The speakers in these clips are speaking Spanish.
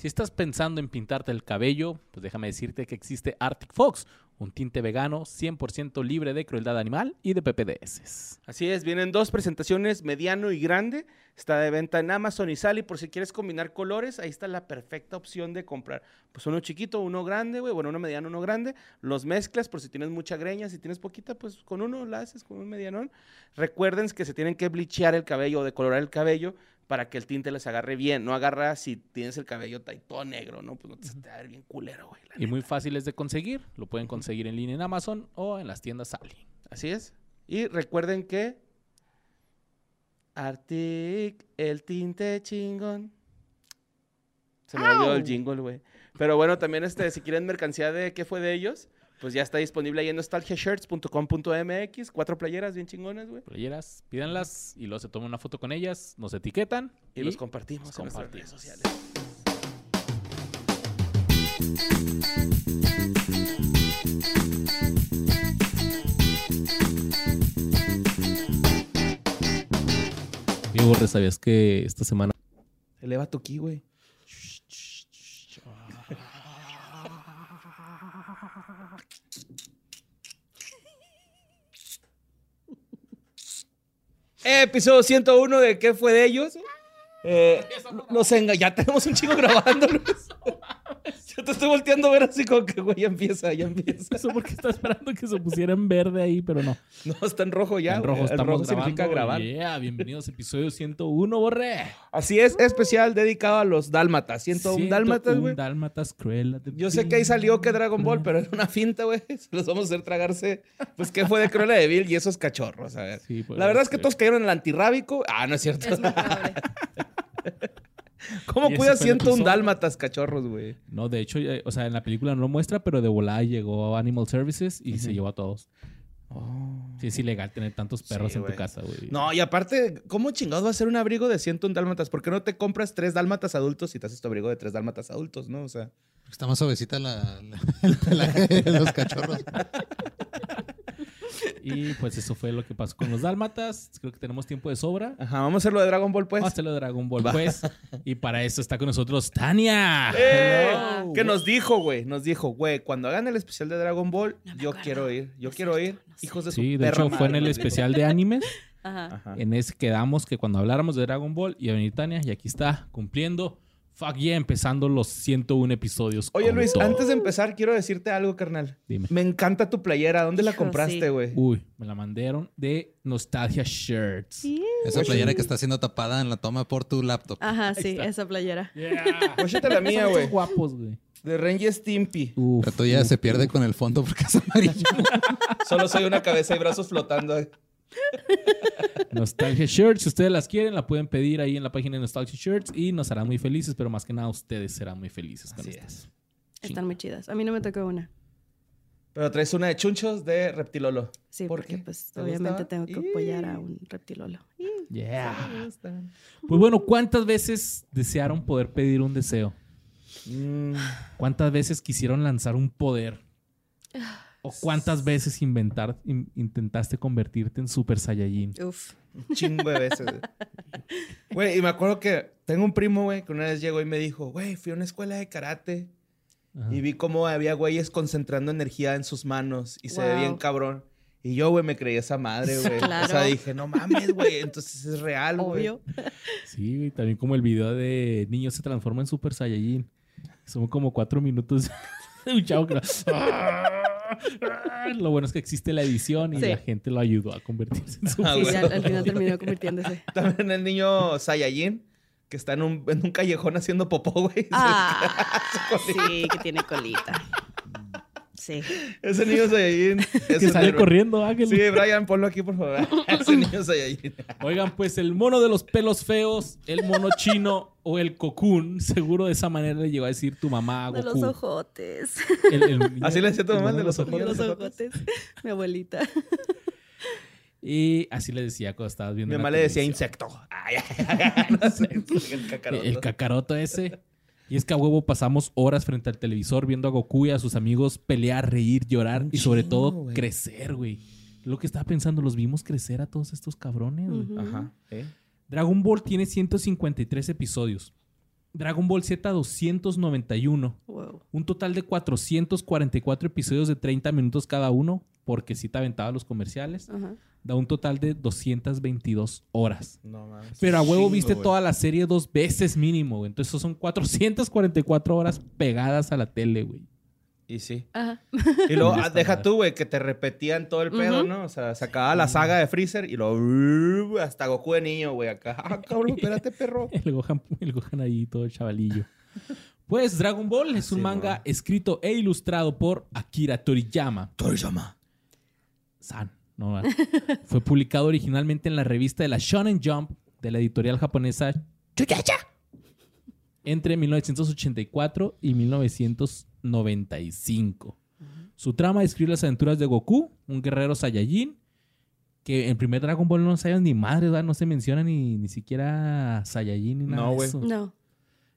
Si estás pensando en pintarte el cabello, pues déjame decirte que existe Arctic Fox, un tinte vegano 100% libre de crueldad animal y de PPDS. Así es, vienen dos presentaciones, mediano y grande. Está de venta en Amazon y Sally. Por si quieres combinar colores, ahí está la perfecta opción de comprar. Pues uno chiquito, uno grande, güey. Bueno, uno mediano, uno grande. Los mezclas por si tienes mucha greña. Si tienes poquita, pues con uno la haces, con un medianón. Recuerden que se tienen que bleachear el cabello o decolorar el cabello para que el tinte les agarre bien. No agarra si tienes el cabello todo negro, ¿no? Pues no te, va a ver bien culero, güey. Y muy neta. fáciles de conseguir. Lo pueden conseguir en línea en Amazon o en las tiendas Sally. Así es. Y recuerden que Arctic, el tinte chingón. Se me olvidó el jingle, güey. Pero bueno, también este, si quieren mercancía de qué fue de ellos, pues ya está disponible ahí en nostalgiashirts.com.mx. Cuatro playeras bien chingonas, güey. Playeras, pídanlas y luego se toman una foto con ellas, nos etiquetan Y, los compartimos los en nuestras redes compartimos. sociales. ¿sabías que esta semana Eleva tu ki, güey. Episodio 101 de ¿Qué fue de ellos? Eh, nos enga- ya tenemos un chico grabando, Luis. Yo te estoy volteando a ver así como que, güey, ya empieza, ya empieza. Eso porque está esperando que se pusiera en verde ahí, pero no. No, está en rojo ya. en rojo El estamos significa grabando. grabar. Yeah, bienvenidos a episodio 101, Borre. Así es, especial dedicado a los dálmatas. 101 dálmatas, güey. dálmatas cruel. Yo sé que ahí salió que Dragon Ball, pero era una finta, güey. Se los vamos a hacer tragarse. Pues, ¿qué fue de Cruella de Vil y esos cachorros? A ver. Sí, pues, La verdad es que todos cayeron en el antirrábico. Ah, no es cierto. Es. ¿Cómo cuida fue el 101 episodio. dálmatas, cachorros, güey? No, de hecho, eh, o sea, en la película no lo muestra, pero de volada llegó Animal Services y se llevó a todos. Sí, es ilegal tener tantos perros Sí, en tu casa, güey. No, y aparte, ¿cómo chingados va a ser un abrigo de 101 dálmatas? ¿Por qué no te compras tres dálmatas adultos y te haces tu abrigo de tres dálmatas adultos, no? O sea, Está más suavecita la, la- de los cachorros. Y pues eso fue lo que pasó con los dálmatas. Creo que tenemos tiempo de sobra. ajá, vamos a hacerlo de Dragon Ball, pues. Vamos a hacerlo de Dragon Ball, Va. pues. Y para eso está con nosotros Tania. ¡Eh! Hello. Que nos dijo, güey, nos dijo, güey, cuando hagan el especial de Dragon Ball, No yo acuerdo. quiero ir, yo No quiero ir, no sé. hijos de su Sí, de perra hecho fue en el especial de animes. Ajá. Ajá. En ese quedamos que cuando habláramos de Dragon Ball iba a venir Tania y aquí está cumpliendo. Fuck yeah, empezando los 101 episodios. Oye, Luis, todo. antes de empezar, quiero decirte algo, carnal. Dime. Me encanta tu playera. ¿Dónde la compraste, sí. güey? Uy, me la mandaron de Nostalgia Shirts. Sí. Esa playera que está siendo tapada en la toma por tu laptop. Ajá, sí, está. esa playera. Yeah. La mía, güey. guapos, güey. De Ranger Stimpy. Uf, La tuya uf, se pierde con el fondo porque es amarillo. Solo soy una cabeza y brazos flotando. Nostalgia Shirts. Si ustedes las quieren, la pueden pedir ahí en la página de Nostalgia Shirts y nos harán muy felices, pero más que nada ustedes serán muy felices con Así estas. Están muy chidas. A mí no me tocó una. Pero traes una de chunchos de Reptilolo. Sí, ¿Por porque qué? pues ¿Te obviamente gustaba? tengo que apoyar a un reptilolo. Yeah. Pues bueno, ¿cuántas veces desearon poder pedir un deseo? Mm, ¿Cuántas veces quisieron lanzar un poder? ¿O cuántas veces inventar, in- intentaste convertirte en Super Saiyajin? Uf. un chingo de veces. güey. Güey, y me acuerdo que tengo un primo, güey, que una vez llegó y me dijo, güey, fui a una escuela de karate Ajá. y vi cómo había güeyes concentrando energía en sus manos y se ve bien cabrón. Y yo, güey, me creí esa madre, güey. O sea, Claro. dije, no mames, güey, entonces es real, güey. Obvio. Sí, güey, también como el video de niño se transforma en Super Saiyajin. Son como cuatro minutos de un chavo que... Lo bueno es que existe la edición y Sí. la gente lo ayudó a convertirse en Super Ah, Sí, al, al final terminó convirtiéndose. También el niño Saiyajin, que está en un, en un callejón haciendo popó, güey. Ah, sí, que tiene colita. Sí. Ese niño Saiyajin. es que sale héroe. corriendo, Ángel. Sí, Brian, ponlo aquí, por favor. Ese niño Saiyajin. Oigan, pues el mono de los pelos feos, el mono chino o el cocoon, seguro de esa manera le llegó a decir tu mamá a De los ojotes. El- el niño- Así le decía tu el mamá, de los De ojotes. los ¿Los ojotes. Mi abuelita. Y así le decía cuando estabas viendo Mi mamá le decía insecto. Ay, no sé, el cacaroto. El cacaroto ese. Y es que a huevo pasamos horas frente al televisor viendo a Goku y a sus amigos pelear, reír, llorar y sobre todo crecer, güey. Lo que estaba pensando, los vimos crecer a todos estos cabrones, güey. Ujú. Ajá. ¿eh? Dragon Ball tiene 153 episodios. Dragon Ball Z 291. Wow. Un total de 444 episodios de 30 minutos cada uno, porque si te aventaba los comerciales. Ajá. Da un total de 222 horas. No mames. Pero a huevo Chingo, viste toda la serie dos veces mínimo, güey. Entonces, eso son 444 horas pegadas a la tele, güey. Y sí. Ajá. Y luego, ah, deja tú, güey, que te repetían todo el pedo. ¿no? O sea, se acababa la saga de Freezer y luego hasta Goku de niño, güey, acá. Ah, cabrón, espérate, perro. El Gohan, el Gohan ahí todo chavalillo. Pues Dragon Ball es un Sí, manga escrito e ilustrado por Akira Toriyama. Toriyama. San. No. Fue publicado originalmente en la revista de la Shonen Jump de la editorial japonesa Chuyacha entre 1984 y 1995. Su trama describe las aventuras de Goku, un guerrero Saiyajin, que en primer Dragon Ball no sabían ni madre, ¿verdad? no se menciona ni, ni siquiera Saiyajin ni nada No, de güey. eso. No.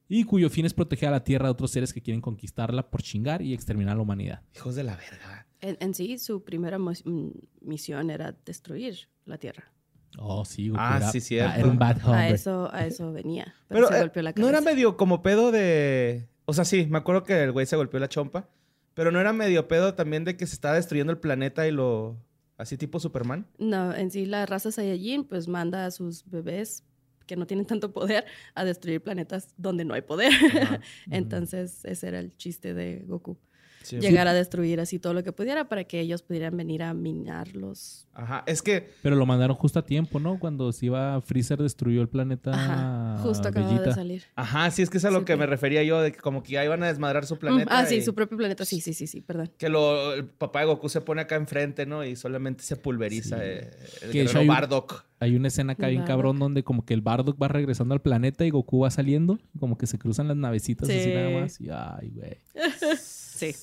Y cuyo fin es proteger a la Tierra de otros seres que quieren conquistarla por chingar y exterminar a la humanidad. Hijos de la verga. En, en sí, su primera mm, misión era destruir la Tierra. Oh, sí, Goku Ah, era, sí, cierto. era un bad A hombre. eso, a eso venía. Pero, Pero se eh, golpeó la no cabeza. era medio como pedo de... O sea, sí, me acuerdo que el güey se golpeó la chompa. Pero no era medio pedo también de que se estaba destruyendo el planeta y lo... Así tipo Superman. No, en sí la raza Saiyajin pues manda a sus bebés que no tienen tanto poder a destruir planetas donde no hay poder. Entonces ese era el chiste de Goku. Sí. Llegar a destruir así todo lo que pudiera para que ellos pudieran venir a minarlos. Ajá. Es que... Pero lo mandaron justo a tiempo, ¿no? Cuando se iba Freezer destruyó el planeta Ajá, justo acababa de salir. Ajá, sí, es que es a lo Sí, que sí. me refería yo, de que como que ya iban a desmadrar su planeta. ah, sí, su propio planeta. Sí, sí, sí, sí, perdón. Que lo, el papá de Goku se pone acá enfrente, ¿no? Y solamente se pulveriza Sí. eh, el Que guerrero hay un- Bardock. Hay una escena acá bien cabrón donde como que el Bardock va regresando al planeta y Goku va saliendo. Como que se cruzan las navecitas así Sí. nada más. Y ay, güey. Sí.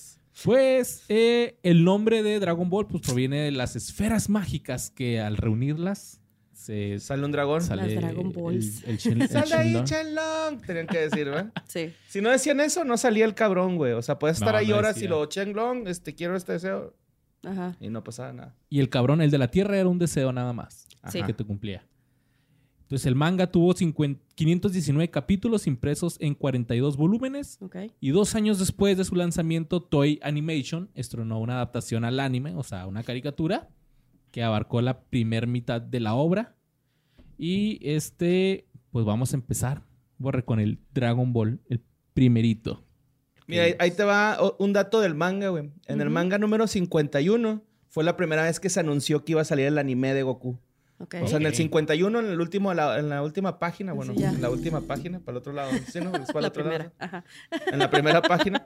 Pues eh, el nombre de Dragon Ball pues proviene de las esferas mágicas que al reunirlas se Sale un dragón. sale Dragon el- Balls. El, el Sal de ahí. Chenlong. Tenían que decir, ¿verdad? Sí. Si no decían eso, no salía el cabrón, güey. O sea, puedes estar No, ahí no horas decía. y lo Chenlong, este, quiero este deseo. Ajá. Y no pasaba nada. Y el cabrón, el de la Tierra, era un deseo nada más. Ajá. que te cumplía. Entonces el manga tuvo 50 519 capítulos impresos en 42 volúmenes y dos años después de su lanzamiento Toy Animation estrenó una adaptación al anime, o sea, una caricatura que abarcó la primer mitad de la obra y este, pues vamos a empezar, Borre, con el Dragon Ball, el primerito. Mira, ahí, ahí te va un dato del manga, güey. En el manga número 51 fue la primera vez que se anunció que iba a salir el anime de Goku. O sea, en el Ok. 51, en, el último, la, en la última página, bueno, en la última página, para el otro lado. Sí, ¿no? Es para el la otro primera. lado. Ajá. En la primera página.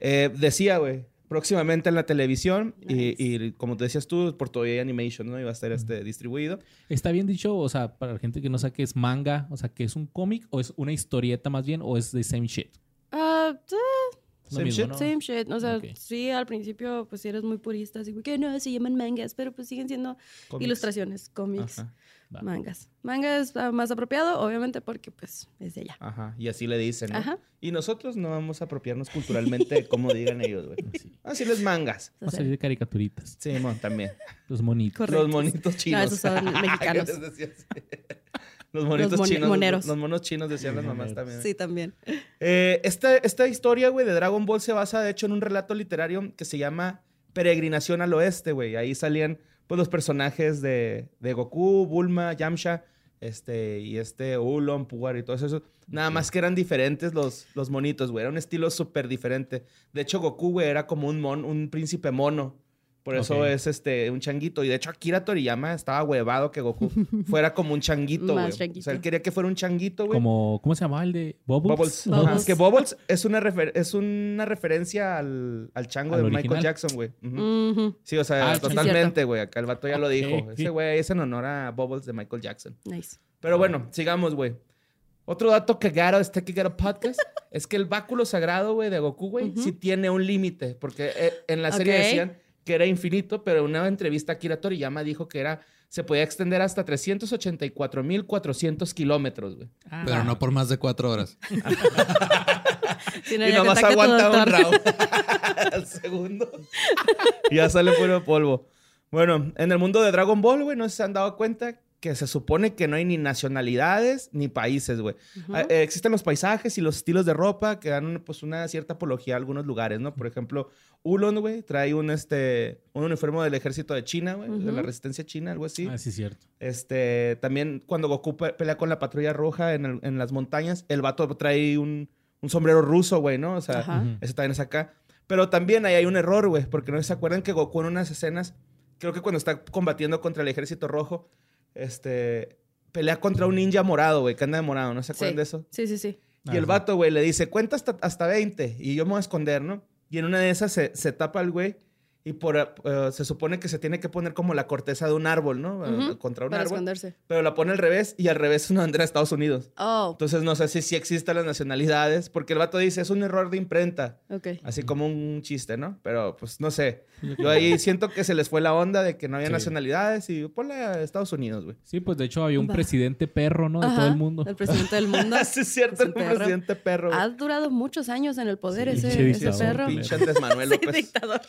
eh, decía, güey, próximamente en la televisión y- Nice. y, como te decías tú, por Toei Animation, ¿no? Iba a estar este, distribuido. Está bien dicho, o sea, para la gente que no sabe qué es manga, o sea, que es un cómic o es una historieta más bien o es the same shit. Ah, lo Same mismo, shit. ¿no? Same shit. O sea, sí, al principio, pues sí eres muy purista, así que no, se llaman mangas, pero pues siguen siendo ilustraciones, cómics, mangas. Manga es ah, más apropiado, obviamente, porque pues es de allá. ajá. Y así le dicen, ¿no? Ajá. Y nosotros no vamos a apropiarnos culturalmente como digan ellos, güey. Sí. Así les mangas. Va a salir de caricaturitas. Sí, mon, también. Los monitos. Correcto. Los monitos chinos. esos son mexicanos. Los monitos mon- chinos. moneros. Los monos chinos decían las mamás también. Sí, también. Eh, esta, esta historia, güey, de Dragon Ball se basa, de hecho, en un relato literario que se llama Peregrinación al Oeste, güey. Ahí salían, pues, los personajes de, de Goku, Bulma, Yamcha, este, y este Ulon, Pugar y todo eso. Nada más que eran diferentes los, los monitos, güey. Era un estilo súper diferente. De hecho, Goku, güey, era como un mon, un príncipe mono. Por eso es este un changuito. Y de hecho, Akira Toriyama estaba huevado que Goku fuera como un changuito, Más güey. O sea, él quería que fuera un changuito, güey. Como, ¿cómo se llamaba el de Bubbles? Bubbles. Bubbles. Que Bubbles es una, refer- es una referencia al, al chango ¿Al de original? Michael Jackson, güey. Sí, o sea, Ah, totalmente, güey. Acá el vato ya lo dijo. Ese güey es en honor a Bubbles de Michael Jackson. Nice. Pero bueno, sigamos, güey. Otro dato cagado de este Kigaro Podcast es que el báculo sagrado, güey, de Goku, güey, Ujú. sí tiene un límite. Porque eh, en la serie decían que era infinito, pero en una entrevista Akira Toriyama dijo que era... Se podía extender hasta 384.400 kilómetros, güey. Ah, Pero no por más de cuatro horas. Sí, no, y nomás aguanta un round al segundo. Y ya sale puro polvo. Bueno, en el mundo de Dragon Ball, güey, no si se han dado cuenta que se supone que no hay ni nacionalidades ni países, güey. Ujú. Ah, eh, existen los paisajes y los estilos de ropa que dan pues una cierta apología a algunos lugares, ¿no? Por ejemplo, Ulon, güey, trae un este un uniforme del ejército de China, güey, de la resistencia china, algo así. Ah, sí, cierto. Este, también cuando Goku pe- pelea con la patrulla roja en, el- en las montañas, el vato trae un, un sombrero ruso, güey, ¿no? O sea, Ajá. Ujú. ese también es acá. Pero también ahí hay un error, güey, porque no se acuerdan que Goku en unas escenas, creo que cuando está combatiendo contra el ejército rojo, este, pelea contra un ninja morado, güey, que anda de morado, ¿no se acuerdan Sí. de eso? Sí, sí, sí. Y el Ajá. vato, güey, le dice, cuenta hasta, hasta 20 y yo me voy a esconder, ¿no? Y en una de esas se, se tapa el güey y por, eh, se supone que se tiene que poner como la corteza de un árbol, ¿no? Eh, Ujú, Contra un Para árbol. esconderse. Pero la pone al revés y al revés es una bandera de Estados Unidos. Oh, Entonces no sé si sí existen las nacionalidades, porque el vato dice, es un error de imprenta, ok. así como un chiste, ¿no? Pero pues no sé. Yo ahí siento que se les fue la onda de que no había Sí. nacionalidades y ponle a Estados Unidos, güey. Sí, pues de hecho había un Va. presidente perro, ¿no? De Ajá, todo el mundo. El presidente del mundo. sí, es cierto, el perro. presidente perro. ha durado muchos años en el poder Sí, ese, ese perro. Pinche Andrés Manuel Sí, López. dictador.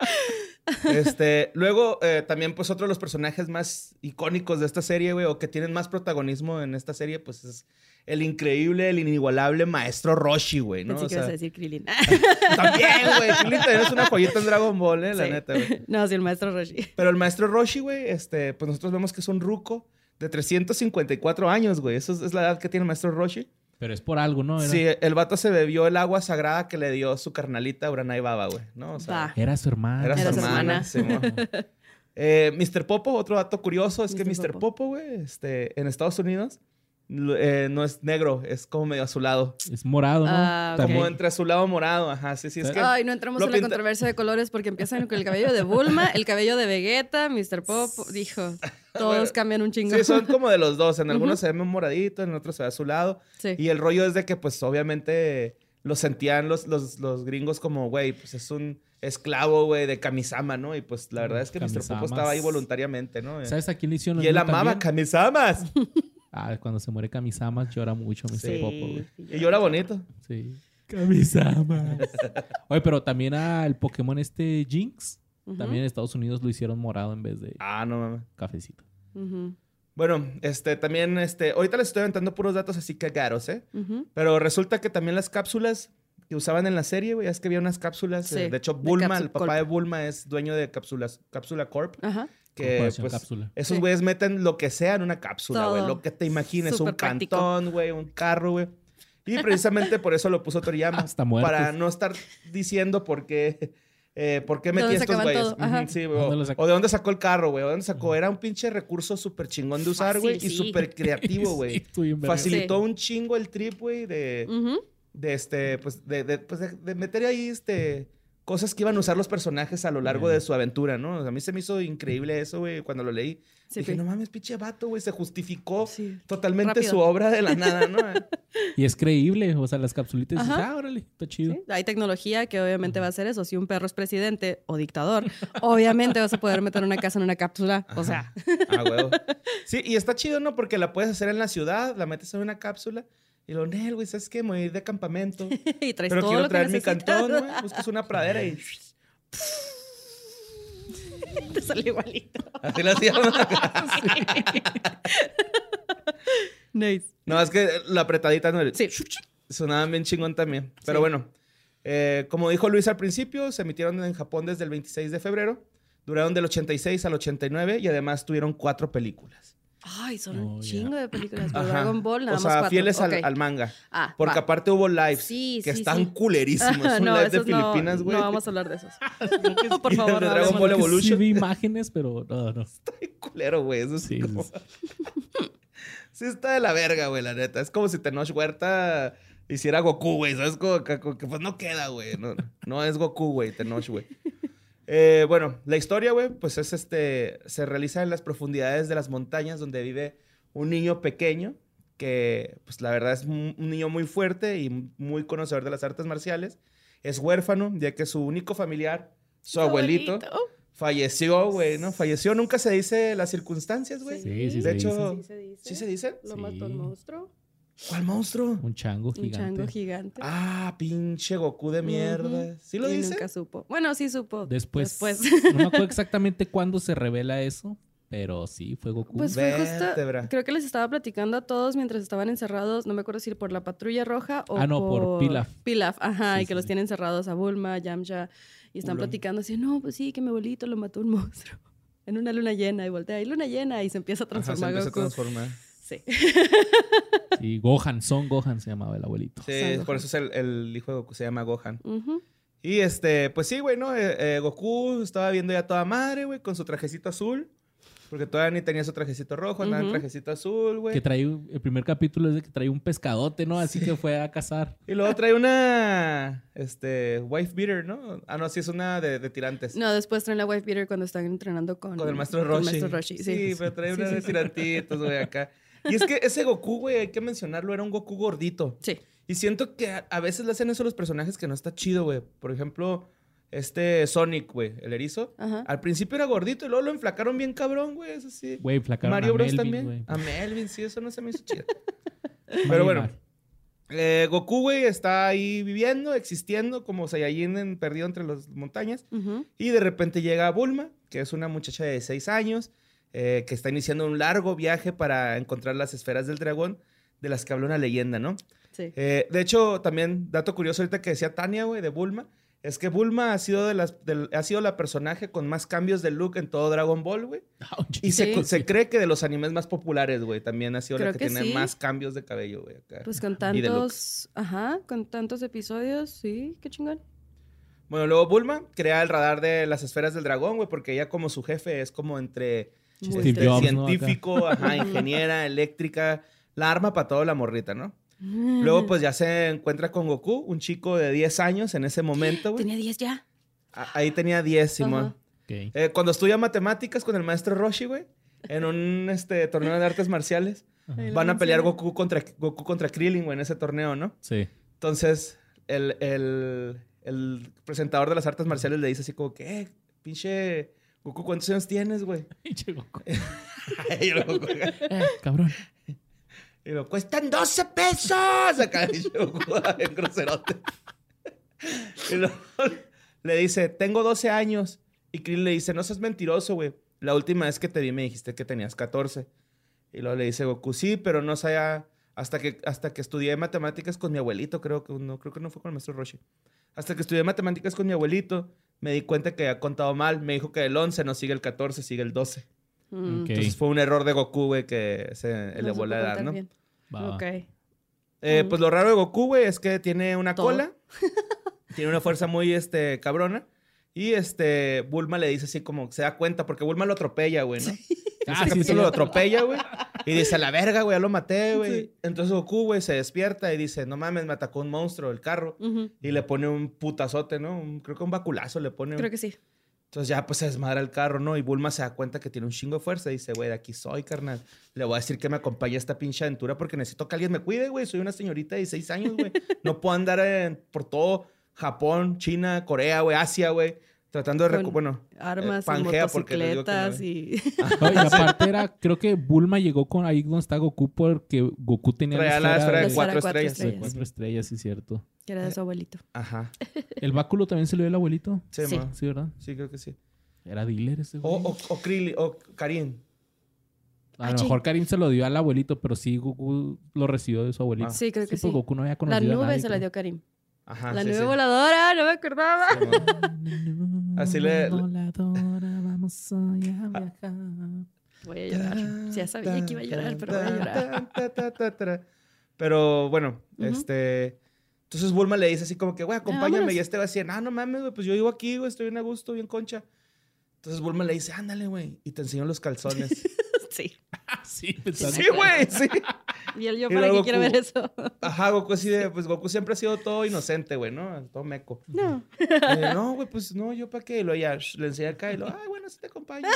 Este, luego, eh, también, pues, otro de los personajes más icónicos de esta serie, güey, o que tienen más protagonismo en esta serie, pues, es el increíble, el inigualable maestro Roshi, güey, ¿no? Pensé O que ibas a sea, decir Krillin. también, güey. Krillin también es una joyita en Dragon Ball, eh, la Sí. neta, güey. no, sí, el maestro Roshi. Pero el maestro Roshi, güey, este, pues nosotros vemos que es un ruco de 354 años, güey. Esa es, es la edad que tiene el maestro Roshi. Pero es por algo, ¿no? Era, Sí, el vato se bebió el agua sagrada que le dio su carnalita Uranai Baba, güey, ¿no? O sea, era su hermano. Era, Era su hermana. hermana. sí. Eh, Mr. Popo, otro dato curioso es que Mr. Popo. Güey, este, en Estados Unidos eh, no es negro, es como medio azulado. Es morado, ¿no? Ah. Como entre azulado morado, ajá, sí, sí, es que... Ay, no entramos en la pinta- controversia de colores porque empiezan con el cabello de Bulma, el cabello de Vegeta, Mr. Pop, dijo. Todos Bueno, cambian un chingo. Sí, son como de los dos. En algunos se ve moradito, en otros se ve azulado. Sí. Y el rollo es de que, pues, obviamente lo sentían los, los, los gringos como, güey, pues es un esclavo, güey, de Kamisama, ¿no? Y pues la verdad es que Mr. Popo estaba ahí voluntariamente, ¿no? ¿Sabes a quién le hicieron Y él amaba también? Kamisamas. Ah, cuando se muere Kamisama llora mucho Mr. Sí. Popo, güey. y llora bonito. Sí. Kamisama. Oye, pero también al Pokémon este Jinx, también en Estados Unidos lo hicieron morado en vez de Ah, no mames. cafecito. ujú, Bueno, este, también, este, ahorita les estoy aventando puros datos así cagaros, ¿eh? ujú. Pero resulta que también las cápsulas que usaban en la serie, güey, es que había unas cápsulas. Sí, eh, de hecho, Bulma, el papá Corp. de Bulma es dueño de cápsulas, Cápsula Corp. Ajá. Que, pues, cápsula. esos Sí. güeyes meten lo que sea en una cápsula, güey. Lo que te imagines, un práctico. cantón, güey, un carro, güey. Y precisamente por eso lo puso Toriyama. Hasta. Para no estar diciendo por qué, eh, por qué ¿De metí estos güeyes. sí, güey. ¿Dónde O, de dónde sacó el carro, güey. ¿O dónde sacó? Era un pinche recurso súper chingón de usar, güey. Y sí. súper creativo, güey. Sí. Facilitó Sí. un chingo el trip, güey, de, de este, pues, de, de, pues, de- de meter ahí, este, cosas que iban a usar los personajes a lo largo de su aventura, ¿no? A mí se me hizo increíble eso, güey, cuando lo leí. Sí, Dije, sí. no mames, pinche vato, güey, se justificó Sí. totalmente Rápido. su obra de la nada, ¿no? Y es creíble, o sea, las capsulitas, dices, ah, órale, está chido. Sí, Hay tecnología que obviamente va a hacer eso. Si un perro es presidente o dictador, obviamente vas a poder meter una casa en una cápsula. O sea, ah, huevo. Sí, y está chido, ¿no? Porque la puedes hacer en la ciudad, la metes en una cápsula y lo, Nel, güey, ¿sabes qué? Me voy a ir de campamento. y traes Pero todo quiero lo que traer mi cantón, güey. Buscas una pradera y... Te sale igualito. Así lo hacíamos. Nice. No, es que la apretadita no Sí. Sonaban bien chingón también. Pero Sí. bueno, eh, como dijo Luis al principio, se emitieron en Japón desde el 26 de febrero. Duraron del 86 al 89 y además tuvieron cuatro películas. Ay, son Oh, un ya. chingo de películas. Pero. Dragon Ball, nada o más sea, cuatro. fieles al, manga. Ah, Porque va. aparte hubo lives Sí, que sí, están sí. culerísimos. Es un no, live de Filipinas, güey. No, vamos a hablar de esos. No, por favor, de no Dragon Ball de Sí Evolution. vi imágenes, pero no, no. culero, güey. Eso sí, Sí, como- sí, sí está de la verga, güey, la neta. Es como si Tenoch Huerta hiciera Goku, güey. ¿Sabes? Como que, como que, pues no queda, güey. No, no es Goku, güey, Tenoch, güey. Eh, bueno, la historia, güey, pues es este. Se realiza en las profundidades de las montañas donde vive un niño pequeño que, pues la verdad es un, niño muy fuerte y muy conocedor de las artes marciales. Es huérfano, ya que su único familiar, su abuelito, falleció, güey, ¿no? Falleció, nunca se dice las circunstancias, güey. Sí, sí De se hecho, Sí se dice. ¿Sí se dice? Lo Sí. mató el monstruo. ¿Cuál monstruo? Un chango Un gigante. chango gigante. Ah, pinche Goku de mierda. ¿Sí lo y dice? nunca supo. Bueno, sí supo. Después, Después. no me acuerdo exactamente cuándo se revela eso, Pero sí, fue Goku. Pues fue justo, creo que les estaba platicando a todos mientras estaban encerrados, no me acuerdo si por la patrulla roja o Ah, no, por Pilaf. Pilaf, ajá, Sí, y que sí, los tienen encerrados a Bulma, Yamcha, y están Ulan. platicando así, no, pues sí, que mi abuelito lo mató un monstruo en una luna llena, y voltea, y luna llena, y se empieza a Ajá, se transformar empieza a transformar. Sí. Sí, Gohan, Son Gohan se llamaba el abuelito. Sí, Son por Gohan. eso es el, el hijo de Goku, se llama Gohan. Y este, pues sí, güey, ¿no? Eh, eh, Goku estaba viendo ya toda madre, güey, con su trajecito azul. Porque todavía ni tenía su trajecito rojo, andaba en Ujú. trajecito azul, güey. Que trae, un- el primer capítulo es de que trae un pescadote, ¿no? Así que fue a cazar. Y luego trae una, este, wife beater, ¿no? Ah, no, sí, es una de, de tirantes. No, después traen la wife beater cuando están entrenando con, Con el maestro con Roshi. el maestro Roshi, Sí, sí. pero trae Sí, una sí, de sí. tirantitos, güey, acá. Y es que ese Goku, güey, hay que mencionarlo, era un Goku gordito. Sí. Y siento que a, a veces le hacen eso a los personajes que no está chido, güey. Por ejemplo, este Sonic, güey, el erizo. Ajá. Al principio era gordito y luego lo enflacaron bien cabrón, güey, eso sí. Güey, flacaron Mario a Bros Melvin, también. A Melvin, sí, eso no se me hizo chido. Pero bueno, eh, Goku, güey, está ahí viviendo, existiendo, como Saiyajin en- perdido entre las montañas. Ujú. Y de repente llega Bulma, que es una muchacha de 6 años, eh, que está iniciando un largo viaje para encontrar las esferas del dragón, de las que habla una leyenda, ¿no? Sí. Eh, de hecho, también, dato curioso ahorita que decía Tania, güey, de Bulma, es que Bulma ha sido, de las, ha sido la personaje con más cambios de look en todo Dragon Ball, güey. Y se, Sí. se cree que de los animes más populares, güey, también ha sido la que, que tiene sí. más cambios de cabello, güey. Pues con tantos, ajá, con tantos episodios, sí, qué chingón. Bueno, luego Bulma crea el radar de las esferas del dragón, güey, porque ella como su jefe es como entre este, Jobs, ¿no? Científico, ajá, ingeniera, eléctrica, la arma para toda la morrita, ¿no? Luego pues ya se encuentra con Goku, un chico de 10 años en ese momento, güey. Tenía 10 ya. A- Ahí tenía 10, Simón. Eh, cuando estudia matemáticas con el maestro Roshi, güey, en un este, torneo de artes marciales, van a pelear. Goku contra, Goku contra Krillin, güey, en ese torneo, ¿no? Sí. Entonces, el, el- el presentador de las artes marciales le dice así como que, eh, pinche Goku, ¿cuántos años tienes, güey? Pinche Goku. y luego, Eh, cabrón. y luego, cuestan 12 pesos. Acá dice Goku, en groserote. y luego le dice, tengo 12 años. Y Krillin le dice, no seas mentiroso, güey. La última vez que te vi me dijiste que tenías 14. Y luego le dice Goku, sí, pero no sabía... Hasta que, hasta que estudié matemáticas con mi abuelito, creo que no, creo que no fue con el maestro Roshi. Hasta que estudié matemáticas con mi abuelito, me di cuenta que había contado mal. Me dijo que el 11 no sigue el 14, sigue el 12. Mm. Entonces fue un error de Goku, güey, que se elevó la edad, ¿no? Va. Ok. Eh, Mm. Pues lo raro de Goku, güey, es que tiene una Todo. cola. tiene una fuerza muy, este, cabrona. Y, este, Bulma le dice así como, se da cuenta, porque Bulma lo atropella, güey, ¿no? Ah, Ese sí, capítulo lo atropella, güey. Y dice, a la verga, güey, ya lo maté, güey. Entonces Goku, güey, se despierta y dice, no mames, me atacó un monstruo, el carro. Y le pone un putazote, ¿no? Un- creo que un baculazo le pone. Creo que sí. Entonces ya pues se desmadra el carro, ¿no? Y Bulma se da cuenta que tiene un chingo de fuerza y dice, güey, de aquí soy, carnal. Le voy a decir que me acompañe a esta pinche aventura porque necesito que alguien me cuide, güey. Soy una señorita de 16 años, güey. No puedo andar en- por todo Japón, China, Corea, güey, Asia, güey. Tratando de... recu- Con bueno, Armas y Pangea, les digo que no, motocicletas y... No, y aparte era, creo que Bulma llegó con ahí donde está Goku porque Goku tenía traía la esfera La de esfera cuatro de cuatro estrellas. de estrellas. cuatro estrellas, sí, cierto. que era de su abuelito. Ajá. ¿El báculo también se lo dio el abuelito? Sí, Sí. ¿verdad? Sí, creo que sí. Era dealer ese güey. O, o, o Krillin, o Karin. A Ah, lo mejor Karim se lo dio al abuelito, pero sí Goku lo recibió de su abuelito. Ah. Sí, creo que Sí, sí. pues Goku no había La conocido a nube nadie, se la creo. dio Karim. Ajá, la sí, nube sí. voladora, no me acordaba. Sí. Así le- le- Voladora, vamos hoy a viajar. Voy a llorar. Sí, ya sabía que iba a llorar, pero voy a llorar. Pero bueno, este. Entonces Bulma le dice así como que, güey, acompáñame. vámonos. y este va a decir, ah, no mames, güey, pues yo vivo aquí, güey, estoy bien a gusto, bien concha. Entonces Bulma le dice, ándale, güey, y te enseño los calzones. Sí. sí, sí, güey, sí. Y él, yo, ¿para qué quiero ver eso? Ajá, Goku así de, pues Goku siempre ha sido todo inocente, güey, ¿no? Todo meco. No. Y yo, no, güey, pues no, yo para qué. Y luego ya sh, le enseñé acá y lo, ay, bueno, sí te acompaño.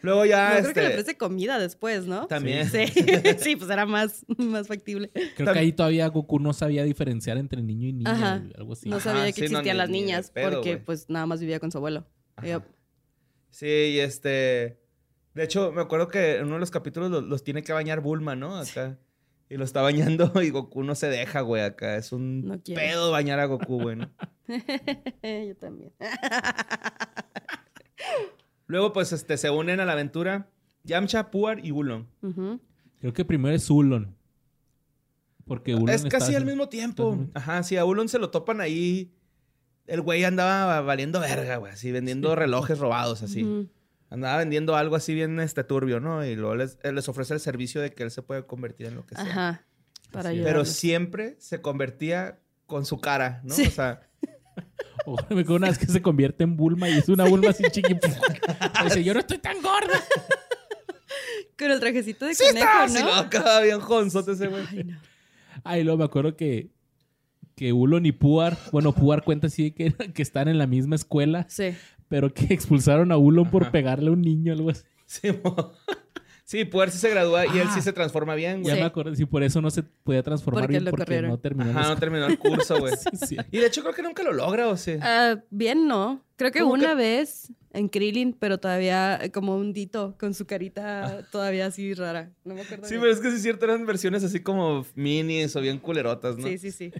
Luego ya, no, este. creo que le ofrece comida después, ¿no? También. Sí, sí, pues era más, más factible. Creo que ahí todavía Goku no sabía diferenciar entre niño y niña. Ajá. Algo así. No Ajá, sabía que sí, existían las niñas pedo, porque pues nada más vivía con su abuelo. Ajá. Sí, y este. De hecho, me acuerdo que en uno de los capítulos los, los tiene que bañar Bulma, ¿no? Acá. Y lo está bañando y Goku no se deja, güey, acá. Es un No pedo bañar a Goku, güey, ¿no? Yo también. Luego, pues, este, se unen a la aventura Yamcha, Puar y Ulon. Creo que primero es Ulon. Porque Ulon Es casi al mismo tiempo. Ajá, sí, a Ulon se lo topan ahí. El güey andaba valiendo verga, güey, así, vendiendo relojes robados, así. Andaba vendiendo algo así bien este turbio, ¿no? Y luego les, él les ofrece el servicio de que él se puede convertir en lo que sea. Ajá. Para. Pero siempre se convertía con su cara, ¿no? Sí. O sea, O me acuerdo una vez que se convierte en Bulma y es una Bulma así chiquita. Dice, yo no estoy tan gorda. Con el trajecito de sí conejo, está, ¿no? sí, lo acaba bien jonzote ese güey. Ay, no. Ay, luego me acuerdo que, que Ulon y Puar, bueno, Puar cuenta así que, que están en la misma escuela, Sí. Pero que expulsaron a Ulon por pegarle a un niño, algo así. Sí, sí, Puer sí se gradúa y él sí Ah. se transforma bien, Ya güey. Sí. me acuerdo, sí, por eso no se podía transformar Porque bien lo porque corrieron. no terminó. Ajá, la no terminó el curso, güey. Sí, sí. Y de hecho creo que nunca lo logra, o sea. Ah, bien, ¿no? Creo que ¿Cómo una que? vez en Krillin, pero todavía como un dito con su carita todavía así rara. No me acuerdo. Sí, bien. pero es que sí es cierto, eran versiones así como minis o bien culerotas, ¿no? Sí, sí, sí.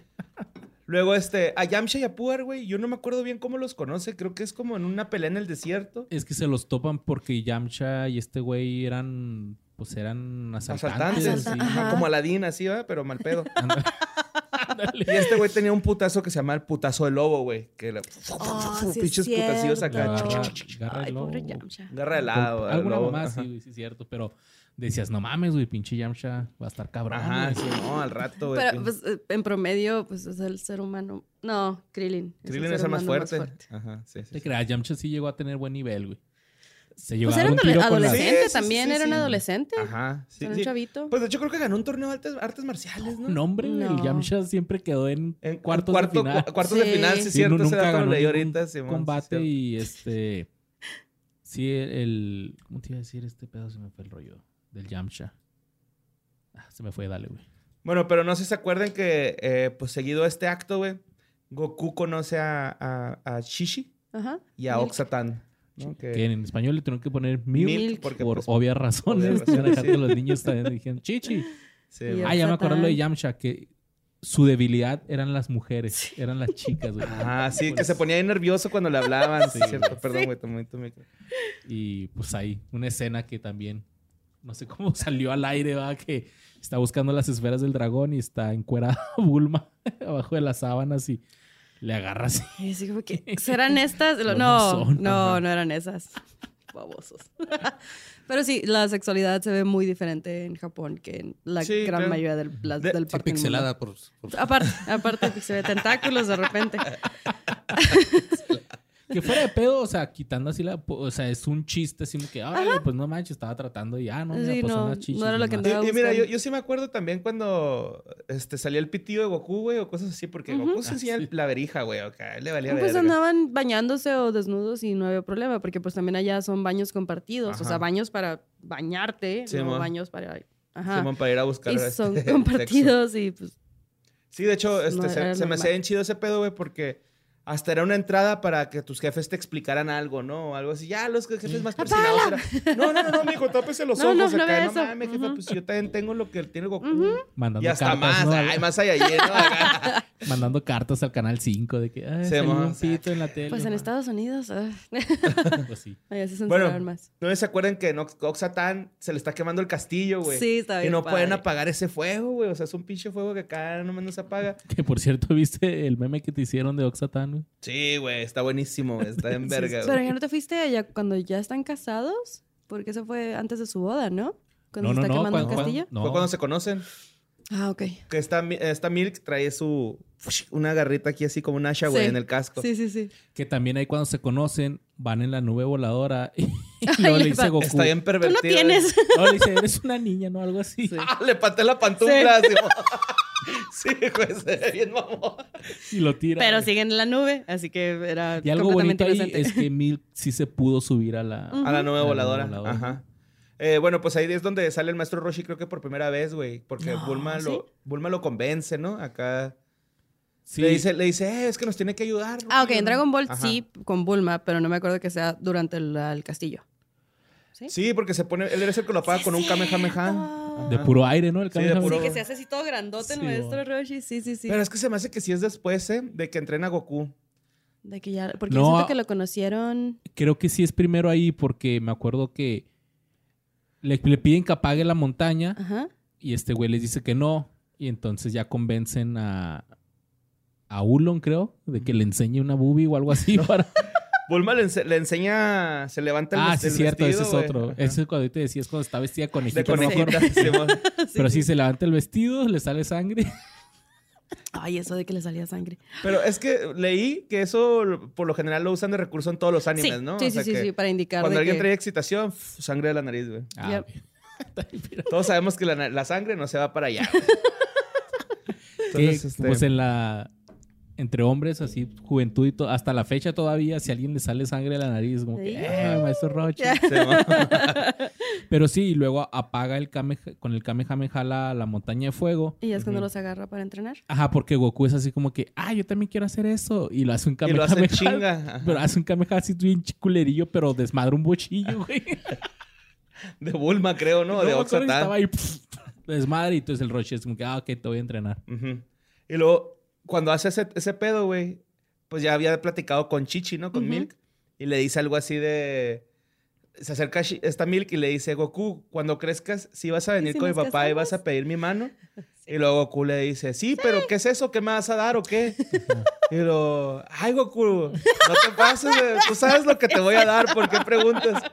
Luego, este, a Yamcha y a Puer, güey, yo no me acuerdo bien cómo los conoce. Creo que es como en una pelea en el desierto. Es que se los topan porque Yamcha y este güey eran, pues eran asaltantes. Asaltantes. Asalta- sí. ajá. Como Aladín, así, ¿va? Pero mal pedo. Y este güey tenía un putazo que se llama el putazo de lobo, güey. Que le... Oh, sí es pinches putacillos acá. Garra- garra Ay, pobre lobo. Yamcha. Garra de lado. Alguna lobo, mamá, ajá. sí, sí es cierto. Pero decías, no mames, güey, pinche Yamcha va a estar cabrón. Ajá, güey". sí, no, al rato, güey. Pero pues, eh, en promedio, pues es el ser humano. No, Krillin. Krillin es el más humano fuerte. Ajá, sí, sí. Te sí. creas, Yamcha sí llegó a tener buen nivel, güey. Se llegó Pues a era un un tiro adole- con la... adolescente Sí, sí, también, sí, era un adolescente. Ajá, sí, era un sí. chavito. Pues de hecho creo que ganó un torneo de artes, artes marciales, ¿no? No, hombre, güey, el No. Yamcha siempre quedó en, En cuartos cuarto, de final. cu- cuartos de final, sí, cierto. nunca ganó leí ningún ahorita, combate y este... Sí, el, el- ¿Cómo te iba a decir este pedo? Se me fue el rollo del Yamcha. Ah, se me fue, dale, güey. Bueno, pero no sé si se acuerdan que, eh, pues seguido este acto, güey, Goku conoce a, a, a Shishi Ajá. y a. Oxatan. ¿no? Que- Que en español le tuvieron que poner milk, Milk, porque, por pues, obvias razones. obvias a razones, sí. los niños también dijeron chichi. sí, Ah, ya me acuerdo lo de. Yamcha, que su debilidad eran las mujeres, eran las chicas, güey. Ah, sí, que se ponía ahí nervioso cuando le hablaban. Sí, cierto. güey. Perdón, Sí. güey, tomé tu micro. Y pues ahí, una escena que también, no sé cómo salió al aire, va, que está buscando las esferas del dragón y está encuerada Bulma abajo de las sábanas y le agarra así. Y así como que, ¿serán estas? No, No, no no, eran esas. Babosos. Pero sí, la sexualidad se ve muy diferente en Japón que en la Sí, gran claro. mayoría del, las- De- del Sí, pixelada por, por- Aparte, aparte que se ve tentáculos de repente. Que fuera de pedo, o sea, quitando así la... O sea, es un chiste así que, ay, pues no manches, estaba tratando y, ah, no, mira, Sí, pues son no, las chichis. no era lo que nomás". andaba Y, y mira, yo, yo sí me acuerdo también cuando este, salía el pitillo de Goku, güey, o cosas así, porque Goku se Ah, enseña sí. la verija, güey, o él le valía Pues verga. andaban bañándose o desnudos y no había problema, porque pues también allá son baños compartidos, o sea, baños para bañarte, Sí, no baños para... Ajá. Simón, para ir a buscar y este, son sexo. compartidos y pues... Sí, de hecho, este, No, se, se me hacía bien chido ese pedo, güey, porque hasta era una entrada para que tus jefes te explicaran algo, ¿no? O algo así. Ya, los jefes más persinados era... No, no, no, no, mijo, tápese los No, ojos no, acá. no No, mames, jefe, Ujú. pues yo también tengo lo que tiene Goku. Mandando Y hasta cartas, más, ¿no? ay, más allá, ¿no? Mandando cartas al canal 5 de que, ay, un pito en la tele. Pues en. Estados Unidos, ah, Pues sí. allá se Bueno, más. ¿No se acuerdan que en Ox- Oxatán se le está quemando el castillo, güey? Sí, está Y bien no pueden padre. apagar ese fuego, güey. O sea, es un pinche fuego que acá nomás no se apaga. Que por cierto, ¿viste el meme que te hicieron de Oxatan? Sí, güey, está buenísimo, está en verga, Pero ya no te fuiste allá cuando ya están casados, porque eso fue antes de su boda, ¿no? Cuando No, se no, está no. quemando el castillo. no. Fue cuando se conocen. Ah, ok. Que esta, esta Milk trae su... Una garrita aquí así como un asha, güey, Sí. en el casco. Sí, sí, sí. Que también ahí cuando se conocen, van en la nube voladora y, luego Ay, le le dice Goku. Está bien Tú pervertido. no tienes. No, le dice, eres una niña, ¿no? Algo así. Sí. Ah, le pateé la pantufla. así, mo- Sí, ve bien mamón. Y lo tira. Pero güey. siguen en la nube, así que era Y algo bonito ahí es que Milk sí se pudo subir a la... A la nube A la voladora. Ajá. Eh, bueno, pues ahí es donde sale el maestro Roshi, creo que por primera vez, güey. Porque No, Bulma, ¿sí? lo, Bulma lo convence, ¿no? Acá Sí, le dice, le dice eh, es que nos tiene que ayudar. Ah, ok, Roshi", en. Dragon Ball Ajá. sí, con Bulma, pero no me acuerdo que sea durante el, el castillo. ¿Sí? Sí, porque se pone, él eres el que lo apaga Sí, con un Kamehameha. cierto. de puro aire, ¿no? El Sí, de Kamehameha. puro- Sí, que se hace así todo grandote el Sí, maestro bueno. Roshi. Sí, sí, sí. Pero es que se me hace que sí es después, ¿eh? De que entrena Goku. De que ya, porque No. yo siento que lo conocieron. Creo que sí es primero ahí porque me acuerdo que le, le piden que apague la montaña Ajá. y este güey les dice que no. Y entonces ya convencen a, a Ulon, creo, de que le enseñe una boobie o algo así para... Bulma le, ense- le enseña, se levanta el, Ah, sí, el cierto, vestido, ese es otro. Ajá. Ese es cuando te decías cuando está vestida de conejita. De no me acuerdo. conejita. Simón. Pero sí, se levanta el vestido, le sale sangre. Ay, eso de que le salía sangre. Pero es que leí que eso por lo general lo usan de recurso en todos los animes, sí, ¿no? sí, O sea sí, sí, que sí, para indicar Cuando de alguien que... trae excitación, sangre de la nariz, güey. Ah, Yep. Todos sabemos que la, la sangre no se va para allá. Entonces, este, Pues en la... Entre hombres, así, juventud y todo, hasta la fecha todavía, si a alguien le sale sangre de la nariz, como que, eh, maestro Roche. Pero sí, y luego apaga el con el Kamehameha la, la montaña de fuego. Y ya es cuando los agarra para entrenar. Ajá, porque Goku es así como que, ah, yo también quiero hacer eso. Y lo hace un y lo Kamehameha. chinga. ajá. Pero hace un Kamehameha así bien chiculerillo, pero desmadra un bochillo, güey. De Bulma, creo, ¿no? No de Oxatán. Estaba ahí, pff, desmadre. Y entonces el Roche es como que, ah, ok, te voy a entrenar. Y luego, cuando hace ese, ese pedo, güey, pues ya había platicado con Chichi, ¿no? Con Ujú. Milk. Y le dice algo así de... Se acerca esta Milk y le dice, Goku, cuando crezcas, sí vas a venir si con mi papá y vas a casamos?" pedir mi mano. Y luego Goku le dice, sí, pero ¿qué es eso? ¿Qué me vas a dar o qué? y lo, ay, Goku, no te pases, tú sabes lo que te voy a dar, ¿por qué preguntas?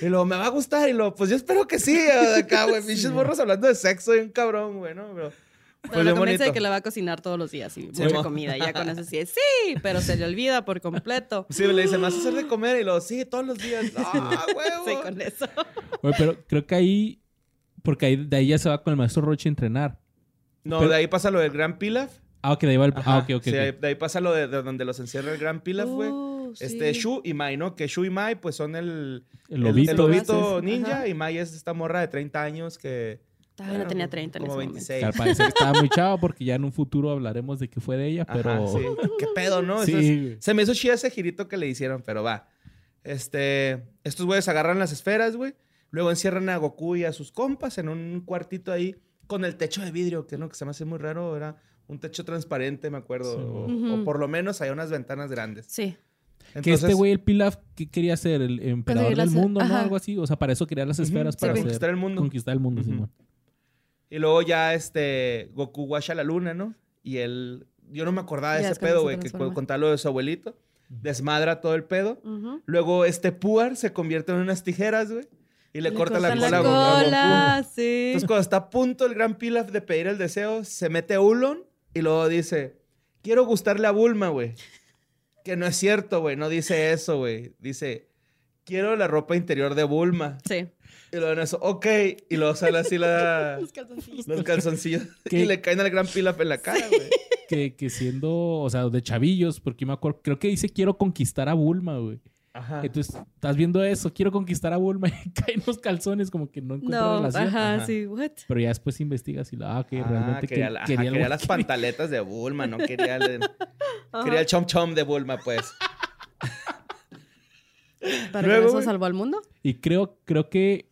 Y luego, me va a gustar. Y luego, pues yo espero que sí. Acá, güey, pinches morros hablando de sexo y un cabrón, güey, ¿no? Pero, Pero pues lo bien convence de que la va a cocinar todos los días y Sí, mucha mo. comida. Y ya con eso sí es, sí, pero se le olvida por completo. Sí, le dice, ¿me vas a hacer de comer? Y luego, sí, todos los días. ¡Ah, huevo! Sí, con eso. Güey, pero creo que ahí, porque ahí, de ahí ya se va con el maestro Roche a entrenar. No, Pero- de ahí pasa lo del Gran Pilaf. Ah, ok, de ahí va el... Ajá, Ah, ok, ok. sí, ok. ahí- de ahí pasa lo de, de donde los encierra el Gran Pilaf, güey. Oh, Este, sí. Shu y Mai, ¿no? Que Shu y Mai, pues son el... El lobito. El, lobito Gracias. ninja Ajá. y Mai es esta morra de 30 años que... Todavía no bueno, tenía 30 en como ese momento. 26. Que al parecer estaba muy chavo porque ya en un futuro hablaremos de que fue de ella, pero... Ajá, sí. ¿Qué pedo, no? Sí, es- se me hizo chida ese girito que le hicieron, pero va. Este, estos güeyes agarran las esferas, güey. Luego encierran a Goku y a sus compas en un cuartito ahí con el techo de vidrio, que no, que se me hace muy raro, era un techo transparente, me acuerdo. Sí, o, güey. o Ujú. por lo menos hay unas ventanas grandes. Sí. que este güey, el Pilaf, ¿qué quería ser? El emperador del mundo, ¿no? Algo así. O sea, para eso quería las esferas, para para conquistar hacer- el mundo. Conquistar el mundo, Ujú. Simón. Y luego ya este Goku guacha la luna, ¿no? Y él, yo no me acordaba de Ya ese es pedo, güey, que transforma. cu- contaba lo de su abuelito. Desmadra todo el pedo. Luego este Puar se convierte en unas tijeras, güey. Y le, corta la cola, a Goku- a Goku. cola, sí. Entonces cuando está a punto el gran Pilaf de pedir el deseo, se mete a Ulon y luego dice, quiero gustarle a Bulma, güey. Que no es cierto, güey. No dice eso, güey. Dice, quiero la ropa interior de Bulma. Sí. Y luego en eso, ok. Y luego sale así la, Los calzoncillos. los calzoncillos y le caen al gran Pilaf en la cara, güey. Que, que siendo, o sea, de chavillos, porque me acuerdo, creo que dice quiero conquistar a Bulma, güey. Ajá. Entonces, estás viendo eso, quiero conquistar a Bulma y caen los calzones, como que no encuentra No, relación. ajá, Ajá. sí, what? Pero ya después investigas y la, ah, que Ah, realmente quería, que- la- ajá, quería, el quería las pantaletas de Bulma, no quería el, Ajá. quería el chom chom de Bulma, pues. ¿Para Luego, que eso salvó al mundo? Y creo, creo que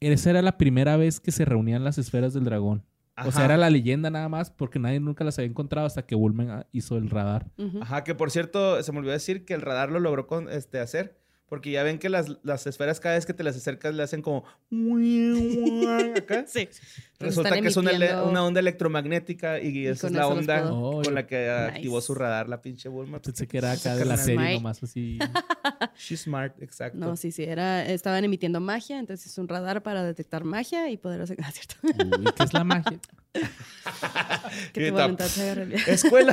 esa era la primera vez que se reunían las esferas del dragón. O sea, era la leyenda nada más, porque nadie nunca las había encontrado hasta que Bulma hizo el radar. Ajá, que por cierto, se me olvidó decir que el radar lo logró con, este, hacer. Porque ya ven que las, las esferas cada vez que te las acercas le hacen como... Acá. Sí. Resulta que es una, una onda electromagnética y, Y esa es la onda puedo- Oh, con la que activó Nice. su radar la pinche Bulma. Pensé que era acá de la serie Smart. nomás así. She's smart, exacto. No, sí, sí, era, estaban emitiendo magia, entonces es un radar para detectar magia y poder hacer... Ah, cierto. Uy, ¿qué es la magia? que tu voluntad se haga realidad. Escuela.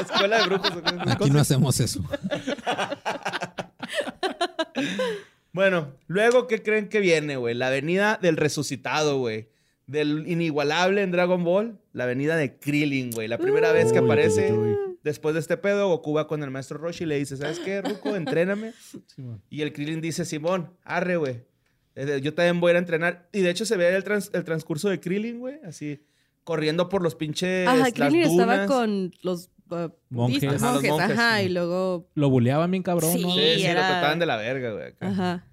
Escuela de brujos. Aquí no hacemos eso. Bueno, luego, ¿qué creen que viene, güey? La avenida del resucitado, güey. Del inigualable en Dragon Ball, la avenida de Krillin, güey. La primera vez que aparece, uy, uy. después de este pedo, Goku va con el maestro Roshi y le dice, ¿sabes qué, Ruko? Entréname. Simón. Y el Krillin dice, Simón, arre, güey. Eh, Yo también voy a ir a entrenar. Y de hecho se ve el, trans- el transcurso de Krillin, güey. Así, corriendo por los pinches Ajá, las Krillin estaba con los uh, Monjes. Ajá, los monjes, monjes. ajá, y luego... Lo buleaban bien cabrón, ¿no? Sí. Sí, sí, lo era- trataban de la verga, güey. acá. Ajá.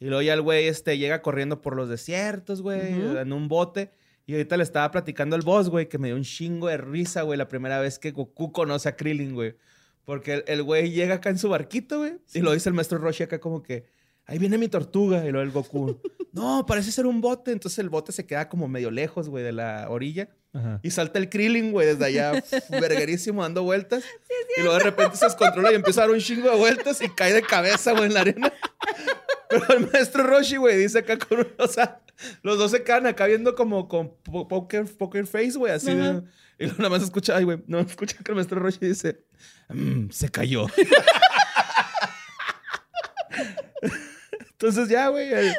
Y luego ya el güey este, llega corriendo por los desiertos, güey, Ujú. en un bote. Y ahorita le estaba platicando al boss, güey, que me dio un chingo de risa, güey, la primera vez que Goku conoce a Krillin, güey. Porque el- el güey llega acá en su barquito, güey. Y lo dice el maestro Roshi acá como que, ahí viene mi tortuga. Y luego el Goku, no, parece ser un bote. Entonces el bote se queda como medio lejos, güey, de la orilla. Ajá. Y salta el Krillin, güey, desde allá, verguerísimo, dando vueltas. y luego de repente se descontrola y empieza a dar un chingo de vueltas y cae de cabeza, güey, en la arena. Pero el maestro Roshi, güey, dice acá con... O sea, los dos se quedan acá viendo como con po- poker, poker face, güey, así de... Y luego nada más escucha, ay, güey, no escucha que el maestro Roshi dice, "Mm, se cayó. Entonces ya, güey, el,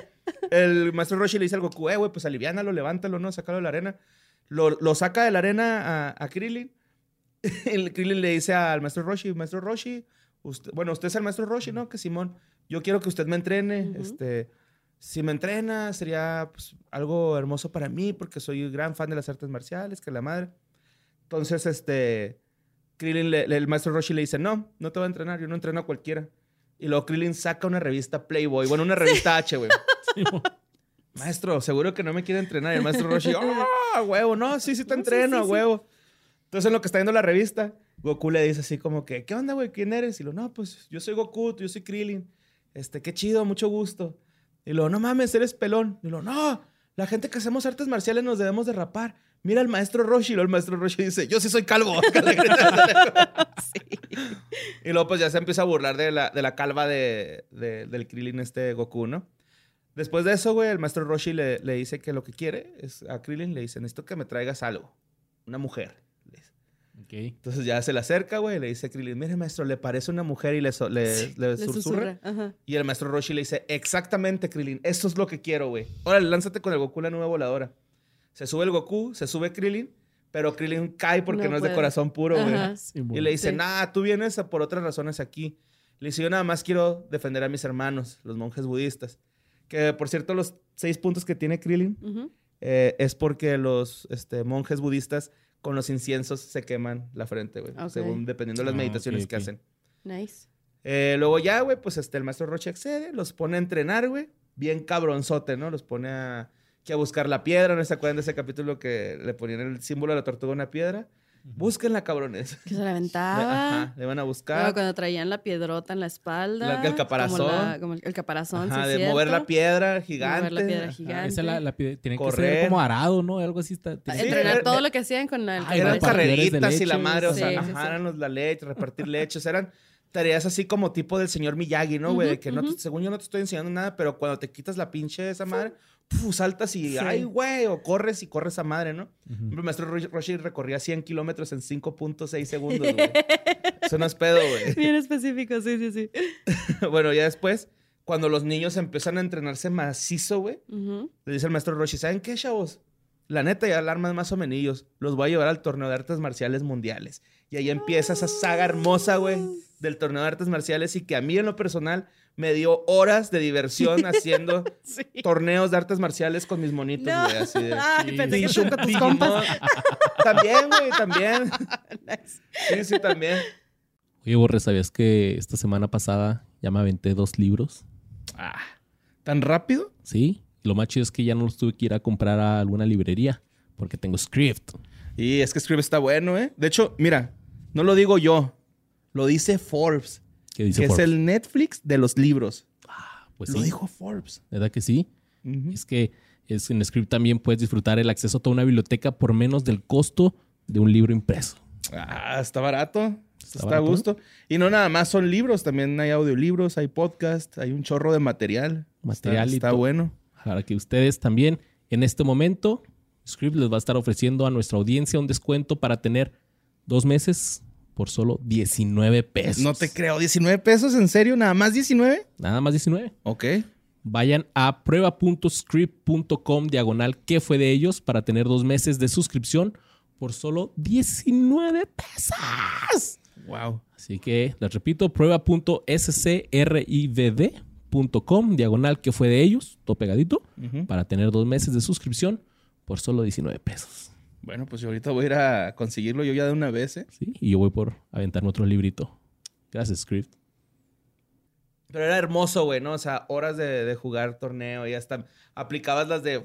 el maestro Roshi le dice al Goku, eh, güey, pues aliviánalo, levántalo, ¿no? Sácalo de la arena. Lo, lo saca de la arena a, a Krillin. El Krillin le dice al maestro Roshi, maestro Roshi, usted, bueno, usted es el maestro Roshi, ¿no? Que Simón, yo quiero que usted me entrene. Este, si me entrena, sería pues, algo hermoso para mí, porque soy un gran fan de las artes marciales, que la madre. Entonces, este, Krillin, le- le- el maestro Roshi le dice, no, no te voy a entrenar, yo no entreno a cualquiera. Y luego Krillin saca una revista Playboy, bueno, una revista H, güey. Sí, Maestro, seguro que no me quiere entrenar. Y el maestro Roshi, ¡ah, a huevo! No, sí, sí te entreno, a sí. huevo. Entonces, en lo que está viendo la revista, Goku le dice así como que, ¿qué onda, güey? ¿Quién eres? Y lo, no, pues yo soy Goku, yo soy Krillin. Este, qué chido, mucho gusto. Y lo, no mames, eres pelón. Y lo, no, la gente que hacemos artes marciales nos debemos de rapar. Mira al maestro Roshi. Y luego el maestro Roshi dice, yo sí soy calvo. Y luego pues ya se empieza a burlar de la, de la calva de, de- del Krillin este Goku, ¿no? Después de eso, güey, el maestro Roshi le, le dice que lo que quiere es a Krillin, le dice, necesito que me traigas algo. Una mujer. le dice. Ok. Entonces ya se le acerca, güey, y le dice a Krillin, mire, maestro, le parece una mujer y le, so- le, le Le susurra. Y el maestro Roshi le dice, exactamente, Krillin, esto es lo que quiero, güey. Órale, lánzate con el Goku la nube voladora. Se sube el Goku, se sube Krillin, pero Krillin cae porque no, No es de corazón puro, güey. Sí, Y le dice, Sí. nah, tú vienes por otras razones aquí. Le dice, yo nada más quiero defender a mis hermanos, los monjes budistas. Que, por cierto, los seis puntos que tiene Krillin eh, es porque los este, monjes budistas con los inciensos se queman la frente, güey. Según, dependiendo de las Ah, meditaciones que hacen. Nice. Eh, luego ya, güey, pues este, el maestro Roche accede, los pone a entrenar, güey. Bien cabronzote, ¿no? Los pone a, que a buscar la piedra. ¿No se acuerdan de ese capítulo que le ponían el símbolo de la tortuga a una piedra? Búsquenla, cabrones. Que se la Le- aventaba. Ajá, le van a Luego, buscar. cuando traían la piedrota en la espalda. La- el caparazón. Como, la- como el, el caparazón, Ajá, sí, de cierto. mover la piedra gigante. Mover la piedra gigante. Esa la, la tiene que Correr. ser como arado, ¿no? Algo así está. Sí, Entrenar era- todo lo que hacían con el Ah, Eran carreritas y la leche, madre, o sea, sí, ajá, sí. eran la leche, repartir leches, eran tareas así como tipo del señor Miyagi, ¿no, güey? De Ujú, que no te- según yo no te estoy enseñando nada, pero cuando te quitas la pinche de esa madre, ¡puf! saltas y, Sí. ay, güey, o corres y corres a madre, ¿no? Ujú. El maestro Ro- Roshi recorría 100 kilómetros en 5.6 segundos, güey. Eso no es pedo, güey. Bien específico, sí, sí, sí. bueno, ya después, cuando los niños empiezan a entrenarse macizo, güey, le dice el maestro Roshi, ¿saben qué, chavos? La neta, ya alarmas más o menos. Los voy a llevar al torneo de artes marciales mundiales. Y ahí empieza esa saga hermosa, güey, del torneo de artes marciales y que a mí en lo personal me dio horas de diversión haciendo Sí. torneos de artes marciales con mis monitos, No. güey, así de... Ay, Sí. pensé que tus compas. También, güey, también. Nice. Sí, sí, también. Oye, Borre, ¿sabías que esta semana pasada ya me aventé dos libros? Ah, ¿Tan rápido? Sí. Lo más chido es que ya no los tuve que ir a comprar a alguna librería porque tengo Script. Y es que Scribe está bueno, ¿eh? De hecho, mira, no lo digo yo, lo dice Forbes, ¿Qué dice que Forbes? es el Netflix de los libros. Pues lo sí, dijo Forbes. ¿verdad que sí? Es que es, en Script también puedes disfrutar el acceso a toda una biblioteca por menos del costo de un libro impreso. Ah, está barato. Está, a gusto. Y no nada más son libros, también hay audiolibros, hay podcast, hay un chorro de material. Material Está, está bueno. Para que ustedes también, en este momento, Script les va a estar ofreciendo a nuestra audiencia un descuento para tener dos meses por solo 19 pesos. No te creo, 19 pesos, ¿en serio? ¿Nada más 19? Nada más 19. Ok. Vayan a prueba.script.com diagonal que fue de ellos para tener dos meses de suscripción por solo 19 pesos. Wow. Así que les repito, prueba.scribd.com diagonal que fue de ellos, todo pegadito, para tener dos meses de suscripción por solo 19 pesos. Bueno, pues yo ahorita voy a ir a conseguirlo yo ya de una vez, ¿eh? ¿sí? Y yo voy por aventarme otro librito. Gracias, Script. Pero era hermoso, güey, ¿no? O sea, horas de, de jugar torneo y hasta aplicabas las de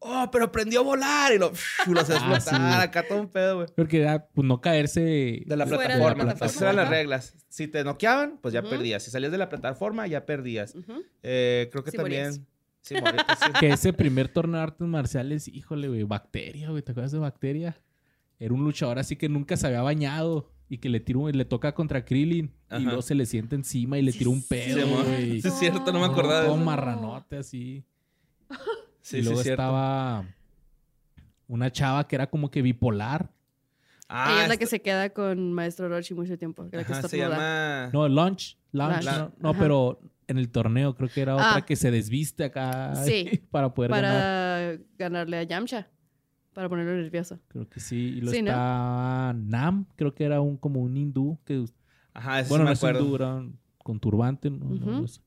oh, pero aprendió a volar. Y lo, lo hace Ah, sí. Acá todo un pedo, güey. Porque era pues, no caerse De la Fuera de la plataforma. Esas eran las reglas. Si te noqueaban, pues ya perdías. Si salías de la plataforma, ya perdías. Eh, creo que Sí también. morías. Sí, morías, sí. que ese primer torneo de artes marciales, híjole, güey, Bacteria, güey, ¿te acuerdas de Bacteria? Era un luchador así que nunca se había bañado y que le tira un- le toca contra Krillin Ajá. y luego se le sienta encima y le Sí, tira un pedo, güey. Sí, es cierto, no me acordaba Todo marranote así. Sí, y sí, luego estaba una chava que era como que bipolar. Ah, Ella es la que se queda con Maestro Roshi mucho tiempo. La que se llama. No, Launch. Launch, Launch. no, pero en el torneo creo que era otra Ah. que se desviste acá Sí. para poder ganar. Para ganarle a Yamcha. Para ponerlo nervioso. Creo que sí. Y luego Sí, ¿no? está Nam, creo que era un como un hindú que Ajá, ese bueno, sí no me es acuerdo. hindú, era un- con turbante, ¿no? No, no sé.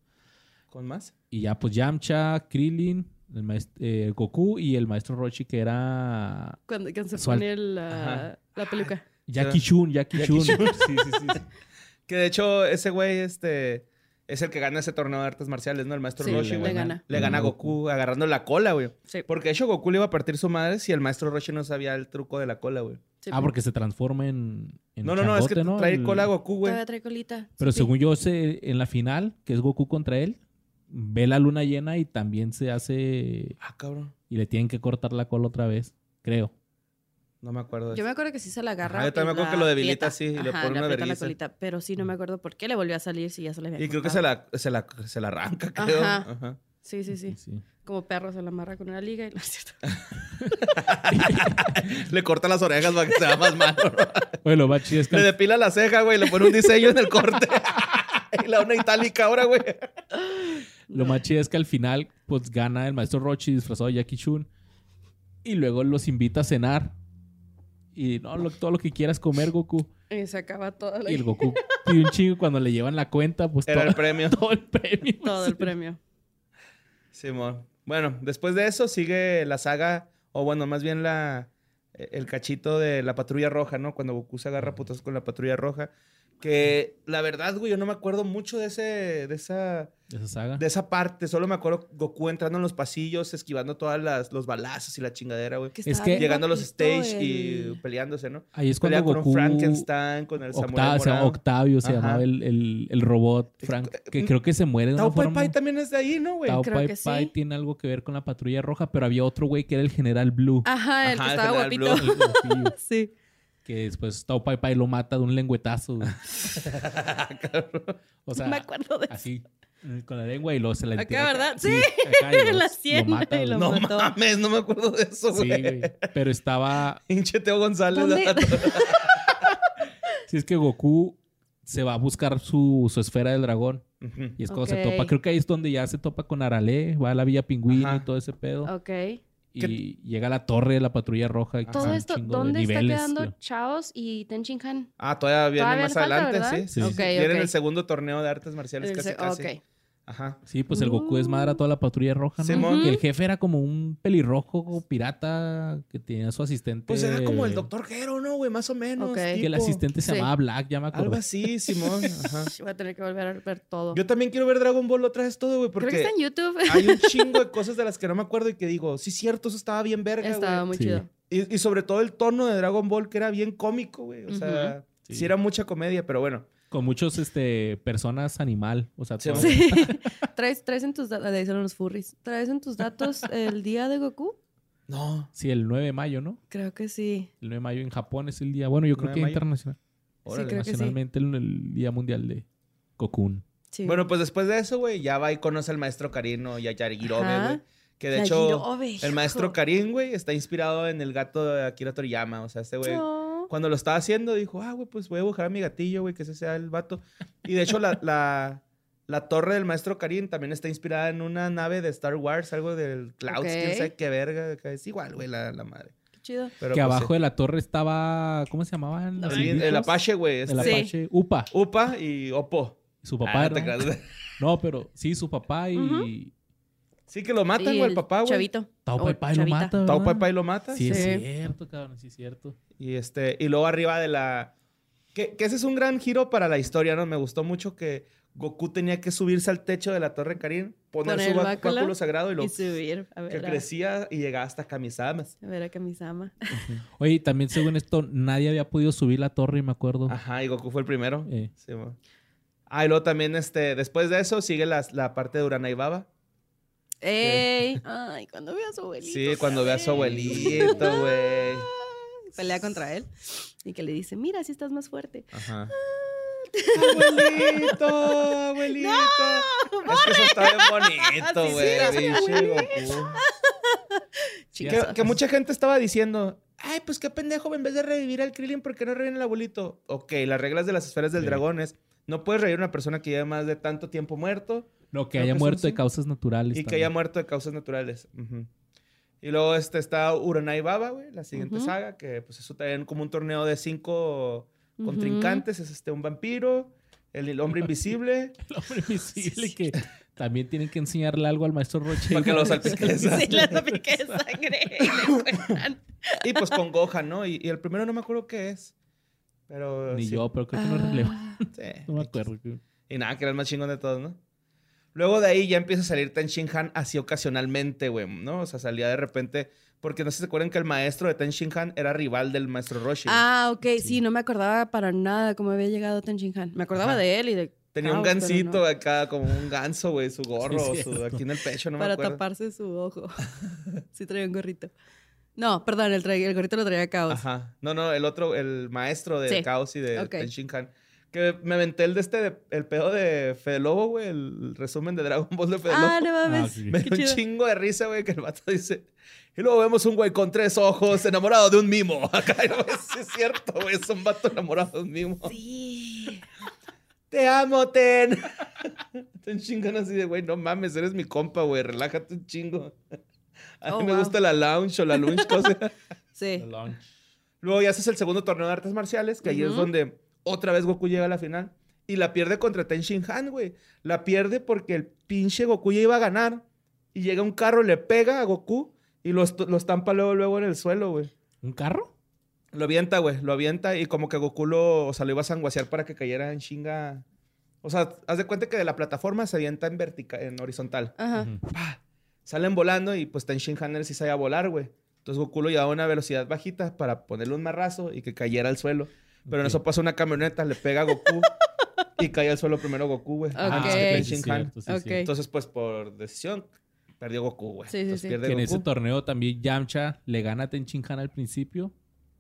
¿Con más? Y ya pues Yamcha, Krillin, el maest- eh, Goku y el maestro Roshi que era Cuando, cuando se Sual- pone la, peluca. Jackie Chun, Jackie, Chun. Chun. Sí, sí, sí, sí. Que de hecho, ese güey, este. Es el que gana ese torneo de artes marciales, ¿no? El maestro Sí, Roshi, le güey. gana. Le gana a Goku agarrando la cola, güey. Sí. Porque de hecho Goku le iba a partir su madre si el maestro Roshi no sabía el truco de la cola, güey. Sí, Ah, porque se transforma en, en No, no, no, es que trae El- cola a Goku, güey. Todavía trae colita. Pero Sí, según yo sé, en la final, que es Goku contra él, ve la luna llena y también se hace... Ah, cabrón. Y le tienen que cortar la cola otra vez, creo. No me acuerdo de Yo eso. me acuerdo que sí se la agarra. Ajá, yo también me acuerdo que lo debilita así, y le pone una la colita. Pero sí, no me acuerdo por qué le volvió a salir si ya se le había Y creo que se la, se la, se la arranca, creo. Ajá. Ajá. Sí, sí, sí. Sí. Como perro se la amarra con una liga y no es cierto. Le corta las orejas para que se vea más malo. ¿no? Oye, lo más chido es que Le depila la ceja, güey. Le pone un diseño en el corte. y la una itálica ahora, güey. Lo más chido es que al final, pues gana el maestro Rochi disfrazado de Jackie Chun. Y luego los invita a cenar. Y no, lo- todo lo que quieras comer, Goku. Y se acaba toda la... Y el Goku pide un chingo cuando le llevan la cuenta, pues Era todo, el premio. todo el premio. todo el premio. Simón. Bueno, después de eso sigue la saga, o bueno, más bien la el cachito de la patrulla roja, ¿no? Cuando Goku se agarra a putas con la patrulla roja. Que la verdad, güey, yo no me acuerdo mucho de ese, de esa, Esa saga. de esa parte. Solo me acuerdo Goku entrando en los pasillos, esquivando todas las, los balazos y la chingadera, güey. Que Es que- Llegando a los stage y el- peleándose, ¿no? Ahí es cuando Pelea con Goku... un Frankenstein, con el Octavio, Samurai se llama Morado. Octavio, se Ajá. llamaba el, el- el robot Frank, que creo que se muere de una Tao Pai forma... Pai también es de ahí, ¿no, güey? Tao Creo Pai que Pai tiene algo que ver con la patrulla roja, pero había otro güey que era el general Blue. Ajá, el Ajá, que estaba General guapito. Blue. Sí. Que después Tao Pai Pai lo mata de un lengüetazo. güey. o sea, me acuerdo de eso. así con la lengua y luego se la Acá, entierra ¿verdad? Sí. acá, y En luego la lo sien mata, y lo güey. No mató. mames, no me acuerdo de eso, Sí, güey. güey. Pero estaba. Pinche Teo González. ¿Dónde? Si es que Goku se va a buscar su, su esfera del dragón. Y es cuando se topa. Creo que ahí es donde ya se topa con Arale. Va a la Villa Pingüino Ajá. y todo ese pedo. Ok. Y llega a la torre de la patrulla roja. y Todo esto, ¿dónde está niveles, quedando. Chaos y Tenchin Han? Ah, todavía viene Todavía más falta, adelante, ¿verdad? sí. sí, Viene en el segundo torneo de artes marciales El casi, se- casi. ok. Ajá. Sí, pues el Goku es madre a toda la patrulla roja, ¿no? Simón. Que el jefe era como un pelirrojo pirata que tenía su asistente. Pues era como el Doctor Gero, ¿no, güey? Más o menos. Ok. Que el asistente se Sí. llamaba Black, ya me Algo acuerdo. así, Simón. Ajá. Voy a tener que volver a ver todo. Yo también quiero ver Dragon Ball otra vez todo, güey, Creo que porque está en YouTube. hay un chingo de cosas de las que no me acuerdo y que digo, sí, cierto, eso estaba bien verga, Estaba muy Sí. chido. Y, y sobre todo el tono de Dragon Ball, que era bien cómico, güey. O sea, Sí. sí. era mucha comedia, pero bueno. Con muchos este, personas animal. O sea, Sí, todo- Sí. ¿Traes, traes en tus datos, de ahí salen los furries. ¿Traes en tus datos el día de Goku? No. Sí, el 9 de mayo, ¿no? Creo que sí. El 9 de mayo en Japón es el día. Bueno, yo creo 9 que mayo. internacional. Órale. creo que sí. El, el Día Mundial de Cocoon. sí. Bueno, pues después de eso, güey, ya va y conoce al maestro Karino y a Yarigirobe, güey. Que de La hecho, el maestro. Karin, güey, está inspirado en el gato de Akira Toriyama. O sea, este güey, No. Cuando lo estaba haciendo, dijo, ah, güey, pues voy a buscar a mi gatillo, güey, que ese sea el vato. Y de hecho, la, la, la torre del maestro Karin también está inspirada en una nave de Star Wars, algo del Clouds, Ok. quién sabe qué verga. que Es igual, güey, la, la madre. Qué chido. Pero, que pues, abajo sí. de la torre estaba. ¿Cómo se llamaban? los Sí, el? Apache, güey. este, El Sí. Apache. Upa. Upa y Oppo. Su papá Ah, era. te creas. No, pero sí, su papá y. Sí que lo matan, güey, el papá, güey. Chavito. Tao O Pai Pai lo mata. Tao ¿verdad? Pai Pai lo mata. Sí, es cierto, cabrón, sí es cierto. Y este, y luego arriba de la. Que, que ese es un gran giro para la historia, ¿no? Me gustó mucho que Goku tenía que subirse al techo de la Torre Karin poner Poner su báculo sagrado y lo Y subir. A que ver, crecía y llegaba hasta Kamisamas. a ver a Kamisama. Oye, también según esto, nadie había podido subir la torre, me acuerdo. Ajá, y Goku fue el primero. Eh. Sí, mo. Ah, y luego también, este, después de eso, sigue la, la parte de Urana y Baba. ¡Ey! Ay, cuando ve a su abuelito. Sí, cuando ve a su abuelito, güey. Pelea contra él. Y que le dice, mira, si estás más fuerte. Ajá. abuelito, abuelito. es que eso está bien bonito, güey. sí. Que, que mucha gente estaba diciendo, ay, pues qué pendejo, en vez de revivir al Krillin, ¿por qué no reviven al abuelito? Ok, las reglas de las esferas del Sí. dragón es, no puedes revivir a una persona que lleva más de tanto tiempo muerto No, que Creo haya que son muerto de causas naturales. y que haya muerto de causas naturales. Y luego este, está Uranai Baba, güey, la siguiente saga, que pues eso también como un torneo de cinco contrincantes, es este, un vampiro, el, el hombre invisible, El hombre invisible que también tienen que enseñarle algo al maestro Roche. para que lo salpique de Sí, sangre. de y pues con Gohan, ¿no? Y, y el primero no me acuerdo qué es. Pero Ni sí, yo, pero creo que no es Ah. relevante. sí. No me acuerdo. Y nada, que era el más chingón de todos, ¿no? Luego de ahí ya empieza a salir Ten Shin Han así ocasionalmente, güey, ¿no? O sea, salía de repente. Porque no sé si se acuerdan que el maestro de Ten Shin Han era rival del maestro Roshi. Ah, ok. Sí. no me acordaba para nada cómo había llegado Ten Shin Han. Me acordaba Ajá. de él y de... Tenía un gancito no. acá, como un ganso, güey, su gorro, Sí, su, aquí en el pecho, no me para acuerdo. taparse su ojo. sí traía un gorrito. No, perdón, el, el gorrito lo traía Caos. Ajá. No, no, el otro, el maestro de Sí. Caos y de Ok. Ten Shin Han. Que me aventé el de este, de- el pedo de Fede Lobo, güey, el resumen de Dragon Ball de Fede Ah, Lobo. no mames. Ah, sí. Me dio un chido. chingo de risa, güey, que el vato dice. Y luego vemos un güey con tres ojos, enamorado de un mimo. Acá, no, sí es cierto, güey, es un vato enamorado de un mimo. Sí. Te amo, Ten. Ten chingan así de, güey, no mames, eres mi compa, güey, relájate un chingo. A mí Oh, me wow. gusta la lounge o la lunch, cosa. Sí. Luego ya haces el segundo torneo de artes marciales, que ahí es donde otra vez Goku llega a la final. Y la pierde contra Ten Shin Han, güey. La pierde porque el pinche Goku ya iba a ganar. Y llega un carro, le pega a Goku y lo, est- lo estampa luego, luego en el suelo, güey. ¿Un carro? Lo avienta, güey. Lo avienta y como que Goku lo, o sea, lo iba a sanguasear para que cayera en chinga. O sea, haz de cuenta que de la plataforma se avienta en, vertica- en horizontal. Ajá. Salen volando y pues Ten Shin Han él sí sabía volar, güey. Entonces Goku lo llevaba a una velocidad bajita para ponerle un marrazo y que cayera al suelo. Pero en eso pasa una camioneta, le pega a Goku y cae al suelo primero Goku, güey. Ok. antes que Ah, Ten sí, cierto, sí, Ok. sí. Entonces, pues por decisión, perdió Goku, güey. Sí, sí, Entonces sí. pierde Que en ese torneo también Yamcha le gana a Tenchin Han al principio.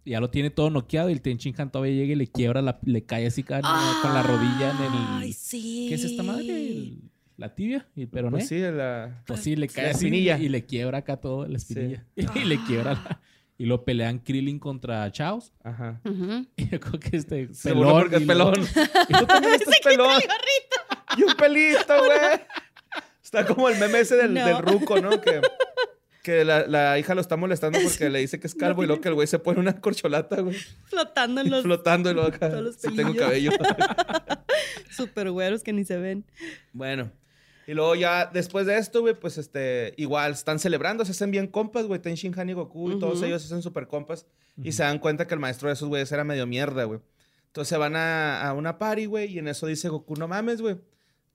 Ya lo tiene todo noqueado y el Tenchin Han todavía llega y le quiebra, la, le cae así con, con la rodilla en Ay, el... sí. ¿Qué es esta madre? El- la tibia y el peroné. Pues sí, la... Pues sí, le cae La espinilla. y le quiebra acá todo la Sí. espinilla. Y le quiebra la- Y lo pelean Krillin contra Chaos. Ajá. Ujú. Y yo creo que este Se burló porque es pelón. y tú también estás pelón. Y un pelito, güey. Está como el meme ese del, No. del ruco, ¿no? Que, que la, la hija lo está molestando porque le dice que es calvo y luego que el güey se pone una corcholata, güey. Flotando en los Flotando y luego acá. todos los Sí tengo cabello. super güeros que ni se ven. bueno. Y luego ya después de esto, güey, pues este, igual están celebrando, se hacen bien compas, güey, Ten Shin Han y Goku y todos ellos se hacen super compas y se dan cuenta que el maestro de esos güeyes era medio mierda, güey. Entonces se van a, a una party, güey, y en eso dice Goku, no mames, güey.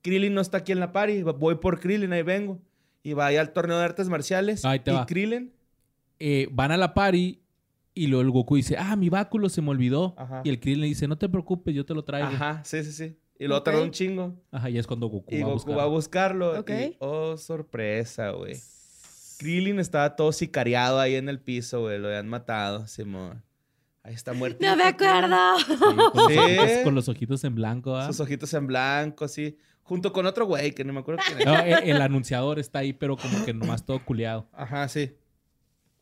Krillin no está aquí en la party, voy por Krillin, ahí vengo. Y va ahí al torneo de artes marciales. Ahí te y va. Krillin, Eh, van a la party y luego el Goku dice, ah, mi báculo se me olvidó. Ajá. Y el Krillin le dice, no te preocupes, yo te lo traigo. Ajá, sí, sí, sí. Y luego Ok. tarda un chingo. y es cuando Goku Y va a Goku va a buscarlo. buscarlo. Ok. y, oh, sorpresa, güey. Krillin estaba todo sicariado ahí en el piso, güey. Lo habían matado, Simón. Ahí está muerto. No me acuerdo. Sí, con, los Sí. ojitos, con los ojitos en blanco. ¿ah? Sus ojitos en blanco, así. Junto con otro güey que no me acuerdo quién es. No, el, el anunciador está ahí, pero como que nomás todo culeado. Ajá, sí.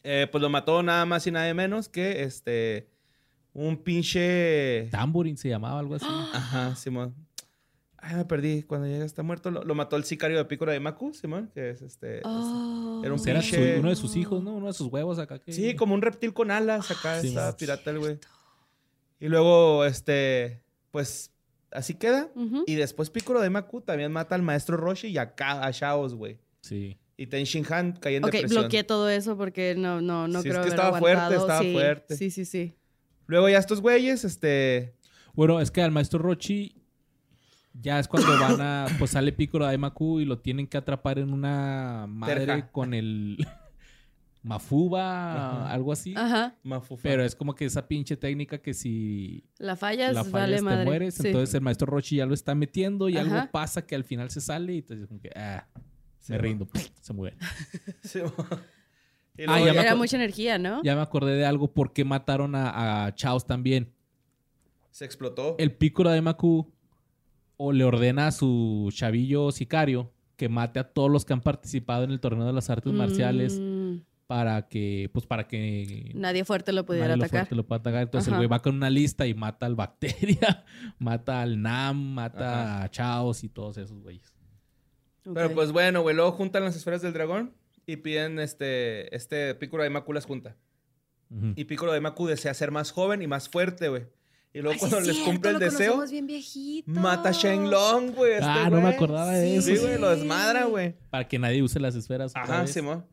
Eh, pues lo mató nada más y nada menos que este. Un pinche. Tambourine se llamaba algo así. Ajá, Simón. Ay, me perdí. Cuando llega está muerto. Lo, lo mató el sicario de Pícoro de Maku, Simón, que es este. Oh. Era un era su- uno de sus hijos, ¿no? Uno de sus huevos acá. Que... Sí, como un reptil con alas acá. Sí, estaba man. pirata el güey. Y luego, este. Pues así queda. Y después Pícoro de Maku también mata al maestro Roshi y a, Ka- a Shaos, güey. Sí. Y Ten Shin Han cae en Ok, depresión. bloqueé todo eso porque no, no, no Sí, es creo que haber estaba fuerte, aguantado. estaba Sí, fuerte. Sí, sí, sí. Luego ya estos güeyes, este... Bueno, es que al maestro Rochi Ya es cuando van a. Pues sale Piccolo de Daimaku y lo tienen que atrapar en una madre Terja. con el. Mafuba, Ajá. algo así. Ajá. Mafufa. Pero es como que esa pinche técnica que si La fallas, la vale fallas madre. te mueres. Sí. Entonces el maestro Rochi ya lo está metiendo y algo pasa que al final se sale y entonces como que, ah, Sí, me va. rindo, se muere. Y Ah, ya me Era mucha energía, ¿no? Ya me acordé de algo, por qué mataron a, a Chaos también. se explotó. El Piccolo de Maku o le ordena a su chavillo sicario que mate a todos los que han participado en el torneo de las artes marciales Mm, para que, pues para que nadie fuerte lo pudiera nadie lo atacar. fuerte lo pueda atacar. Entonces Ajá. el güey va con una lista y mata al Bacteria, mata al Nam, mata Ajá. a Chaos y todos esos güeyes. Pero pues bueno, güey, luego juntan las esferas del dragón y piden este, este Piccolo de Maku las junta. Y Piccolo de Maku desea ser más joven y más fuerte, güey. Y luego Ay, sí cuando es les cierto, cumple el deseo, bien mata a Shenlong, güey. este Ah, no me acordaba de Sí, eso. güey, lo desmadra, güey. Para que nadie use las esferas. Ajá. Simón.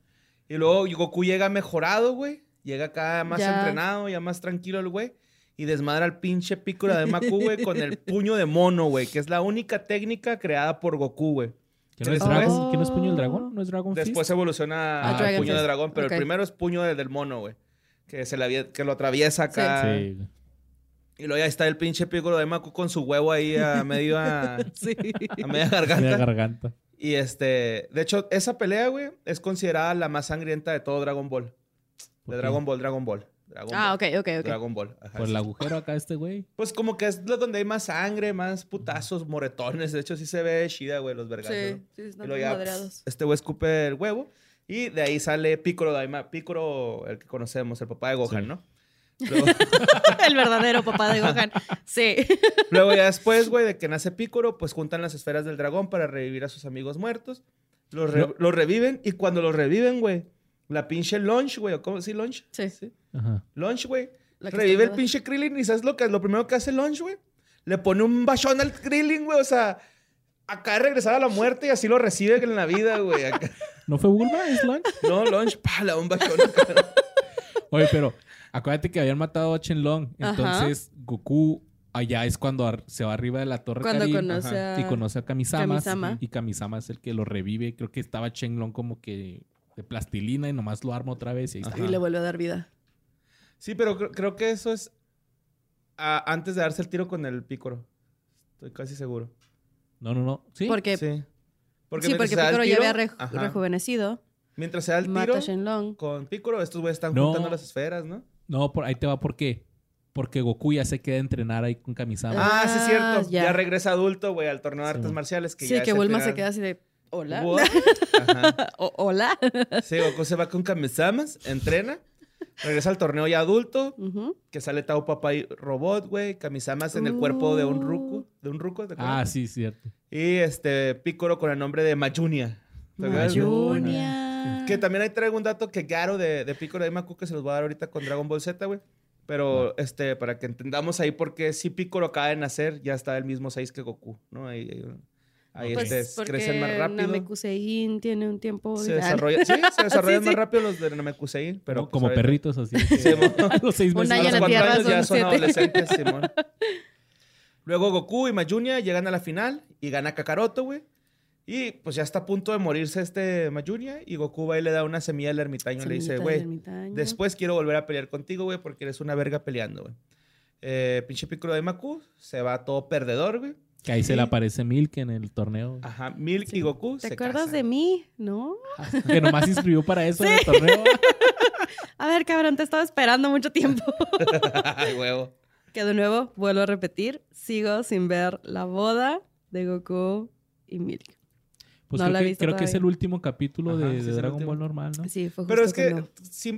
Y luego Goku llega mejorado, güey. Llega acá más Ya. entrenado, ya más tranquilo el güey. Y desmadra al pinche Piccolo de Maku, güey, con el puño de mono, güey. Que es la única técnica creada por Goku, güey. ¿Que no es ¿Después? Dragon? ¿Que no es puño del dragón? ¿No es Dragon Fist? Después evoluciona Ah, Dragon puño de Fist. dragón, pero el primero es puño del, del mono, güey. Que, se le que lo atraviesa acá. Sí. Y luego ya está el pinche Piccolo de Maku con su huevo ahí a medio a, Sí. a media garganta. Media garganta. Y este, de hecho, esa pelea, güey, es considerada la más sangrienta de todo Dragon Ball. ¿Por De? Dragon Ball, Dragon Ball. Dragon Ah, Ball. ok, ok, ok. Dragon Ball. Ajá, Por sí. el agujero acá este güey. Pues como que es donde hay más sangre, más putazos, moretones. De hecho, sí se ve chida, güey, los vergazos. Sí, ¿no? sí, están Y ya, madreados. Este güey escupe el huevo. Y de ahí sale Piccolo Daima. Piccolo, el que conocemos, el papá de Gohan, Sí. ¿no? Luego, El verdadero papá de Gohan. Sí. luego ya después, güey, de que nace Piccolo, pues juntan las esferas del dragón para revivir a sus amigos muertos. Los, re- No. los reviven y cuando los reviven, güey, la pinche Launch, güey, ¿o ¿cómo? ¿Sí, Launch? Sí. Ajá. Launch, güey. Revive el está pinche Krillin y ¿sabes lo, que, lo primero que hace Launch, güey? Le pone un bachón al Krillin, güey, o sea... Acá de regresar a la muerte y así lo recibe en la vida, güey. acá. ¿No fue Bulma? ¿Es Launch? No, Launch, pala, un bachón. Oye, pero acuérdate que habían matado a Shenlong. Ajá. Entonces, Goku allá es cuando se va arriba de la torre Cuando Karin conoce Ajá. a... y conoce a Kamisama. Kamisama. Y Kamisama es el que lo revive. Creo que estaba Shenlong como que de plastilina y nomás lo arma otra vez y ahí está. Y le vuelve a dar vida. Sí, pero cre- creo que eso es antes de darse el tiro con el pícoro. Estoy casi seguro. No, no, no. ¿Sí? Porque, sí, Sí. Porque, porque el Piccolo ya tiro- había re- ajá. rejuvenecido. Mientras se da el tiro con Piccolo, estos güeyes están No. juntando las esferas, ¿no? No, por ahí te va. ¿Por qué? Porque Goku ya se queda a entrenar ahí con Kamisama. Ah, sí es cierto. ya. Ya. regresa adulto, güey, al torneo de artes marciales. Que sí, ya que Bulma se queda así de... ¿Hola? What? Ajá. O- ¿Hola? Sí, Goku se va con Kamisamas, entrena, regresa al torneo ya adulto, que sale Tao Papá y Robot, güey, Kamisamas en el cuerpo de un ruco, de un ruco, ¿te acuerdas? Ah, sí, cierto. Y este Piccolo con el nombre de Mayunia. ¿te Mayunia. Que también ahí traigo un dato que Garo de, de Piccolo de Maku que se los voy a dar ahorita con Dragon Ball Z, güey. Pero, este, para que entendamos ahí por qué si Piccolo acaba de nacer, ya está el mismo 6 que Goku, ¿no? Ahí, ahí, ahí, Pues este, crecen más rápido. Namekusein tiene un tiempo... Se de- desarrolla, sí, se desarrollan Sí, más sí. rápido los de Namekusein, pero Como- pues, como perritos así. Sí, mo. A los seis meses. año a en los cuatro Tierra años ya son son siete. adolescentes, Simón. Luego Goku y Mayunia llegan a la final y gana Kakaroto, güey. Y pues ya está a punto de morirse este Mayunia y Goku va y le da una semilla al ermitaño y le dice, güey, después quiero volver a pelear contigo, güey, porque eres una verga peleando, güey. Eh, pinche Piccolo de Maku se va todo perdedor, güey. Que ahí se le aparece Milk en el torneo. Ajá, Milk y Goku ¿Te se acuerdas casan. de mí? ¿No? Que nomás se inscribió para eso en el torneo. A ver, cabrón, te estaba esperando mucho tiempo. Ay, huevo. que de nuevo, vuelvo a repetir, sigo sin ver la boda de Goku y Milk. Pues No creo, la he que, visto creo que es el último capítulo Ajá, de, sí, Dragon último. Ball normal, ¿no? Sí, fue Pero es que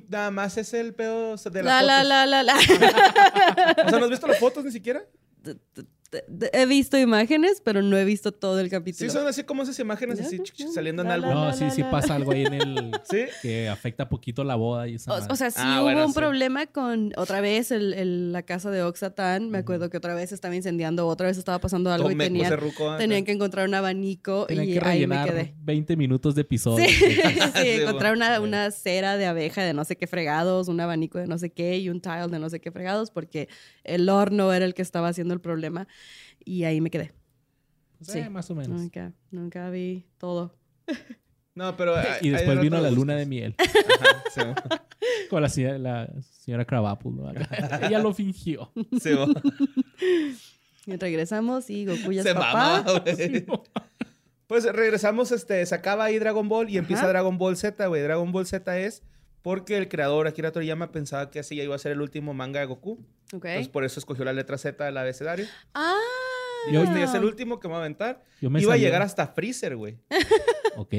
nada más es el pedo de La, las la, fotos. la, la, la. O sea, ¿no has visto las fotos ni siquiera? He visto imágenes, pero no he visto todo el Sí, capítulo. son así como esas imágenes así saliendo en algo. No, la, sí, la, sí pasa algo ahí en el... ¿Sí? que afecta poquito la boda y esa O, o sea, sí Ah, hubo bueno, un sí. problema con otra vez el, el- la casa de Oxatán. Me acuerdo que otra vez estaba incendiando, otra vez estaba pasando algo y tenían, que encontrar un abanico Tenían y que ahí me quedé. 20 minutos de episodio. Sí, sí, Sí, encontrar una cera de abeja de no sé qué fregados, un abanico de no sé qué y un tile de no sé qué fregados porque el horno era el que estaba haciendo el problema y ahí me quedé. Pues, Sí. eh, más o menos. Nunca, nunca vi todo. No, pero... hay- Y hay después de vino la luna de miel. Ajá, sí, Con la, señora- la señora Krabappel, ¿no? Ella lo fingió. sí, mo. Y regresamos y Goku ya Se es papá. mama. Pues regresamos, este, se acaba ahí Dragon Ball y empieza. Dragon Ball Z, güey. Dragon Ball Z es porque el creador Akira Toriyama pensaba que así ya iba a ser el último manga de Goku. Ok. Entonces por eso escogió la letra Z del abecedario. ah. Dijo, este ya es el último que me va a aventar. Yo me Iba a llegar hasta Freezer, güey. Ok.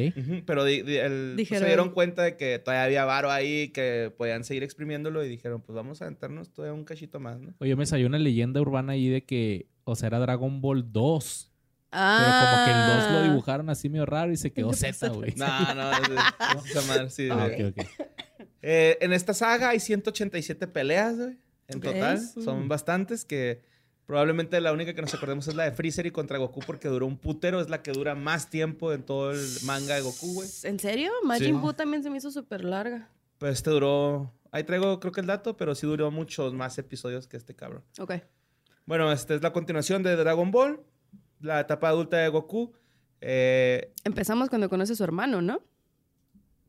Pero di- di- el- pues, se dieron cuenta de que todavía había varo ahí, que podían seguir exprimiéndolo y dijeron, pues vamos a aventarnos todavía un cachito más, ¿no? Oye, me salió una leyenda urbana ahí de que, o sea, era Dragon Ball 2. Ah. Pero como que el 2 lo dibujaron así medio raro y se quedó Z, güey. No, no, es- es esa madre, sí, Ah, güey. ok, ok. Eh, en esta saga hay 187 peleas, güey. En total. Son bastantes que probablemente la única que nos acordemos es la de Freezer y contra Goku porque duró un putero. Es la que dura más tiempo en todo el manga de Goku, güey. ¿En serio? Majin Sí. Buu también se me hizo súper larga. Pues este duró... Ahí traigo creo que el dato, pero sí duró muchos más episodios que este cabrón. Ok. Bueno, esta es la continuación de Dragon Ball. La etapa adulta de Goku. Eh, Empezamos cuando conoce a su hermano, ¿no?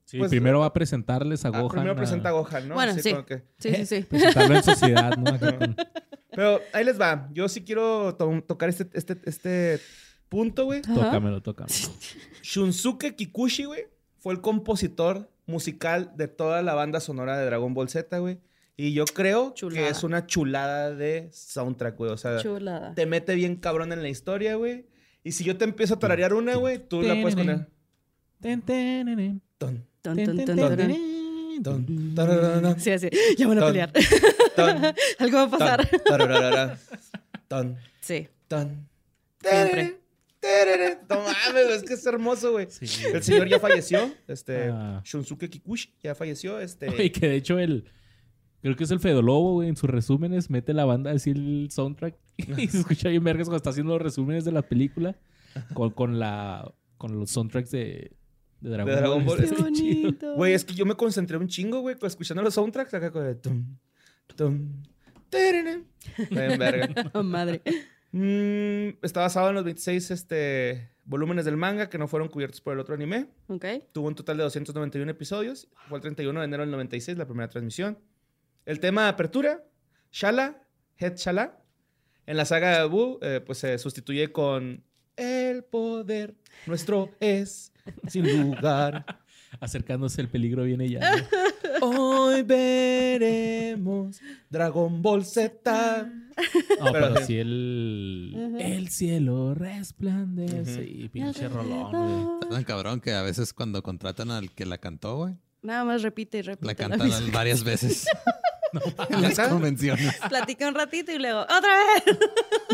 Sí, Pues, primero va a presentarles a ah, Gohan. primero a- presenta a Gohan, ¿no? Bueno, Así sí. como que- Sí, sí, sí. Presentarlo en sociedad, ¿no? Con- Pero ahí les va. Yo sí quiero to- tocar este, este, este punto, güey. Tócamelo, tócamelo. Shunsuke Kikuchi, güey, fue el compositor musical de toda la banda sonora de Dragon Ball Z, güey. Y yo creo Chulada. que es una chulada de soundtrack, güey. O sea, Chulada. te mete bien cabrón en la historia, güey. Y si yo te empiezo a tararear una, güey, tú la puedes poner. Ten, ten, ten, Ton, Sí, así. Ya van a pelear. Algo va a pasar. Sí. Siempre. No mames, güey, es que es hermoso, güey. Sí. El señor ya falleció, este, Ah. Shunsuke Kikuchi ya falleció, este. Oye, que de hecho el... Creo que es el Fedolobo, güey. En sus resúmenes mete la banda a decir el soundtrack. Y se escucha bien vergas cuando está haciendo los resúmenes de la película. Con, con la... Con los soundtracks de... De Dragon, De Dragon Ball. Bonito. Güey, es que yo me concentré un chingo, güey, con- escuchando los soundtracks acá con el tum, tum, bien verga. Oh, madre. Mm, está basado en los 26 este, volúmenes del manga que no fueron cubiertos por el otro anime. Ok. Tuvo un total de 291 episodios. Fue el 31 de enero del 96 la primera transmisión. El tema de apertura, Shala, Het Shala. En la saga de Buu, eh, pues se sustituye con El poder nuestro es sin lugar. Acercándose el peligro viene ya. ¿no? Hoy veremos Dragon Ball Z. No, Pero pero si el... Cielo resplandece. Y pinche rolón. Está tan cabrón que a veces cuando contratan al que la cantó, güey, Nada más repite y repite. la cantan varias veces en las convenciones. Platica un ratito y luego, ¡otra vez!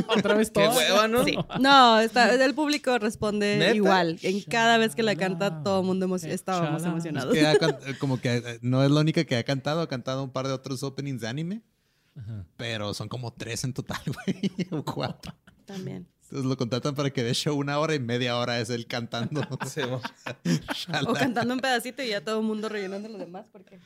Otra vez Qué todo. hueva, ¿no? Sí. No, está, el público responde ¿Neta? igual. En cada vez que la canta, todo el mundo emo- estábamos emocionados. Que ha can- eh, como que eh, no es la única que ha cantado, ha cantado un par de otros openings de anime, Ajá. pero son como tres en total, güey, o cuatro. También. Entonces lo contratan para que dé show una hora y media hora es él cantando. O cantando un pedacito y ya todo el mundo rellenando lo demás. Porque...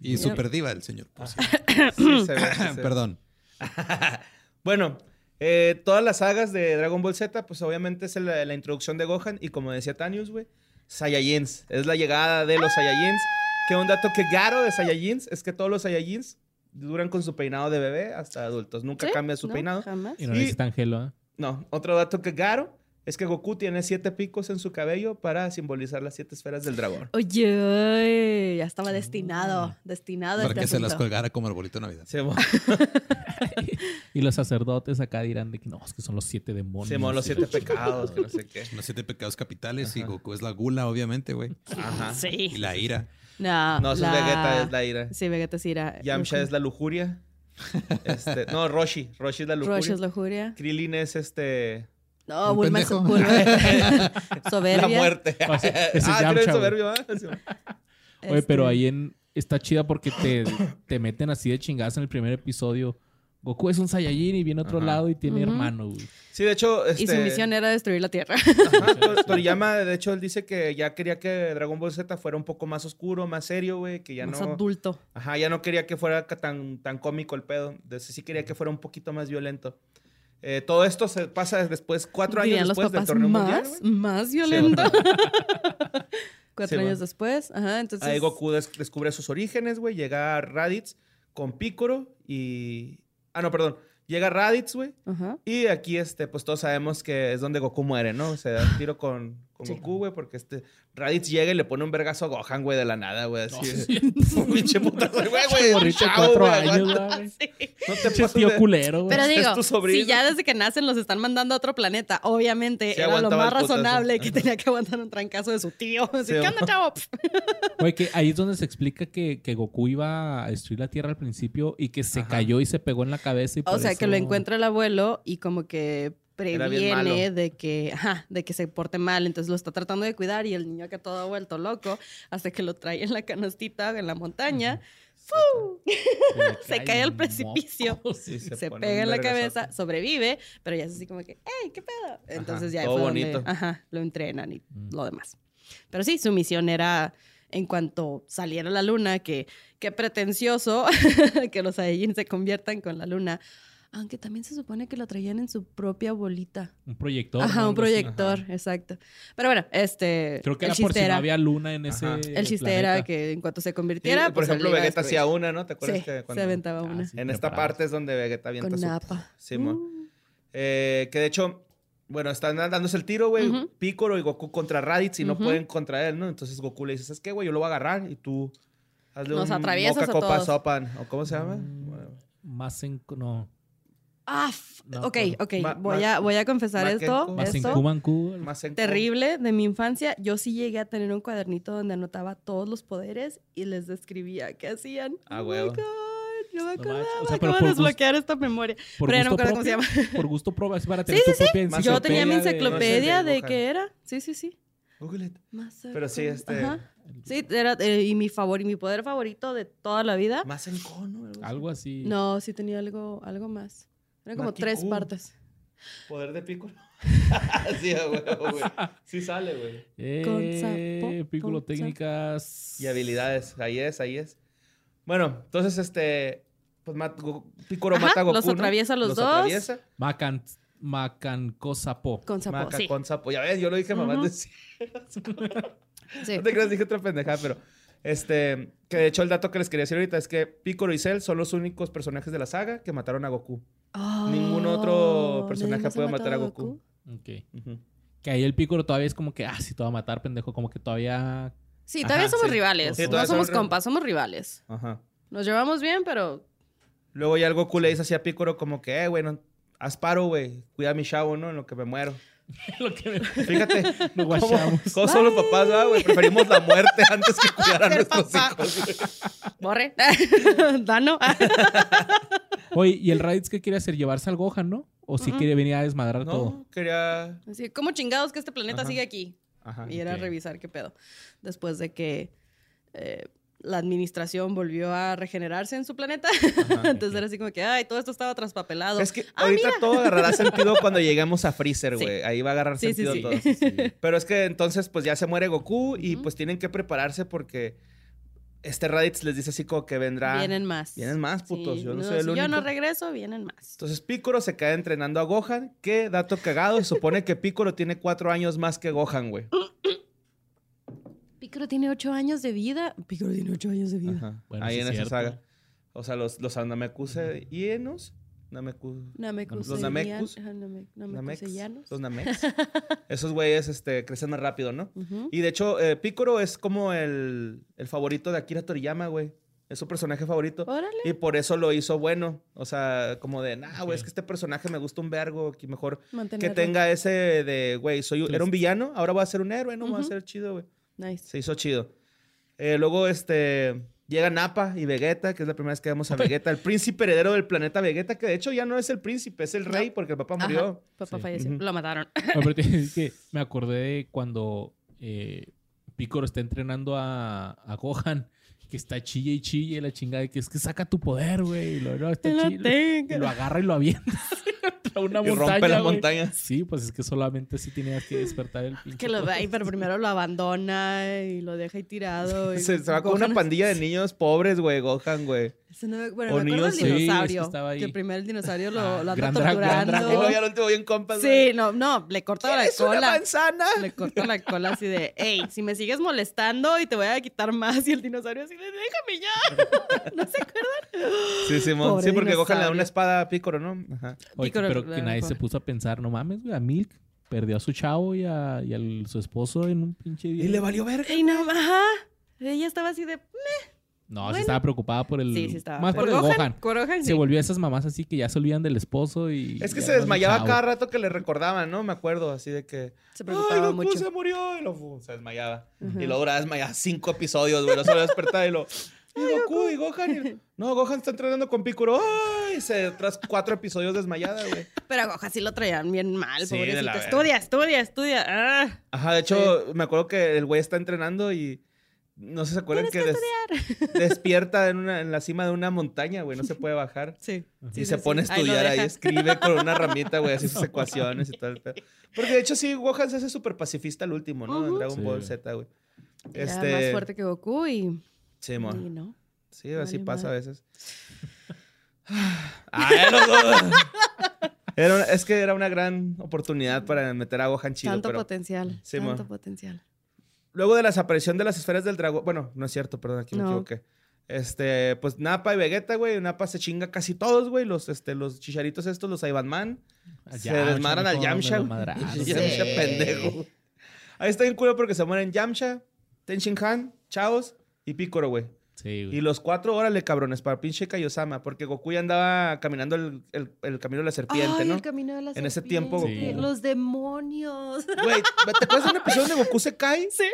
y super diva el señor. por cierto. Sí, se ve, sí, se ve. Perdón. Bueno, eh, todas las sagas de Dragon Ball Z, pues obviamente es la, la introducción de Gohan y como decía Tanius, güey, Saiyajins. Es la llegada de los Saiyajins. Que un dato que garo de Saiyajins es que todos los Saiyajins duran con su peinado de bebé hasta adultos. Nunca ¿Sí? cambia su ¿No? peinado. Jamás. Y no necesitan gelo, ¿eh? No, otro dato que garo es que Goku tiene siete picos en su cabello para simbolizar las siete esferas del dragón. Oye, ya estaba destinado. Destinado. Para este que se las colgara como arbolito de Navidad. Se mo- Y los sacerdotes acá dirán de que no, es que son los siete demonios. se mo- los siete pecados, que no sé qué. Los siete pecados capitales y Goku es la gula, obviamente, güey. Ajá. Sí. Y la ira. No, No, la... es Vegeta, es la ira. Sí, Vegeta sí era. Yamcha es la lujuria. Este, no, Roshi. Roshi es la lujuria. Rosh es lujuria. Krillin es este. No, Un Bulma es. Bulma- soberbia. La muerte. Ah, sí, ese es ah, Yamcha, Krillin es güey. soberbio, ¿ah? Sí. Oye, pero Este, ahí en... Está chida porque te, te meten así de chingadas en el primer episodio. Goku es un Saiyajin y viene a otro Ajá. lado y tiene hermano, güey. Sí, de hecho. Este, Y su misión era destruir la Tierra. Ajá, Tor- Toriyama, de hecho, él dice que ya quería que Dragon Ball Z fuera un poco más oscuro, más serio, güey. Que ya Más no. adulto. Ajá, ya no quería que fuera tan, tan cómico el pedo. De ese sí quería que fuera un poquito más violento. Eh, todo esto se pasa después, cuatro años Dirían los después del torneo más, mundial. más violento. Cuatro Sí, años después, ajá, entonces... Ahí Goku des- descubre sus orígenes, güey. Llega Raditz con Piccolo y... Ah, no, perdón. Llega Raditz, güey. Ajá. Y aquí, este, pues todos sabemos que es donde Goku muere, ¿no? Se da un tiro con, con Sí. Goku, güey, porque este Raditz llega y le pone un vergazo a Gohan, güey, de la nada, güey. Así. No, de- un pinche putazo, güey, güey. Cuatro años, güey. No te pases tío de- culero, güey. Pero digo, si ya desde que nacen los están mandando a otro planeta, obviamente Sí era lo más razonable que tenía que aguantar un trancazo de su tío. Así, Sí, ¿qué onda, chavo? Güey, que ahí es donde se explica que, que Goku iba a destruir la Tierra al principio y que se Ajá. cayó y se pegó en la cabeza. Y O sea, que lo encuentra el abuelo y como que. Previene de que, ajá, de que se porte mal, entonces lo está tratando de cuidar y el niño que todo ha vuelto loco hasta que lo trae en la canastita en la montaña, se cae al precipicio. Sí, se, pega en la cabeza, sobrevive, pero ya es así como que, ¡ey, qué pedo! Entonces ya fue donde, bonito. ajá, lo entrenan y Mm. lo demás. Pero sí, su misión era, en cuanto saliera la luna, que qué pretencioso que los Saiyajin se conviertan con la luna. Aunque también se supone que lo traían en su propia bolita. Un proyector. Ajá, ¿no? un proyector, exacto. Pero bueno, este. Creo que el era por si no había luna en ese. Ajá. El chiste era que en cuanto se Sí, convirtiera. por pues, ejemplo, Vegeta hacía una, ¿no? ¿Te acuerdas Sí, que se cuando- aventaba Ah, una. sí, En esta parte es donde Vegeta avienta Con su... Napa. Simón. Uh. Eh, que de hecho, bueno, están dándose el tiro, güey. Ujú. Piccolo y Goku contra Raditz y no pueden contra él, ¿no? Entonces Goku le dice, ¿sabes qué, güey? Yo lo voy a agarrar y tú hazle Nos un atraviesas moca a copa todos. sopan. ¿O cómo se llama? Mm. Bueno, Más en. No. Ah, No, ok, por- ok. Ma- voy, ma- a, voy a confesar esto. Más en más en terrible de mi infancia. Yo sí llegué a tener un cuadernito donde anotaba todos los poderes y les describía qué hacían. Ah, oh my huevo. God, no me acordaba. O sea, ¿Cómo desbloquear esta memoria? Por Pero ya no me gusto acuerdo cómo se llama. Por gusto propio. Para tener Sí, sí, propia Más Yo tenía mi enciclopedia de qué era. Sí, sí, sí. Google it. Más Pero sí, este- Ajá. Sí, era eh, y mi favor, y mi poder favorito de toda la vida. Más en cono. Algo así. No, sí tenía algo, algo más. Eran como Maki tres Kun. partes. Poder de Piccolo. sí, güey. Sí sale, güey. Con Eh, sapo, Piccolo con técnicas. Y habilidades. Ahí es, ahí es. Bueno, entonces, este... Pues Piccolo Ajá, mata a Goku, los atraviesa los dos. atraviesa. Macan. Macancosapo. Con sapo, Maca sí. con sapo. Ya ves, yo lo dije, mamá. Ujú. decía. sí. No te creas, dije otra pendejada, pero... Este... Que de hecho el dato que les quería decir ahorita es que Piccolo y Cell son los únicos personajes de la saga que mataron a Goku. Ningún otro personaje ¿nadie más ha puede matar a Goku. Ok. Que ahí el Piccolo todavía es como que, ah, sí, te va a matar, pendejo. Como que todavía. Sí, todavía Ajá, somos sí. rivales. Sí, no somos compas, somos rivales. Ajá. Nos llevamos bien, pero Luego ya el Goku le dice así a Piccolo como que, eh, güey, no, haz paro, güey. Cuida a mi chavo, ¿no? En lo que me muero. Lo que me- Fíjate. Nos ¿Cómo, guachamos. cómo son los papás, ¿verdad, güey? Preferimos la muerte antes que cuidar a nuestros papá. hijos, borre. Dano. Oye, ¿y el Raditz qué quiere hacer? ¿Llevarse al Gohan, no? ¿O si quiere venir a desmadrar todo? No, quería... Así, ¿cómo chingados que este planeta Ajá. sigue aquí? Ajá. Y era revisar qué pedo. Después de que eh, la administración volvió a regenerarse en su planeta. Entonces era así como que, ay, todo esto estaba traspapelado. Es que Ah, ahorita mira. todo agarrará sentido cuando lleguemos a Freezer, Sí. güey. Ahí va a agarrar Sí, sí, sentido sí. todo. Pero es que entonces, pues ya se muere Goku y pues tienen que prepararse porque este Raditz les dice así como que vendrá. Vienen más. Vienen más, putos. Sí, yo no, no, soy el si único. yo no regreso, vienen más. Entonces Piccolo se queda entrenando a Gohan. ¿Qué dato cagado? Se supone que Piccolo tiene cuatro años más que Gohan, güey. Piccolo tiene ocho años de vida. Piccolo tiene ocho años de vida. Bueno, Ahí sí en es esa cierto. saga. O sea, los, los. Nameku... Namekuseian- Los Namekus. ajá, Name- Namex, Namekuseyanos. Los Namex. Esos güeyes este, crecen más rápido, ¿no? Y de hecho, eh, Piccolo es como el, el favorito de Akira Toriyama, güey. Es su personaje favorito. Órale. Y por eso lo hizo bueno. O sea, como de, nah, güey, es que este personaje me gusta un vergo. Que mejor que tenga ese de, güey, soy era un villano, ahora voy a ser un héroe, no, voy a ser chido, güey. Nice. Se hizo chido. Eh, luego, este, llega Nappa y Vegeta, que es la primera vez que vemos a Vegeta, el príncipe heredero del planeta Vegeta, que de hecho ya no es el príncipe, es el rey, porque el papá Ajá. murió. Papá Sí. falleció. Lo mataron. No, pero te- es que me acordé de cuando eh, Piccolo está entrenando a, a Gohan, que está chille y chille la chingada, y que es que saca tu poder, güey. Y lo, no, está lo lo agarra y lo avienta. contra una Y montaña. rompe la güey. montaña. Sí, pues es que solamente sí tenías que despertar el pinche. Que lo ve todo. ahí, pero primero lo abandona y lo deja ahí tirado. y Se, se va con una pandilla de niños pobres, güey, Gohan, güey. Ese no me- bueno, o me acuerdo del Sí, es que dinosaurio. estaba ahí. que primero el dinosaurio lo, Ah, lo anda torturando. Y luego ya al último bien compas, güey. Sí, no, no, le corta la ¿Quieres una cola. manzana? Le corta la cola así de, hey, si me sigues molestando y te voy a quitar más. Y el dinosaurio así de, déjame ya. ¿No se acuerdan? Sí, Simón. Pobre Sí, porque Gohan le da una espada a Pícoro, ¿no? Ajá. Oye, Piccolo, pero que nadie se puso a pensar, no mames, güey, a Milk perdió a su chavo y a, y a su esposo en un pinche día. Y le valió verga. Y no, ajá. Ella estaba así de, No, sí Bueno. estaba preocupada por el. sí, sí estaba. Más por, el Gohan. Por Se volvió a esas mamás así que ya se olvidan del esposo y. Es que se desmayaba cada rato que le recordaban, ¿no? Me acuerdo, así de que... Se ¡Ay, preocupaba Goku mucho. se murió! Y lo, se desmayaba. Y luego duraba desmayada cinco episodios, güey. No se lo despertaba y lo... Y Goku, y Gohan. y- No, Gohan está entrenando con Piccolo. ¡Ay! Se tras cuatro episodios desmayada, güey. Pero a Gohan sí lo traían bien mal, Sí, pobrecito. Estudia, estudia, estudia. Ah. Ajá, de hecho, me acuerdo que el güey está entrenando y... No sé si se acuerdan que, des- despierta en, una, en la cima de una montaña, güey. No se puede bajar. Sí. Y sí, se sí, pone sí. a estudiar ahí, escribe con una ramita, güey, así sus ecuaciones y todo el pedo. Porque de hecho sí, Gohan se hace súper pacifista al último, ¿no? En Ujú. Dragon Sí. Ball Z, güey. Era Este... más fuerte que Goku y, Sí, y mo. no. Sí, así pasa a veces. Ah, ya no- Era una- es que era una gran oportunidad para meter a Gohan chido, tanto pero... potencial. Sí, tanto mo. potencial. Luego de la desaparición de las esferas del dragón... Bueno, no es cierto, perdón, aquí me No. equivoqué. Este, pues Nappa y Vegeta, güey. Nappa se chinga casi todos, güey. Los, este, los chicharitos estos, los Ivan Man. A Se desmadran al Yamcha. Yamcha Sí. pendejo. Ahí está bien culo porque se mueren Yamcha, Tenshin Han, Chaos y Piccolo, güey. Sí, güey. Y los cuatro, órale, cabrones, para pinche Kaiosama. Porque Goku ya andaba caminando el, el- el camino de la serpiente, Ay, ¿no? el camino de la En ese tiempo, Goku- Los demonios. Güey, ¿te acuerdas de un episodio donde Goku se cae? sí.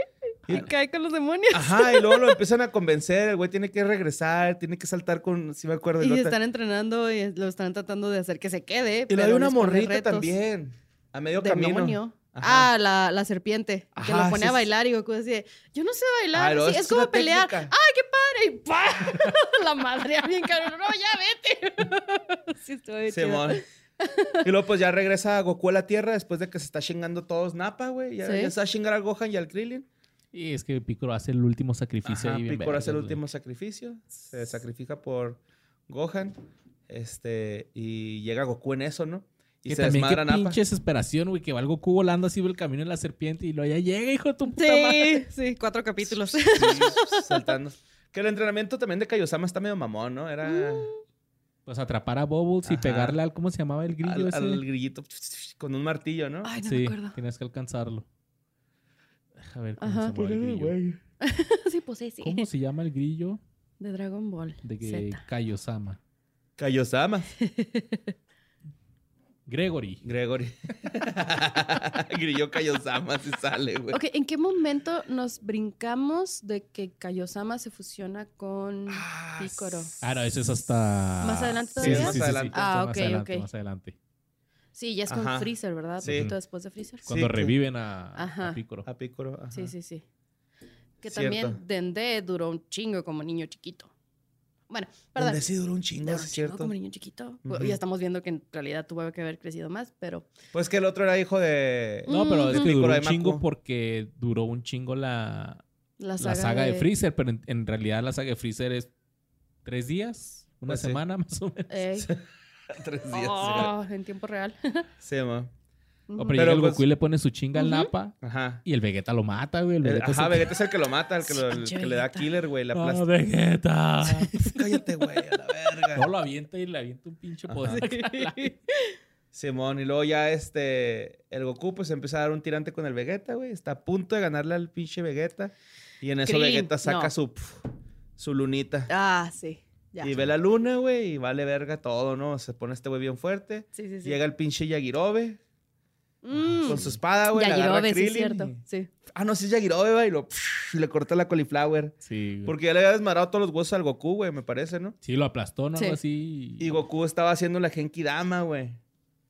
Y- cae con los demonios. Ajá, y luego lo empiezan a convencer. El güey tiene que regresar, tiene que saltar con. Si me acuerdo. Y te- están entrenando y lo están tratando de hacer que se quede. Y le hay una morrita también. A medio camino. Demonio. Ajá. Ah, la, la serpiente. que lo pone sí, a bailar y Goku decía, yo no sé Ah, bailar. sí, es es, como pelear. técnica. ¡Ay, qué Y ¡pah! la madre bien cabrón. No, ya vete. sí, bien. Simón. Y luego pues ya regresa Goku a la Tierra después de que se está chingando todos Nappa, güey. Ya, Sí. ya se va a chingar al Gohan y al Krillin. Y es que Piccolo hace el último sacrificio Ajá, bien Piccolo hace el último sacrificio. Se sacrifica por Gohan. Este, y llega Goku en eso, ¿no? Y Que se también qué Nappa. pinche desesperación, güey, que va el Goku volando así por el camino de la serpiente y luego ya llega, hijo de tu puta madre. Sí, sí, cuatro capítulos. Sí, saltando. Que el entrenamiento también de Kaiosama está medio mamón, ¿no? Era Pues atrapar a Bubbles y pegarle al, ¿cómo se llamaba el grillo al, ese? al grillito con un martillo, ¿no? Ay, no sí, me acuerdo. tienes que alcanzarlo. A ver cómo Ajá. se llama el grillo. sí, pues sí, sí. ¿Cómo se llama el grillo De Dragon Ball. de. Kaiosama? Kaiosama. Gregory. Gregory. Grillo Kaiosama si sale, güey. Ok, ¿en qué momento nos brincamos de que Kaiosama se fusiona con Ah, Picoro? Ah, no, ese es hasta... ¿Más adelante todavía? sí, Más sí, sí, adelante. sí. Ah, Más ok, adelante, ok. Más adelante. Sí, ya es con Ajá. Freezer, ¿verdad? Sí. Un poquito después de Freezer. Sí, Cuando reviven a, Ajá. a Piccolo. A Piccolo. ajá. Sí, sí, sí. Que Cierto. también Dende duró un chingo como niño chiquito. Bueno, perdón. Donde sí duró un chingo, Duró un es chingo cierto. como niño chiquito. Ujú. Ya estamos viendo que en realidad tuvo que haber crecido más, pero... Pues que el otro era hijo de. No, pero es que duró un chingo porque duró un chingo la, La la saga, de... Freezer, pero en, en realidad la saga de Freezer es tres días, una Pues sí. semana más o menos. Ey. Tres días. Oh, en tiempo real. Sí, ma. O pero, Pero llega el pues- Goku y le pone su chinga al. Napa Ajá. y el Vegeta lo mata, güey. El El- Vegeta es ajá, el- Vegeta es el que lo mata, el que, lo- el pinche que le da killer, güey. La ¡Ah, aplasta. Vegeta! Cállate, güey, a la verga. no lo avienta y le avienta un pinche poder. Simón, y luego ya este, el Goku pues empieza a dar un tirante con el Vegeta, güey. Está a punto de ganarle al pinche Vegeta. Y en eso Vegeta saca no. su, su lunita. Ah, sí. Ya. Y ve la luna, güey, y vale verga todo, ¿no? Se pone este güey bien fuerte. Sí, sí, sí. Llega el pinche Yagirobe Mm. con su espada, güey. Yajirobe, sí, es cierto. y- Sí. Ah, no, sí es Yagirobe, güey, y lo, y le corta la cauliflower. Sí, güey. Porque ya le había desmadrado todos los huesos al Goku, güey, me parece, ¿no? Sí, lo aplastó, ¿no? Sí. Algo así. Y Goku estaba haciendo la Genki Dama, güey.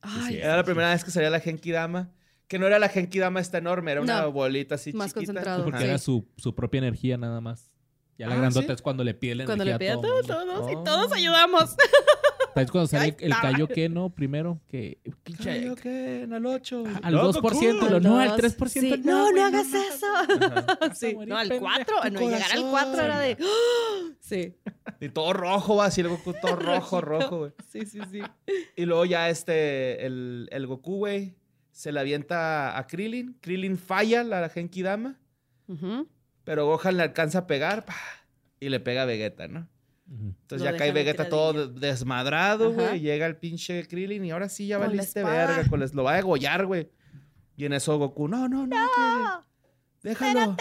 Ay, sí. Era la primera vez que salía la Genki Dama. Que no era la Genki Dama esta enorme, era una No. bolita así Más chiquita. concentrado. porque Sí. era su, su propia energía nada más. Ya la Ah, grandota ¿sí? es cuando le pide la Cuando le pide a a todo todos, todos, y Oh. todos ayudamos. Tal vez cuando sale el, el Kaioken, primero, que... Kaioken, al 8. Al 2%, lo- no, al Dos. 3%. Sí, no, no, no hagas no, eso. Sí, morir, no, al pendejo. 4. No, llegar al 4 era de. Sí, Y todo rojo, va así el Goku, todo rojo, rojo, güey. sí, sí, sí. Y luego ya este, el, el Goku, güey, se le avienta a Krillin. Krillin falla la Genki Dama, Ujú. pero Gohan le alcanza a pegar pa, y le pega a Vegeta, ¿no? Entonces Lo ya cae Vegeta todo desmadrado, Ajá. güey. Llega el pinche Krillin y ahora sí ya Con valiste verga. Con les lo va a degollar, güey. Y en eso Goku, no, no, no, Krillin, déjalo.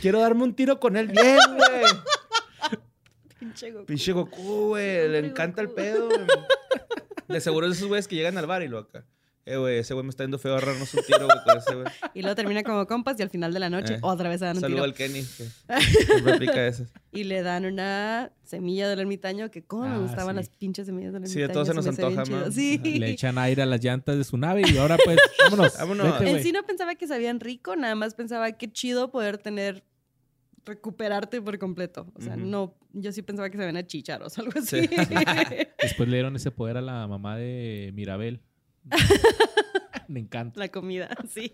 Quiero darme un tiro con él bien, güey. Pinche Goku. Pinche Goku, güey. Le encanta el pedo, güey. De seguro es esos güeyes que llegan al bar y lo acá. Eh, güey, ese güey me está yendo feo agarrarnos un tiro, güey, con ese güey. Y luego termina como compas y al final de la noche Eh. otra vez se dan un Saludo tiro. al Kenny, que aplica esas. Y le dan una semilla del ermitaño que como me Ah, gustaban sí. las pinches semillas del Sí, ermitaño. de todos se nos me antoja. ¿no? Sí. Le echan aire a las llantas de su nave y ahora pues, vámonos. Vámonos. vete, En sí no pensaba que sabían rico, nada más pensaba que chido poder tener recuperarte por completo. O sea, no, yo sí pensaba que se ven a chicharos o algo así. Sí. Después le dieron ese poder a la mamá de Mirabel. Me encanta. la comida, sí.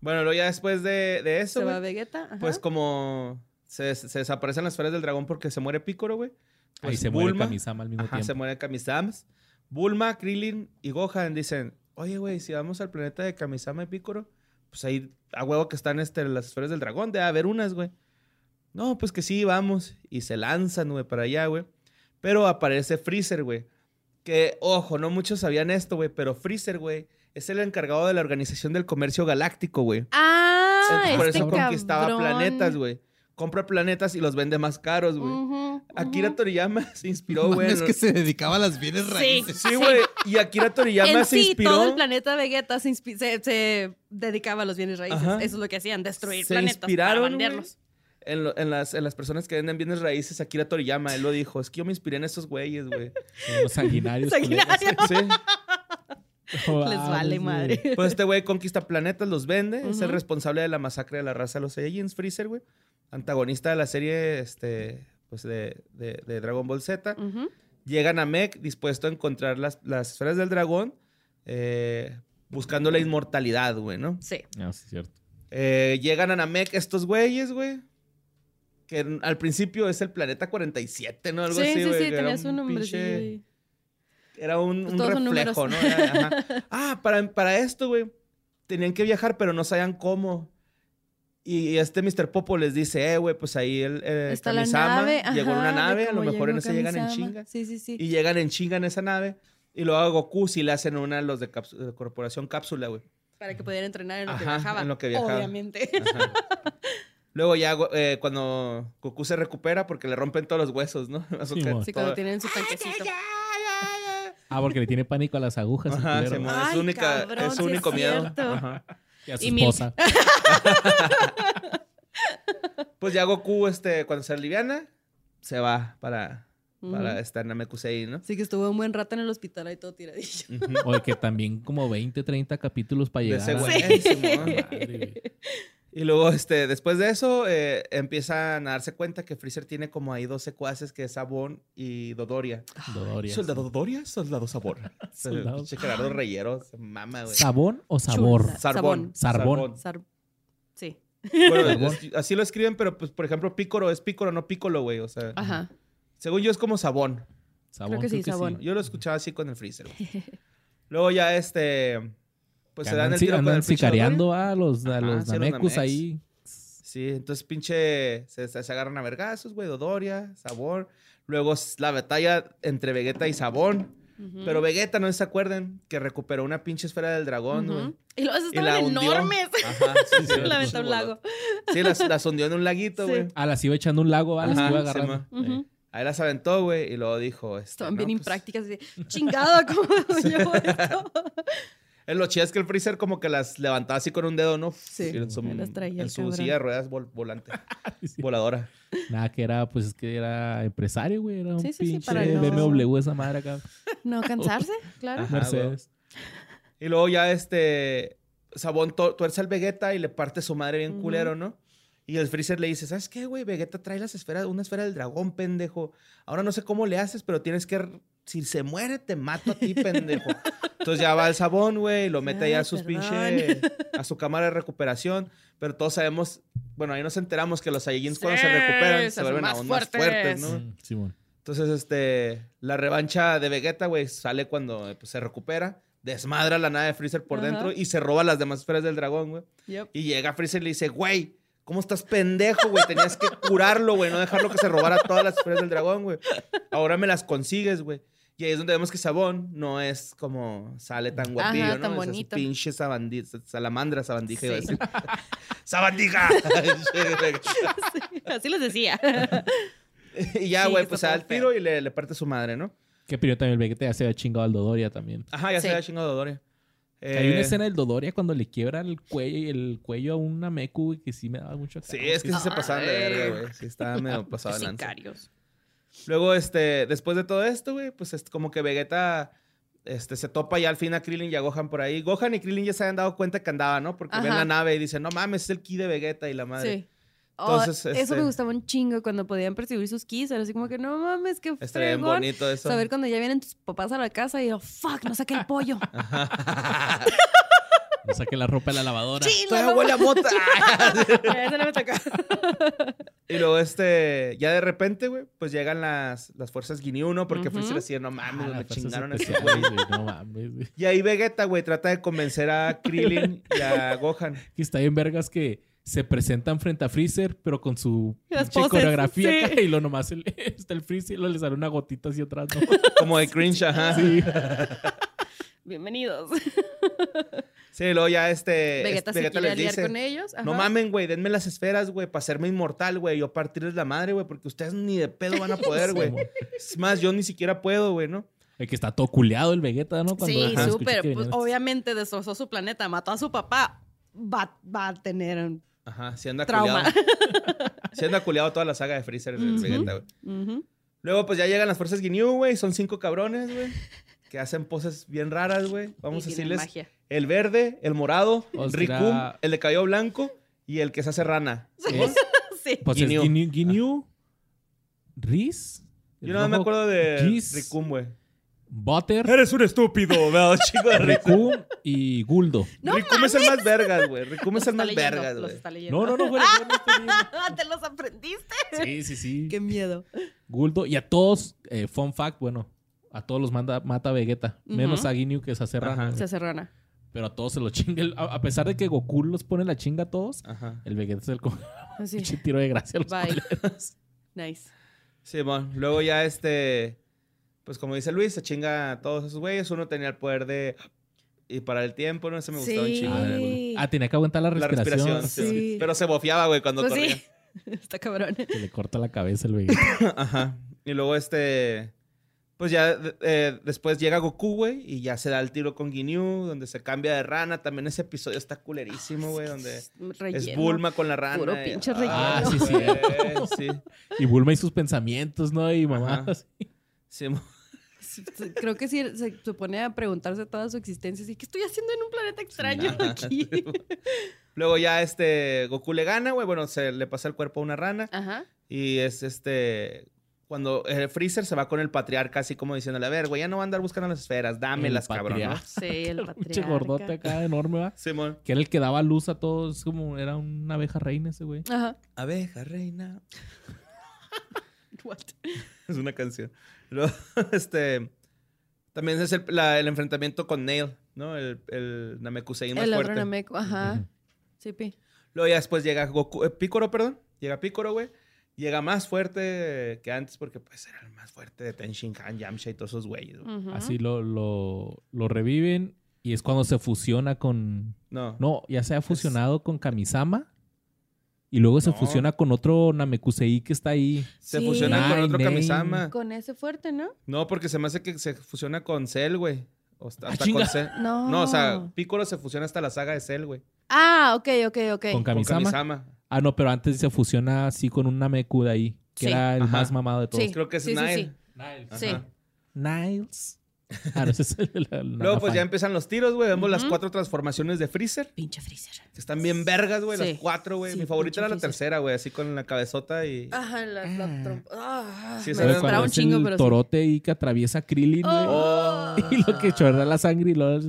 Bueno, luego ya después de, de eso, se va Vegeta. ajá. pues como se, se desaparecen las esferas del dragón porque se muere Picoro, güey. Ahí pues se muere Bulma- Kamisama al mismo Ajá, tiempo. se muere Kamisama. Bulma, Krillin y Gohan dicen, oye, güey, si vamos al planeta de Kamisama y Picoro, pues ahí a huevo que están este, las esferas del dragón, debe haber unas, güey. No, pues que sí, vamos. Y se lanzan, güey, para allá, güey. Pero aparece Freezer, güey. Que, ojo, no muchos sabían esto, güey, pero Freezer, güey, es el encargado de la Organización del Comercio Galáctico, güey. Ah, Entonces, Por este eso conquistaba cabrón. planetas, güey. Compra planetas y los vende más caros, güey. Ujú, Akira ujú. Toriyama se inspiró, güey. Es que se dedicaba a las bienes Sí. raíces. Sí, güey. Y Akira Toriyama En se sí, inspiró. todo el planeta Vegeta se, inspi- se, se dedicaba a los bienes raíces. Ajá. Eso es lo que hacían, destruir se planetas inspiraron para venderlos. En, lo- en las, en las personas que venden bienes raíces. Akira Toriyama, él lo dijo. Es que yo me inspiré en esos güeyes, güey. Los sanguinarios. Sanguinario. Sí. Les vale sí. madre. Pues este güey conquista planetas, los vende. Es el responsable de la masacre de la raza de los Saiyajins, Freezer, güey. Antagonista de la serie, este, pues de, de- de Dragon Ball Z. Ujú. Llegan a Mech dispuesto a encontrar las, las esferas del dragón, eh, buscando la inmortalidad, güey, ¿no? Sí. Ah, sí, cierto. Eh, llegan a Namek estos güeyes, güey. Que en- al principio es el planeta 47, ¿no? Algo sí, así, sí, güey. sí, que era tenía un su nombre. pinche- Era un, Pues un reflejo, ¿no? Era- ajá. Ah, para, para esto, güey. Tenían que viajar, pero no sabían cómo. Y este Mr. Popo les dice, eh, güey, pues ahí el eh, Está la Kamisama nave. llegó en una ajá, nave, a lo mejor en esa llegan en chinga. Sí, sí, sí. Y llegan en chinga en esa nave. Y luego a Goku sí le hacen una a los de, de Corporación Cápsula, güey. Para que pudieran entrenar en lo que Ajá, viajaba. en lo que viajaba. Obviamente. Ajá. Luego ya eh, cuando Goku se recupera porque le rompen todos los huesos, ¿no? Sí, cuando tienen su tanquecito. Ah, porque le tiene pánico a las agujas. Ajá. Simón, Ay, es su, única, cabrón, es su es único miedo. Ajá. Y a su Y esposa. Pues ya Goku, este, cuando se aliviana, se va para, estar en Namekusei, ¿no? Sí, que estuvo un buen rato en el hospital ahí todo tiradillo. Ujú. Oye, que también como 20, 30 capítulos para De llegar ese a... güey. Y luego, este, después de eso, eh, empiezan a darse cuenta que Freezer tiene como ahí dos secuaces, que es Sabón y Dodoria. Dodoria, ¿Soldado Dodoria? Soldado Sabor. Soldado- Gerardo Reyero, se mama, güey. ¿Sabón o sabor? Chula. Sarbón. Sarbón. Sar- Sí. Bueno, Sarbón. es- así lo escriben, pero pues, por ejemplo, pícoro es pícoro, no pícolo, güey. O sea, Ajá. según yo es como sabón. Sabón, Creo que sí, sabón. Yo lo escuchaba así con el freezer. güey. Luego ya este, pues se dan el tiro con andan el pinche sicariando a los, a Ajá, los sí, namecus ahí. Sí, entonces pinche se, se- se agarran a vergazos, güey, Dodoria, Sabor. Luego la batalla entre Vegeta y Sabón. Pero Vegeta, no se acuerdan que recuperó una pinche esfera del dragón, güey. Ujú. Y los Y la estaban hundió. enormes. Ajá, sí, sí, la sí, aventó a un lago. Sí, las, las hundió en un laguito, Sí. güey. Ah, las iba echando un lago, ah, las Ajá, iba sí, agarrando. ma. Ujú. Eh, Ahí las aventó, güey, y luego dijo... Este, Estaban no, bien pues, imprácticas. Así, chingado, ¿cómo yo esto? Lo chido es que el freezer como que las levantaba así con un dedo, ¿no? Sí, en su, las traía en su cabrón. silla de ruedas vol- volante, sí. voladora. Nada, que era, pues es que era empresario, güey. Era un Sí, sí, sí, pinche para no- BMW esa madre acá. No cansarse, claro. Ajá, Mercedes. Y luego ya este... Sabón tuerce al Vegeta y le parte su madre bien culero, ¿no? Y el Freezer le dice, ¿sabes qué, güey? Vegeta trae las esferas, una esfera del dragón, pendejo. Ahora no sé cómo le haces, pero tienes que... Si se muere, te mato a ti, pendejo. Entonces ya va al sabón, güey, y lo mete ahí a Ay, sus pinche... A su cámara de recuperación. Pero todos sabemos... Bueno, ahí nos enteramos que los Saiyajins cuando se Sí, recuperan se, se vuelven más aún más fuertes. ¿no? Mm, Simón. Entonces, este, la revancha de Vegeta, güey, sale cuando eh, pues, se recupera, desmadra la nave de Freezer por Ajá. dentro y se roba las demás esferas del dragón, güey. Yep. Y llega Freezer y le dice, güey, ¿cómo estás pendejo, güey? Tenías que curarlo, güey, no dejarlo que se robara todas las esferas del dragón, güey. Ahora me las consigues, güey. Y ahí es donde vemos que Sabón no es como sale tan guapillo, Ajá, ¿no? tan Es así bonito. pinche sabandi- salamandra, sabandija, iba a Sí. decir. ¡Sabandija! Así les decía. y ya, Sí, güey, pues se da el tiro y le, le parte su madre, ¿no? Que primero también el Vegeta ya se había chingado al Dodoria también. Ajá, ya Sí. se había chingado Hay una Eh, escena del Dodoria cuando le quiebra el cuello, el cuello a una Meku, güey, que sí me daba mucho Sí, acá, es que sí se pasaban de verga, güey. Sí, estaba medio pasado de lanza. Sicarios. Luego, este, después de todo esto, güey, pues es como que Vegeta este, se topa ya al fin a Krillin y a Gohan por ahí. Gohan y Krillin ya se habían dado cuenta que andaba, ¿no? Porque ven Ajá. la nave y dicen, no mames, es el ki de Vegeta y la madre. Sí. Oh, Eso este- me gustaba un chingo cuando podían percibir sus keys. Era así como que no mames, qué Estaría bien bonito eso. Saber cuando ya vienen tus papás a la casa y yo, fuck, no saqué el pollo. No saqué la ropa de la lavadora. Sí, Todavía la huele a mota. Eso no me tocó. y luego, este, ya de repente, güey, pues llegan las, las fuerzas Ginyu, ¿no? Porque Ujú. Freezer decía, no Ah, mames, las me chingaron güeyes. güey, No mames, güey. Y ahí Vegeta, güey, trata de convencer a Krillin y a Gohan. Que está bien vergas que se presentan frente a Freezer, pero con su pinche coreografía sí. acá, y lo nomás el- está el Freezer y lo le sale una gotita hacia atrás, ¿no? Como de cringe, ajá. Sí. Bienvenidos. Sí, luego ya este. Vegeta este, se quiere les aliar dice, con ellos. No mamen, güey, denme las esferas, güey, para hacerme inmortal, güey. Yo partirles la madre, güey, porque ustedes ni de pedo van a poder, güey. es más, yo ni siquiera puedo, güey, ¿no? El que está todo culeado el Vegeta, ¿no? Cuando Sí, súper. Pues, obviamente destrozó su planeta, mató a su papá. Va, va a tener un Ajá, si anda trauma. culiado. Si anda culiado toda la saga de Freezer, el Ujú. Vegeta, güey. Luego, pues ya llegan las fuerzas Ginyu, güey. Son cinco cabrones, güey. Que hacen poses bien raras, güey. Vamos Y a decirles magia. el verde, el morado, O el será- Rikum, el de cabello blanco y el que se hace rana. Sí. pues Ginyu. Riz, Yo no me acuerdo de Giz, Rikum, güey. Butter, Eres un estúpido, me da chico de. Rikum y Guldo. No Rikum es el más vergas, güey. Rikum Los es el más leyendo, vergas, los güey. está leyendo. No, no, no, güey. no. Ah, ¿Te los aprendiste? Sí, sí, sí. Qué miedo. Guldo. Y a todos, eh, fun fact, bueno, a todos los manda, mata Vegeta. Menos a Ginyu que se hace rana. Se hace rana. Pero a todos se lo chinga. A, a pesar de que Goku los pone la chinga a todos, Ajá. el Vegeta es el co- Así. pinche tiro de gracia a los Bye. culeros. Nice. Sí, bueno. Luego ya este. Pues como dice Luis, se chinga a todos esos güeyes. Uno tenía el poder de. Y para el tiempo, no sé, me gustaba un Sí. chingo. Ah, güey. Ah, tenía que aguantar la La respiración. respiración, sí, Sí. sí. Pero se bofeaba, güey, cuando Pues corría. sí. Está cabrón. Que le corta la cabeza el Vegeta. Ajá. Y luego este. Pues ya eh, después llega Goku, güey, y ya se da el tiro con Ginyu, donde se cambia de rana. También ese episodio está culerísimo, güey, donde es Relleno. Bulma con la rana. Puro pinche Ah, relleno. sí, Ah, sí, güey, sí. Y Bulma y sus pensamientos, ¿no? Y mamá. Ajá. Mo- Creo que sí se, se pone a preguntarse toda su existencia. Así, ¿qué estoy haciendo en un planeta extraño aquí? Luego ya este Goku le gana, güey. Bueno, se le pasa el cuerpo a una rana. Ajá. Y es este. Cuando eh, Freezer se va con el patriarca, así como diciéndole: A ver, güey, ya no va a andar buscando las esferas, dámelas, El cabrón. Sí, el Pinche patriarca. gordote acá enorme, ¿va? Simón. Que era el que daba luz a todos. Es como era una abeja reina ese güey. Ajá. Abeja, reina. What? Es una canción. Luego, este. También es el, la- el enfrentamiento con Nail, ¿no? El, el Namekusei más El otro fuerte. Nameku. Ajá. Ujú. Sí, pi. Luego ya después llega Goku, eh, Picoro, perdón. Llega Picoro, güey. Llega más fuerte que antes porque pues era el más fuerte de Ten Shin Han, Yamcha y todos esos güeyes. güey. Así lo, lo, lo reviven. Y es cuando se fusiona con. No. No, ya se ha fusionado con Kamisama. Y luego se fusiona con otro Namekusei que está ahí. Se Sí. fusiona con otro. Kamisama. Con ese fuerte, ¿no? No, porque se me hace que se fusiona con Cell, güey. O hasta, Ah, hasta con Cell. No. No, o sea, Piccolo se fusiona hasta la saga de Cell, güey. Ah, ok, ok, ok. Con Con Kamisama. Ah, no, pero antes se fusiona así con un Nameku de ahí. Que Sí. era el Ajá. más mamado de todos. Sí. Creo que es Nile. sí. Niles. Niles. Ah, no, esa es la- la- la Luego, pues fan. ya empiezan los tiros, güey. Vemos las cuatro transformaciones de Freezer. Pinche freezer. Que están bien vergas, güey. Sí. Las cuatro, güey. Sí, Mi favorita era la Freezer. tercera, güey. Así con la cabezota y. Ajá, la, la trompa. Ah, Sí, me un chingo, el pero sí. torote y que atraviesa Krillin, güey. Oh. Y lo que chorrea la sangre y luego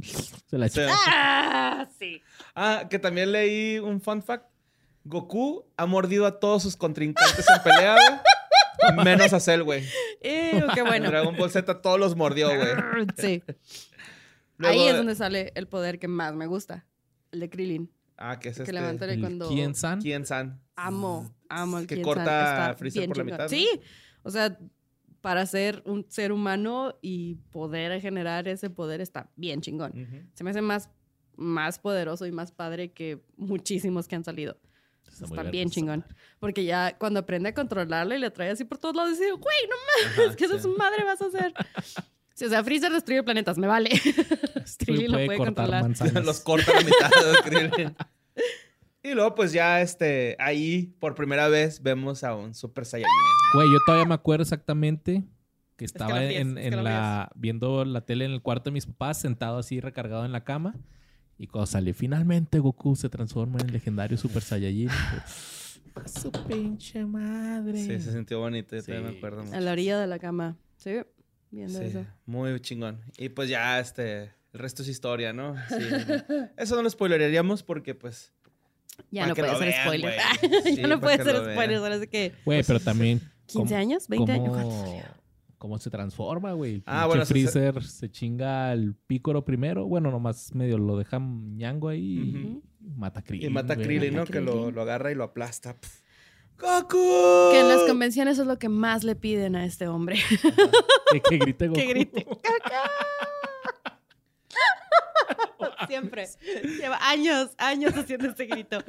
se la echa. Ah, sí. Ah, que también leí un fun fact. Goku ha mordido a todos sus contrincantes en pelea, güey. Menos a Cell, güey. Qué En bueno. Dragon Ball Z todos los mordió, güey. Sí. Luego- Ahí es donde sale el poder que más me gusta. El de Krillin. Ah, que es que este. levántale El cuando... Kien-san. Kien-san. Amo, amo el Que corta a Freezer por la mitad, ¿no? Sí. O sea, para ser un ser humano y poder generar ese poder está bien chingón. Se me hace más, más poderoso y más padre que muchísimos que han salido. Está Está bien chingón. Porque ya cuando aprende a controlarlo y le trae así por todos lados, dice, güey, no mames, Ajá, ¿qué sí. es su madre vas a hacer? Sí, o sea, Freezer destruye planetas, me vale. Krillin lo puede controlar. manzanas. los corta a la mitad de Krillin. Y luego, pues ya, este, ahí, por primera vez, vemos a un Super Saiyajin. Güey, yo todavía me acuerdo exactamente que estaba pies, en, es que en lo la viendo la tele en el cuarto de mis papás, sentado así recargado en la cama. Y cuando salió finalmente Goku se transforma en el legendario Super Saiyajin. Su pinche madre. Sí, se sintió bonito, yo Sí. me acuerdo mucho. A la orilla de la cama. Sí, viendo Sí, eso. muy chingón. Y pues ya, este, el resto es historia, ¿no? Sí. Eso no lo spoileríamos porque, pues, Ya no puede ser vean, spoiler. ya no puede ser spoiler, ahora sí que Güey, pero también 15 ¿cómo- años, 20 años. Cómo, se transforma, güey. El Ah, bueno, se- Freezer se chinga al pícoro primero. Bueno, nomás medio lo deja ñango ahí y mata a Krillin. y mata a. Krillin, ¿no? Mata Que lo, lo agarra y lo aplasta. Pf. ¡Goku! Que en las convenciones es lo que más le piden a este hombre. Que, que grite Goku. que grite. ¡Caca! Siempre. Lleva años, años haciendo este grito.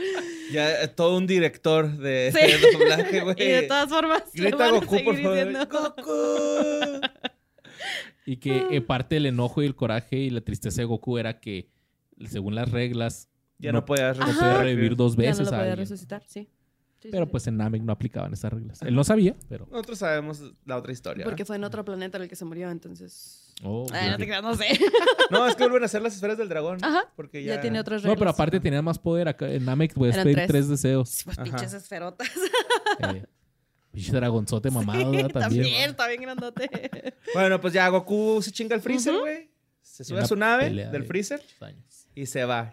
Ya eh, todo un director de, Sí. de doblaje, güey. Y de todas formas, Grita Goku, por favor. diciendo. ¡Goku! Y que eh, parte del enojo y el coraje y la tristeza de Goku era que, según las reglas, Ya no, podías no podía revivir dos Ya no veces lo a podía resucitar, sí. Sí, Pero sí. pues en Namek no aplicaban esas reglas. Él no sabía, pero... Nosotros sabemos la otra historia. Porque fue en otro planeta en el que se murió, entonces. Oh, Ay, no te creas, no sé. ¿no? Es que vuelven a hacer las esferas del dragón. Ajá. Porque ya, Ya tiene otras reglas. No, pero aparte tenía más poder. Acá en Namek puedes Eran pedir tres. tres, deseos. Sí, pues Ajá. pinches esferotas. Eh, pinche dragonzote mamado Sí, también. también, está bien grandote. Bueno, pues ya Goku se chinga el freezer, güey. Se sube a su nave del de freezer años. y se va.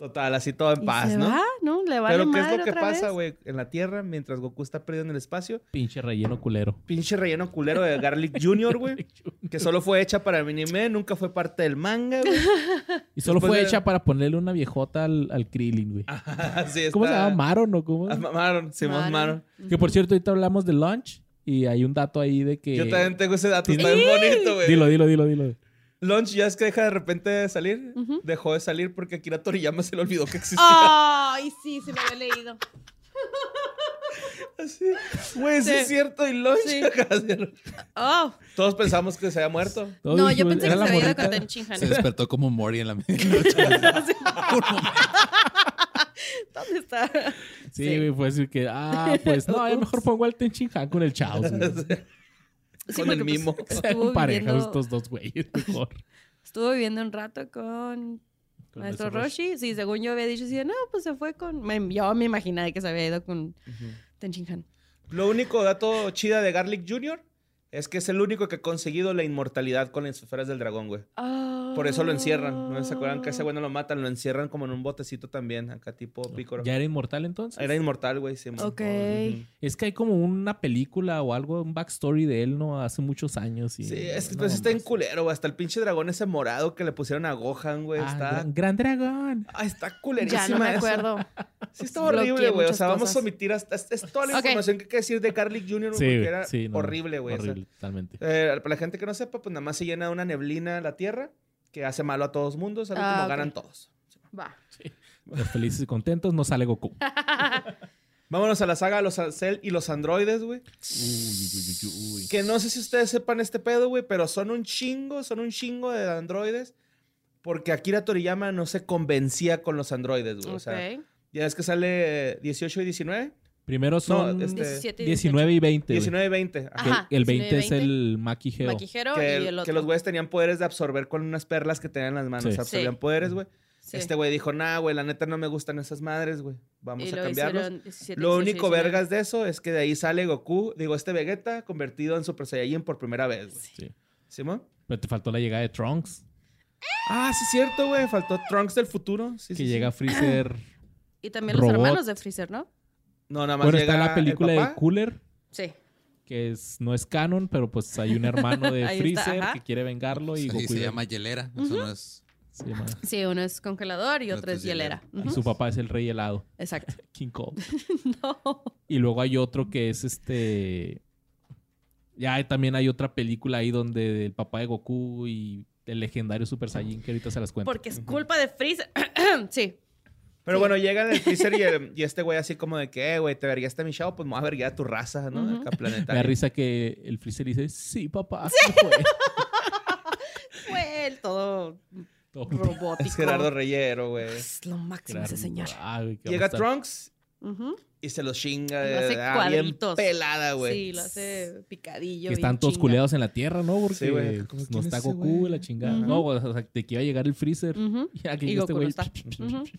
Total, así todo en ¿Y paz, se ¿no? va? ¿No? ¿Le vale Pero ¿qué es lo que pasa, güey? En la Tierra, mientras Goku está perdido en el espacio, Pinche relleno culero. pinche relleno culero de Garlic Jr., güey. Que solo fue hecha para el anime, nunca fue parte del manga, güey. Y solo Después fue de- hecha para ponerle una viejota al, al Krillin, güey. Así está. ¿Cómo se llama? ¿Maron o cómo? Ah, Ma- Maron, Simón Maron. Que por cierto, ahorita hablamos de Launch y hay un dato ahí de que... Yo también tengo ese dato, ¿Tiene- está bien bonito, güey. Dilo, dilo, dilo, dilo. Launch ya es que deja de repente de salir. Dejó de salir porque Akira Toriyama se le olvidó que existía. Ay, sí, se me había leído. Así. Güey, sí. Es cierto. Y Launch Sí. Oh, Todos pensamos que se había muerto. No, yo pensé que se había ido Ten Shinhan. Se despertó como Mori en la medianoche. ¿Dónde está? Sí, Sí. güey, fue decir que, ah, pues no, mejor pongo al Tenchinhan con el Chaos. Sí, Con el porque, pues, viviendo- estos dos güeyes, mejor. Estuvo viviendo un rato con Con Maestro nuestro Roshi. Sí, según yo había dicho, sí, no, pues se fue con. me- yo me imaginaba que se había ido con Ten Shinhan. Lo único dato chida de Garlic Jr. es que es el único que ha conseguido la inmortalidad con las esferas del dragón, güey. Por eso lo encierran. ¿No se acuerdan que ese güey no lo matan? Lo encierran como en un botecito también, acá tipo pícoro. ¿Ya era inmortal entonces? Era inmortal, güey. sí. Ok. Ujú. Es que hay como una película o algo, un backstory de él, ¿no? Hace muchos años. Y, Sí, es que no, pues está en culero, güey. Hasta el pinche dragón ese morado que le pusieron a Gohan, güey. Ah, está. gran, gran dragón. Ay, está culerísima. Ya no me acuerdo. Sí, está horrible, güey. O sea, vamos a omitir hasta. Es, es toda la información que hay que decir de Garlic Jr., Sí, porque era sí, no, horrible, güey. Totalmente. eh, para la gente que no sepa, pues nada más se llena de una neblina la tierra que hace malo a todos mundos. Al Ah, último ok. ganan todos. Va. Los felices y contentos no sale Goku. Vámonos a la saga de los Cell y los androides, güey. Uy, uy, uy, uy, uy. Que no sé si ustedes sepan este pedo, güey, pero son un chingo, son un chingo de androides. Porque Akira Toriyama no se convencía con los androides, güey. O sea, ya es que sale 18 y 19. Primero son este, 17 y 19 y 20. güey. 19 y 20. ajá. Que Ajá, el 19 20 es 20. el Maki Geo. Maquijero Que, y el otro. que los güeyes tenían poderes de absorber con unas perlas que tenían en las manos. Sí. Absorbían Sí. poderes, güey. Sí. Este güey dijo, nah, güey, la neta no me gustan esas madres, güey. Vamos Y a lo cambiarlos. hicieron 17, Lo 18, único 19. vergas de eso es que de ahí sale Goku, digo, este Vegeta convertido en Super Saiyajin por primera vez, güey. Sí. ¿Simón? Pero te faltó la llegada de Trunks. Ah, sí es cierto, güey. Faltó Trunks del futuro. Sí, que sí, sí. llega Freezer. Y también los Robot. hermanos de Freezer, ¿no? No, nada más bueno, llega está la película el de. Cooler. Sí. Que es, no es canon, pero pues hay un hermano de está, Freezer que quiere vengarlo y Sí, Goku se y- llama hielera. Eso no es. se llama- Sí, uno es congelador y otro es hielera. Y su papá es el rey helado, Exacto. King Kong. No. Y luego hay otro que es este. Ya también hay otra película ahí donde el papá de Goku y el legendario Super Saiyan que ahorita se las cuento. Porque es culpa de Freezer. sí. Pero Sí. bueno, llega el Freezer y, el- y este güey así como de que, eh, güey, te verguiaste mi show, pues me voy a verguiar a tu raza, ¿no? Ujú. Acá Me da risa que el Freezer dice, sí, papá. sí fue". Fue el todo Todo robótico. Es Gerardo Reyero, güey. Es lo máximo Gerardo. ese señor. Ah, güey, Llega a Trunks Ujú. Y se los chinga. Lo hace ah, bien pelada, güey. Sí, lo hace picadillo. Que están todos culeados en la tierra, ¿no? Porque Sí, güey. pues, Como, no ¿quién está Goku la chingada. Ujú. No, o sea, de que iba a llegar el Freezer. Ujú. Y aquí Y este no güey.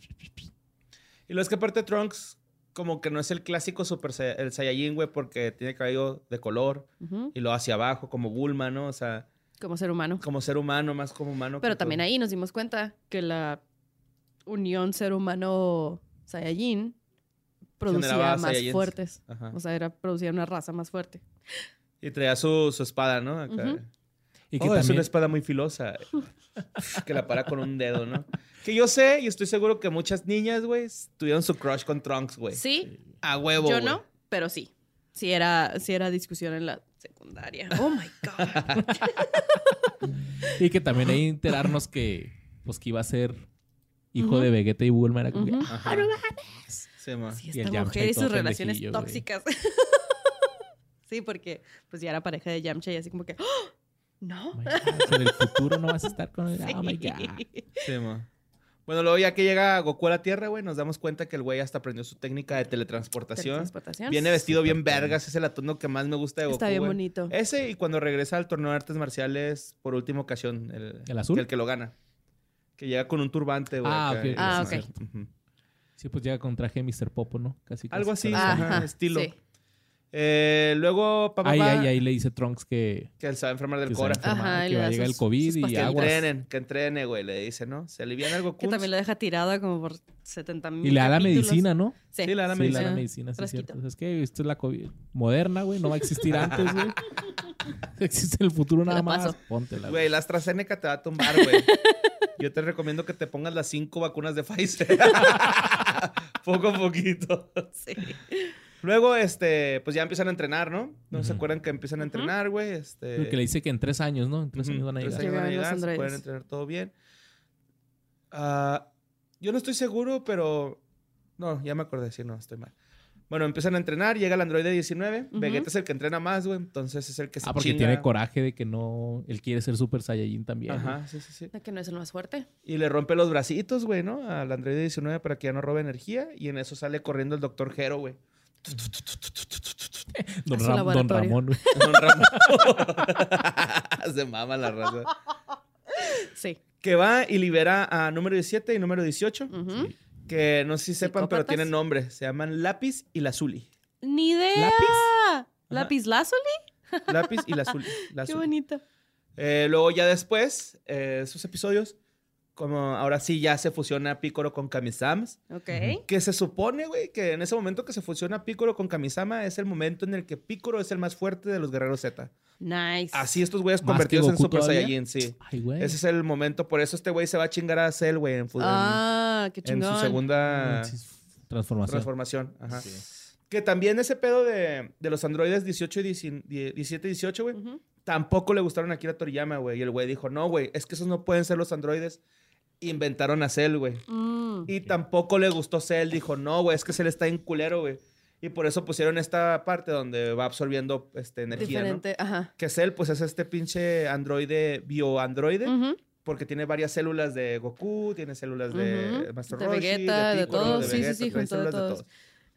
Y lo es que aparte Trunks, como que no es el clásico Super el Saiyajin, güey, porque tiene cabello de color y lo hacia abajo, como Bulma, ¿no? O sea, Como ser humano. como ser humano, más como humano. Pero que también todo. ahí nos dimos cuenta que la unión ser humano Saiyajin producía más fuertes. Ajá. O sea, era producía una raza más fuerte. Y traía su, su espada, ¿no? Acá. Y que Oh, es también... una espada muy filosa. que la para con un dedo, ¿no? Que yo sé y estoy seguro que muchas niñas, güey, tuvieron su crush con Trunks, güey. Sí, A huevo, yo no, pero sí. Sí era, sí era discusión en la secundaria. Oh my God. Y que también hay que enterarnos que, pues, que iba a ser hijo de Vegeta y Bulma. Era como que, Ujú. "Ah, Ajá. no mames". Sí, ma. Sí, Y el esta Yamcha mujer y y sus relaciones güey. tóxicas. sí, porque pues ya era pareja de Yamcha y así como que, ¡Oh! ¿no? Oh my God, en el futuro no vas a estar con él. Oh my God. Sí, ma. Bueno, luego ya que llega Goku a la Tierra, güey, nos damos cuenta que el güey hasta aprendió su técnica de teletransportación. Transportación. Viene vestido bien vergas, es el atuendo que más me gusta de Goku, Está bien güey. bonito. Ese y cuando regresa al torneo de artes marciales por última ocasión. El, ¿El azul? que el que lo gana. Que llega con un turbante, güey. Ah, acá, ok. y Ah, ok. Ujú. Sí, pues llega con traje de Mr. Popo, ¿no? Casi. casi, Algo así, casi. ajá, Ajá, estilo. sí. Eh, luego, papá, Ahí, ahí, ahí le dice Trunks que, que él se va a enfermar del que se va a cora. enfermar, Ajá, y que va a llegar el COVID y Que aguas. entrenen, que entrene, güey, le dice, ¿no? Se alivian algo Que también lo deja tirada como por 70 mil. Y le da la medicina, ¿no? Sí, Sí, le da la Sí, le da medicina. la medicina, sí, cierto. Es que esto es la COVID moderna, güey. No va a existir antes, güey. Existe en el futuro nada más. paso. Póntela, güey. Güey, la AstraZeneca te va a tumbar, güey. Yo te recomiendo que te pongas las cinco vacunas de Pfizer. Poco a poquito. Sí. Luego, este, pues ya empiezan a entrenar, ¿no? ¿No se acuerdan que empiezan a entrenar, güey? Este... Porque le dice que en tres años, ¿no? En tres años van a tres llegar. años van a llegar, se pueden entrenar todo bien. Ah, yo no estoy seguro, pero... No, ya me acordé, sí, no, estoy mal. Bueno, empiezan a entrenar, llega el androide 19. Ujú. Vegeta es el que entrena más, güey. Entonces es el que se Ah, porque chinga. tiene coraje de que no... Él quiere ser Super Saiyajin también. güey. Ajá, sí, sí, sí. Que no es el más fuerte. Y le rompe los bracitos, güey, ¿no? Al androide 19 para que ya no robe energía. Y en eso sale corriendo el doctor Hero, güey. Don, Ram-. Ramón, güey. Don Ramón. Se mama la raza. Sí. Que va y libera a número 17 y número 18. Ujú. Sí. Que no sé si sepan, pero tienen nombre. Se llaman Lápiz y Lazuli. Ni idea. ¿Lápiz? ¿Lápiz Lazuli? Lápiz y Lazuli. Qué bonito. Eh, luego ya después, eh, esos episodios, como ahora sí ya se fusiona Piccolo con Kamisams. Ok. Que se supone, güey, que en ese momento que se fusiona Piccolo con Kamisama es el momento en el que Piccolo es el más fuerte de los guerreros Z. Nice. Así estos güeyes ¿Más convertidos en Super todavía? Saiyajin, sí. Ay, güey. Ese es el momento. Por eso este güey se va a chingar a Cell, güey, en, fu- en- Ah, qué en su segunda Sí, Transformación. transformación. Ajá. Sí. Que también ese pedo de, de los androides 18 y 19 17 y 18, güey, tampoco le gustaron a Akira Toriyama, güey. Y el güey dijo, no, güey, es que esos no pueden ser los androides. Inventaron a Cell, güey. Mm. Y tampoco le gustó Cell. Dijo, no, güey, es que Cell está en culero, güey. Y por eso pusieron esta parte donde va absorbiendo este, energía, ¿no? Diferente, ajá. Que Cell, pues, es este pinche androide, bioandroide. Ujú. Porque tiene varias células de Goku, tiene células de Ujú. Master De Roshi, Vegeta, de Piccolo, todos. Sí, sí, sí, junto de todos.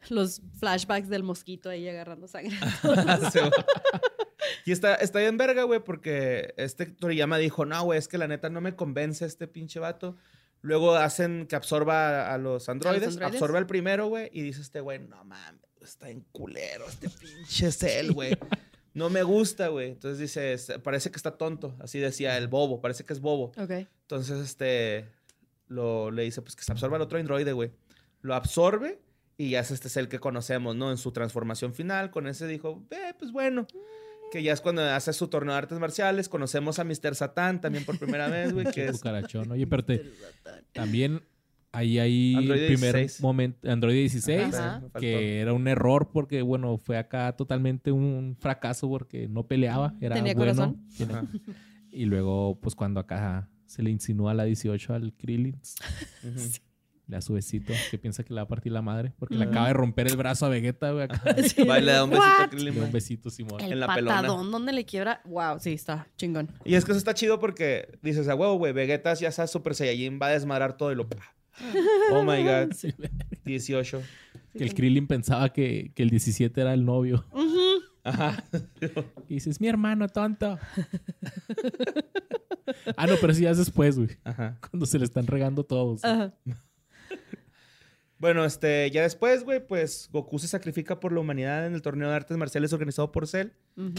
los flashbacks del mosquito ahí agarrando sangre. Y está, está bien verga, güey, porque este Toriyama dijo, no, güey, es que la neta no me convence este pinche vato. Luego hacen que absorba a los androides, androides? absorbe al primero, güey, y dice este güey, no mames, está en culero este pinche cel, güey. No me gusta, güey. Entonces dice, "Es- parece que está tonto, así decía el bobo, parece que es bobo. ok. Entonces, este, lo, le dice, pues que se absorba al otro androide, güey. Lo absorbe y ya es este cel que conocemos, ¿no? En su transformación final, con ese dijo, eh, pues bueno. Que ya es cuando hace su torneo de artes marciales. Conocemos a Mr. Satán también por primera vez, güey, que es... Cucarachón. Oye, pero te- también ahí hay Android el primer 16. momento, Android 16, Ajá. me faltó. que era un error porque, bueno, fue acá totalmente un fracaso porque no peleaba, era Tenía bueno. corazón. Y luego, pues cuando acá se le insinúa la 18 al Krillin, Ujú. le da su besito, que piensa que le va a partir la madre, porque le acaba de romper el brazo a Vegeta, güey. Sí. Va y le da un besito a? Krillin, Le da un besito, Simón. El en la pelona. patadón donde le quiebra. Wow, sí, está chingón. Y es que eso está chido porque dices, a huevo, güey, Vegeta ya sea Super Saiyajin, va a desmadrar todo y lo... Oh my God. Sí, 18. que el Krillin pensaba que, que el 17 era el novio. Ajá. Y dices, mi hermano, tonto. ah, no, pero sí ya es después, güey. Ajá. Cuando se le están regando todos. Ajá. Bueno, este, ya después, güey, pues Goku se sacrifica por la humanidad en el torneo de artes marciales organizado por Cell.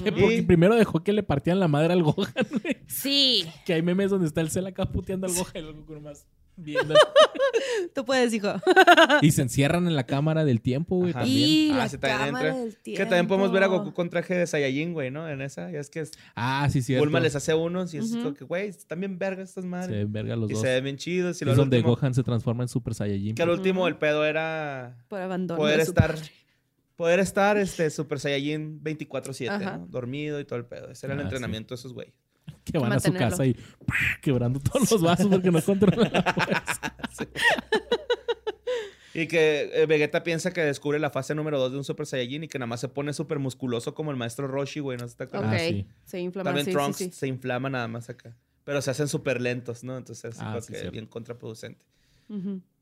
Que porque Y- primero dejó que le partían la madre al Gohan, güey. Sí, Que hay memes donde está el Cell acá puteando al Gohan y el Goku nomás viendo. tú puedes, hijo. y se encierran en la cámara del tiempo, güey, Ajá. también. Y Ah, la sí, también cámara entra. del Que también podemos ver a. Goku con traje de Saiyajin, güey, ¿no? En esa. Ya es que es- Ah, sí, cierto. Bulma les hace unos y es como que, güey, están bien vergas estas Se madres. ven verga los y dos. se ven bien chidos. Y es donde último, Gohan se transforma en Super Saiyajin. que al último Ujú. el pedo era Por abandono. poder estar... padre. Poder estar este, Super Saiyajin 24-7, Ajá. ¿no? Dormido y todo el pedo. Ese era el Ah, sí. entrenamiento de esos güeyes. Que van a su casa y ¡pah! quebrando todos los vasos porque no controlan la fuerza. Y que eh, Vegeta piensa que descubre la fase número 2 de un Super Saiyajin y que nada más se pone súper musculoso como el maestro Roshi, güey. No sé si te Ok, acuerdas. Ah, sí. se inflama. También sí, Trunks sí. se inflama nada más acá. Pero se hacen súper lentos, ¿no? Entonces es Ah, que cierto. bien contraproducente.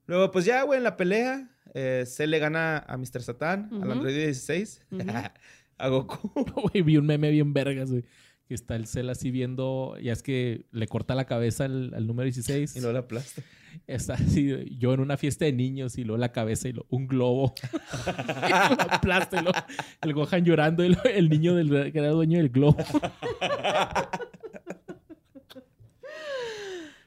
Luego, pues ya, güey, en la pelea, eh, se le gana a Mr. Satan, al Ujú. Android 16, Ujú. a Goku. Güey, vi un meme bien vergas, güey. Que está el Cell así viendo, ya es que le corta la cabeza al, al número 16. y luego la aplasta. Está así, yo en una fiesta de niños y luego la cabeza y lo, un globo. y lo aplasta y lo- el Gohan llorando y lo- el niño del, que era dueño del globo.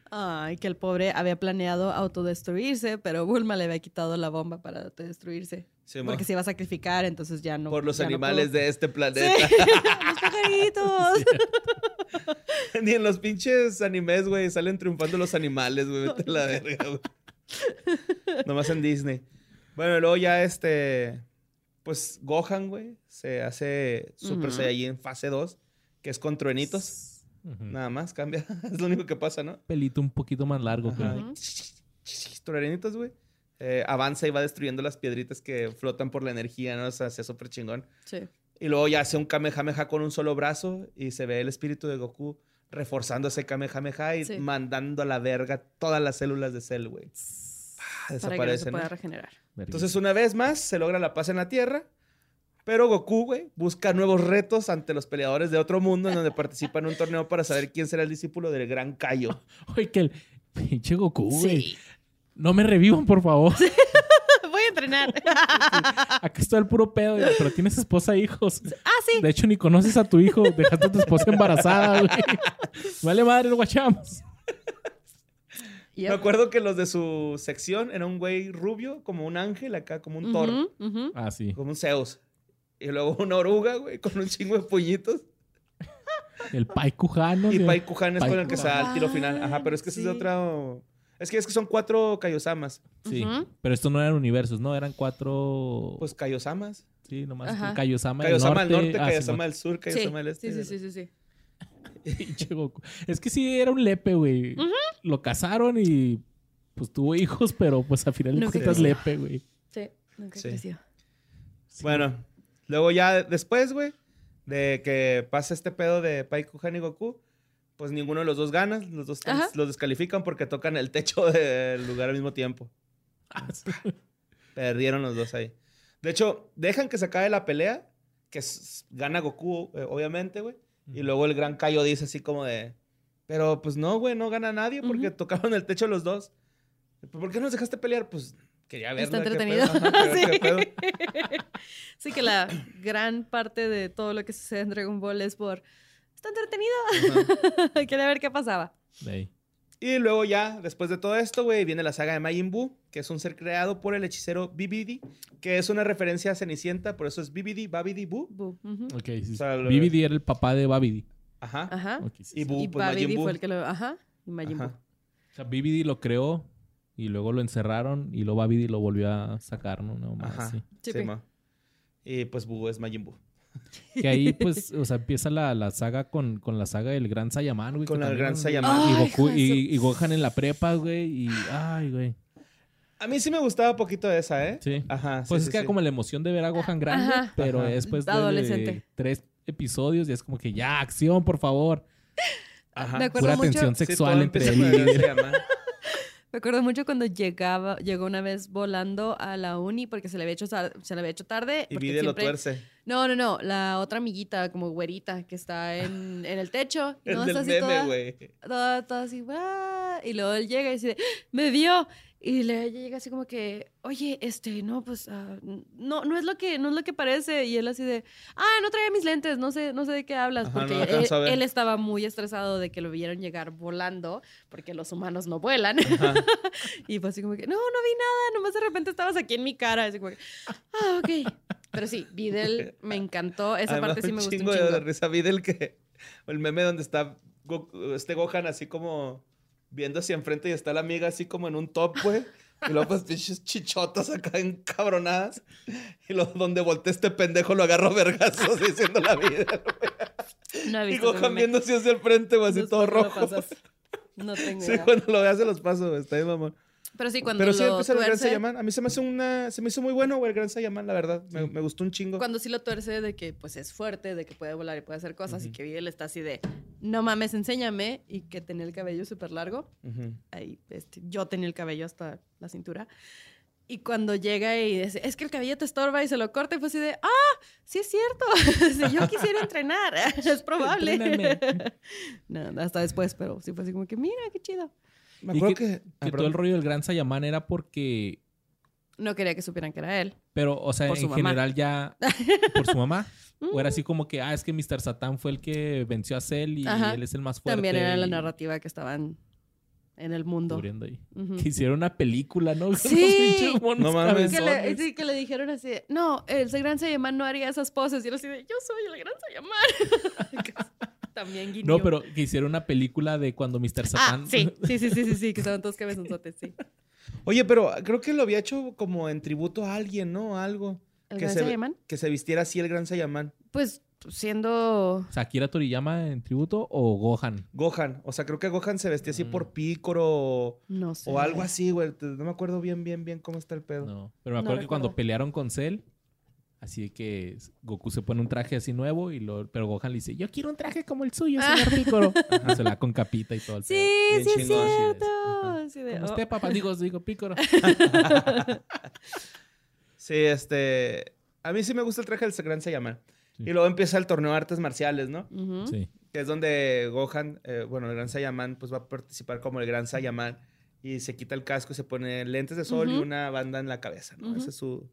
Ay, que el pobre había planeado autodestruirse, pero Bulma le había quitado la bomba para autodestruirse. Sí, porque se iba a sacrificar, entonces ya no. por los no animales de este Sí, planeta. los pajaritos. Ni en los pinches animes, güey, salen triunfando los animales, güey. Vete a la verga, güey. Nomás en Disney. Bueno, y luego ya este. Pues Gohan, güey, se hace Super Ujú. Saiyajin fase 2, que es con truenitos. Nada más, cambia. es lo único que pasa, ¿no? Pelito un poquito más largo, creo. Ujú. Truenitos, güey. Eh, avanza y va destruyendo las piedritas que flotan por la energía, ¿no? O sea, se hace súper chingón. Sí. Y luego ya hace un Kamehameha con un solo brazo y se ve el espíritu de Goku reforzando ese Kamehameha y Sí. mandando a la verga todas las células de Cell, güey. Ah, Para que no se Desaparecen. pueda ¿no? regenerar. Entonces, una vez más, se logra la paz en la Tierra. Pero Goku, güey, busca nuevos retos ante los peleadores de otro mundo en donde participa en un torneo para saber quién será el discípulo del gran Kaio. Oye, que el pinche Goku, güey. Sí. No me revivan, por favor. Voy a entrenar. Acá está el puro pedo, pero tienes esposa e hijos. ah, sí. De hecho, ni conoces a tu hijo. Dejaste a tu esposa embarazada, güey. Vale madre, lo guachamos. Yep. Me acuerdo que los de su sección era un güey rubio, como un ángel acá, como un ujú. Ah, sí. como un Zeus. Y luego una oruga, güey, con un chingo de puñitos. El Pai Cujano. Y. Pai Kuhan es Pai con el que se da el tiro final. Ajá, pero es que ese es sí. otro... Es que es que son cuatro Kaiosamas. Sí. Pero estos no eran universos, ¿no? Eran cuatro. Pues Kaiosamas. sí, nomás. Ajá. Kaiosama, Kaiosama del norte, Ah, Kaiosama sí, del sur, Kaiosama del este. sí, sí, sí, sí, sí. Pinche Goku. Es que sí, era un lepe, güey. Lo casaron y pues tuvo hijos, pero pues al final Nunca cuentas lepe, güey. Sí, nunca Sí. creció. Bueno, luego ya después, güey, de que pasa este pedo de Pai Kuhan y Goku, pues ninguno de los dos gana. Los dos Ajá. los descalifican porque tocan el techo del lugar al mismo tiempo. Perdieron los dos ahí. De hecho, dejan que se acabe la pelea, que gana Goku, eh, obviamente, güey. Y luego el gran Kaio dice así como de... Pero pues no, güey, no gana nadie porque Ujú. tocaron el techo los dos. ¿Por qué nos dejaste pelear? Pues quería ver. Está entretenido. sí. sí, que la gran parte de todo lo que sucede en Dragon Ball es por... Está entretenido. Quería ver qué pasaba. Y luego ya, después de todo esto, güey, viene la saga de Majin Buu, que es un ser creado por el hechicero Bibidi, que es una referencia a Cenicienta, por eso es Bibidi, Babidi, Buu. Bu. Ujú. Ok, sí. O sea, lo- Bibidi era el papá de Babidi. Ajá. Ajá. Sí, Y. Buu, pues Majin Buu. fue el que lo... Ajá. Y Majin Buu. O sea, Bibidi lo creó y luego lo encerraron y luego Babidi lo volvió a sacar, ¿no? No más, Ajá. sí. Sí, Sí, pi. ma. Y pues Buu es Majin Buu. Que ahí, pues, o sea, empieza la, la saga con, con la saga del Gran Saiyaman, güey. Con el también- Gran Saiyaman. Y, Goku, y, Gohan en la prepa, güey. Y, ay, güey. A mí sí me gustaba poquito de esa, ¿eh? Sí. Ajá. Pues sí, es que sí, como la emoción de ver a Gohan grande, Ajá. pero Ajá. después de Adolescente. tres episodios y es como que ya, acción, por favor. Ajá. Me acuerdo Pura mucho- tensión sexual entre él y... Me acuerdo mucho cuando llegaba, llegó una vez volando a la uni porque se le había hecho, se le había hecho tarde. Y Vide lo tuerce. No, no, no. La otra amiguita, como güerita, que está en, en el techo. El no, del está así meme, toda- toda, toda así, "Ah", y luego él llega y dice, me vio. Y le ella llega así como que, oye, este, no, pues, ah, no, no es lo que, no es lo que parece. Y él así de, ah, no traía mis lentes, no sé, no sé de qué hablas. Ajá, no porque él, alcanzo a ver. él estaba muy estresado de que lo vieron llegar volando, porque los humanos no vuelan. Y fue así como que, no, no vi nada, nomás de repente estabas aquí en mi cara. Así como que, ah, ok. Pero sí, Videl me encantó. Esa Además, parte sí me gustó un chingo de risa. Vide el que... El meme donde está este Gohan así como viendo hacia enfrente y está la amiga así como en un top, güey. Y luego pues pinches chichotas acá encabronadas. Y luego donde voltea este pendejo lo agarro vergazos diciendo la vida. No he Y visto viendo así hacia el frente, güey, así todo me rojo. No tengo Sí, idea. cuando lo veas se los paso, güey. Está bien, mamón. Pero sí, cuando Pero sí lo empieza el Gran tuerce, Saiyaman. A mí se me hace una... Se me hizo muy bueno, el Gran Saiyaman, la verdad. Me, me gustó un chingo. cuando sí lo tuerce de que pues es fuerte, de que puede volar y puede hacer cosas y que Videl está así de, no mames, enséñame y que tenía el cabello súper largo. Ujú. Ahí, este, yo tenía el cabello hasta la cintura. Y cuando llega y dice, es que el cabello te estorba y se lo corta, y fue así de, ah, sí es cierto, si yo quisiera entrenar, es probable. No, hasta después, pero sí fue así como que, mira, qué chido. Me Y acuerdo que- que... Que ah, todo el rollo del Gran Saiyaman era porque... No quería que supieran que era él. Pero, o sea, Por en mamá. general ya... ¿Por su mamá? ¿O era Mm. así como que, ah, es que Mr. Satan fue el que venció a Cell y Ajá. él es el más fuerte? También era la narrativa que estaban en el mundo. ahí. Ujú. Que hicieron una película, ¿no? Sí. No mames. Que le, cabezones. sí, que le dijeron así, no, el gran Saiyaman no haría esas poses. Y él así de, yo soy el gran Saiyaman. También guiñó. No, pero que hicieron una película de cuando Mr. Ah, Satan... sí, sí, sí, sí, sí, sí, que estaban todos cabezonzotes, sí. Oye, pero creo que lo había hecho como en tributo a alguien, ¿no? Algo. ¿El que gran se, Saiyaman? que se vistiera así el Gran Saiyaman. Pues siendo... O sea, Akira Toriyama en tributo o Gohan. Gohan. O sea, creo que Gohan se vestía así Mm. por Pícoro o, No sé. o algo así, güey. No me acuerdo bien, bien, bien cómo está el pedo. No. Pero me No acuerdo que cuando pelearon con Cell, así de que Goku se pone un traje así nuevo y lo, pero Gohan le dice, yo quiero un traje como el suyo, señor Piccolo. Y se la da con capita y todo el Sí, Bien sí es sí cierto. Ajá. Así de, oh. usted, papá, digo, digo Piccolo. Sí, este... A mí sí me gusta el traje del Gran Saiyaman. Sí. Y luego empieza el torneo de artes marciales, ¿no? Sí. Que es donde Gohan, eh, bueno, el Gran Saiyaman, pues va a participar como el Gran Saiyaman. Y se quita el casco y se pone lentes de sol y una banda en la cabeza, ¿no? Ujú. Ese es su...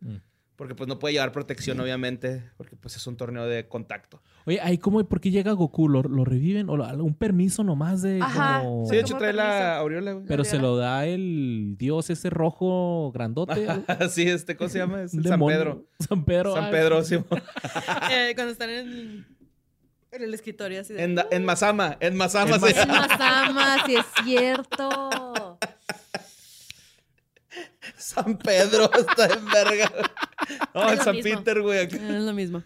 Porque pues no puede llevar protección, obviamente, porque pues es un torneo de contacto. Oye, ahí cómo, ¿por qué llega Goku? ¿Lo, lo reviven? ¿O lo- un permiso nomás de Ajá, como- Sí, de hecho trae permiso. la aureola, güey. Pero se lo da el dios ese rojo grandote. sí, este, ¿cómo se llama? Es el San. Pedro. San Pedro. San Pedro, sí. Eh, cuando están en, en el escritorio así de... En, da- en Masama, en Masama. En sí. Es Masama, sí es cierto. San Pedro está en verga. No, lo San mismo. Peter, güey. Es lo mismo.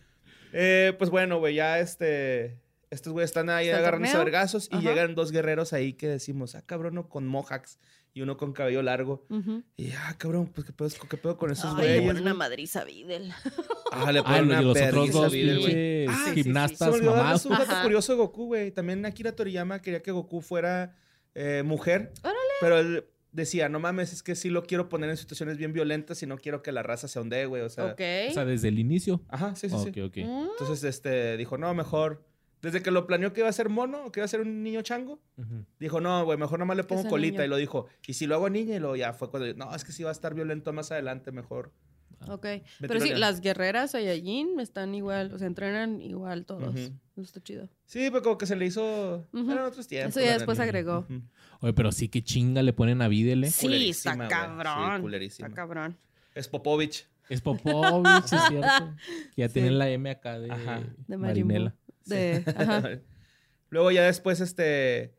Eh, pues bueno, güey, ya este... Estos güeyes están ahí agarrándose a vergazos y Ajá. llegan dos guerreros ahí que decimos, ah, cabrón, uno con mojax y uno con cabello largo. Y, ah, cabrón, pues qué pedo, qué pedo con esos Ay, le güeyes. pone una güey? madriza a Videl. Ah, le Ah, ponen y una los otros dos a Videl, güey. Ah, sí, sí, sí. Gimnastas mamados. un dato curioso de Goku, güey. También Akira Toriyama quería que Goku fuera eh, mujer. Órale. Pero él decía, no mames, es que sí lo quiero poner en situaciones bien violentas y no quiero que la raza se ondee, güey. O sea. O sea, desde el inicio. ajá, sí, sí, ok, sí. ok. Mm, Entonces, este, dijo, no, mejor. Desde que lo planeó que iba a ser mono, que iba a ser un niño chango, dijo, no, güey, mejor nomás le pongo colita. niño. Y lo dijo, y si lo hago niña, y luego ya fue cuando, no, es que sí va a estar violento más adelante, mejor. Ok. Vete Pero sí, las guerreras Saiyajin están igual, o sea, entrenan igual todos. Eso está chido. Sí, pero como que se le hizo. Ujú. Eran otros tiempos. Eso ya después agregó. Oye, pero sí que chinga le ponen a Videle. Sí, está cabrón. Sí, está cabrón. Es Popovich. Es Popovich, es cierto. Que ya Sí. tienen la M acá de, Ajá. De Majin Marinela. Buu. De, ajá. Luego ya después, este.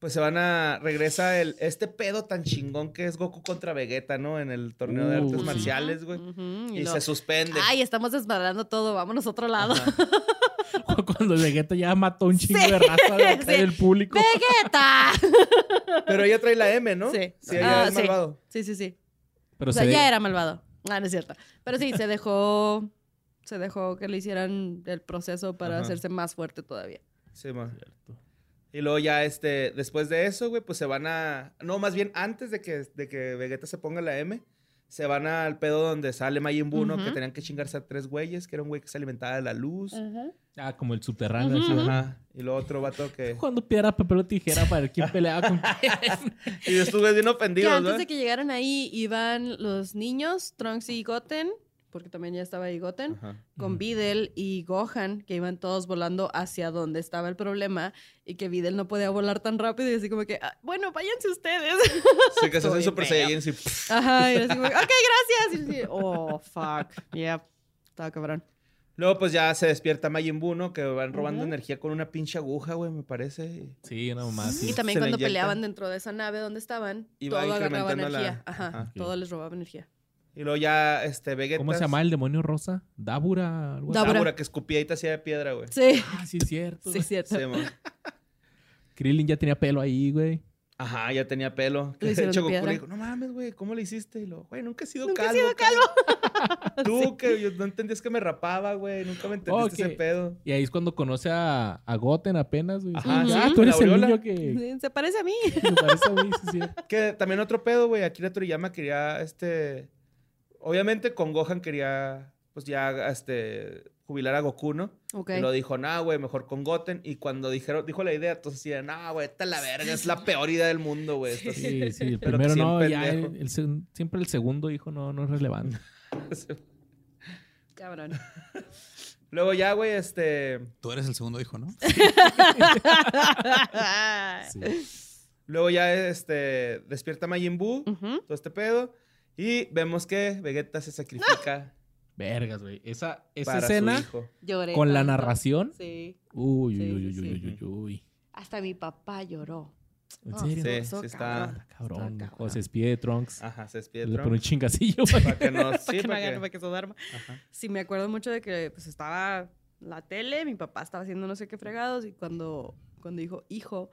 Pues se van a. Regresa el, este pedo tan chingón que es Goku contra Vegeta, ¿no? En el torneo de Uh, artes sí. marciales, güey. Y lo- se suspende. Ay, estamos desmadrando todo. Vámonos a otro lado. Ajá. Cuando Vegeta ya mató un chingo Sí, de raza de acá sí. del público. ¡Vegeta! Pero ella trae la M, ¿no? Sí. Sí, ella Ah, es sí. malvado. Sí, sí, sí. Pero o sea, se ya era malvado. Ah, no es cierto. Pero sí, se dejó. Se dejó que le hicieran el proceso para Ajá. hacerse más fuerte todavía. Sí, ma. Cierto. Y luego ya, este, después de eso, güey, pues se van a... No, más bien antes de que, de que Vegeta se ponga la M, se van al pedo donde sale Majin Buu. Que tenían que chingarse a tres güeyes, que era un güey que se alimentaba de la luz. Ah, como el subterráneo. Así, ¿no? Ajá. Y luego otro vato que... Cuando piedra, papel o tijera para ver quién peleaba con quién. Y estuve bien Que ofendido, antes ¿no? de que llegaran ahí iban los niños, Trunks y Goten, porque también ya estaba ahí Goten, Ajá. con Ujú. Videl y Gohan, que iban todos volando hacia donde estaba el problema y que Videl no podía volar tan rápido y así como que, "Ah, bueno, váyanse ustedes. Sí, que se hacen Super. Saiyajin y... Ajá, y así como, ok, gracias. Y así, oh, fuck. Yep. Estaba cabrón. Luego, pues ya se despierta Majin Buu, ¿no? Que van robando Ujú. energía con una pinche aguja, güey, me parece. Sí, nada más. Sí. Y también Se cuando peleaban dentro de esa nave donde estaban, va todo agarraba energía. Ajá, Ajá. todo les robaba energía. Y luego ya, este, Vegeta... ¿Cómo se llama el demonio rosa? Dabura. Algo así. Dabura. Dabura, que escupía y te hacía de piedra, güey. Sí, Ah, sí, es cierto. sí, cierto. Sí, man. Krillin ya tenía pelo ahí, güey. Ajá, ya tenía pelo. Lo De hicieron hecho, de Goku piedra. le dijo, no mames, güey, ¿cómo le hiciste? Y lo, güey, nunca he sido Nunca he calvo. sido cabrón". Tú, que yo no entendías que me rapaba, güey. Nunca me entendiste Ok. ese pedo. Y ahí es cuando conoce a, a Goten apenas, güey. Ajá, Sí, ah, sí, tú eres la el niño que, Sí, Se parece a mí. que me parece a mí, sí, es cierto. Que también otro pedo, güey. Akira Toriyama quería, este... Obviamente con Gohan quería, pues ya, este... Jubilar a Goku, ¿no? Ok. Y lo dijo, nah, güey, mejor con Goten. Y cuando dijeron, dijo la idea, entonces decía, nah, güey, esta es la verga, es la peor idea del mundo, güey. Estás- Sí, sí, el Pero primero sí, no, ya pendejo. el, el siempre el segundo hijo no, no es relevante. Cabrón. Luego ya, güey, este... Tú eres el segundo hijo, ¿no? Sí. Luego ya, este... Despierta Majin Buu, todo este pedo. Y vemos que Vegeta se sacrifica Vergas, güey. Esa, esa para escena su hijo. Lloré. con la tanto. narración. Sí. Uy, uy, uy, uy, uy, uy, uy. Hasta mi papá lloró. ¿En Oh, serio? Sí, sí está- cabrón. Está cabrón. Está Cuando cabrón. se despide de Trunks. Ajá, se despide le Trunks. pone un chingacillo, güey. Para que no... Para Sí, que no para haga- que... para que se duerma. Ajá. Sí, me acuerdo mucho de que pues estaba la tele, mi papá estaba haciendo no sé qué fregados y cuando, cuando dijo hijo,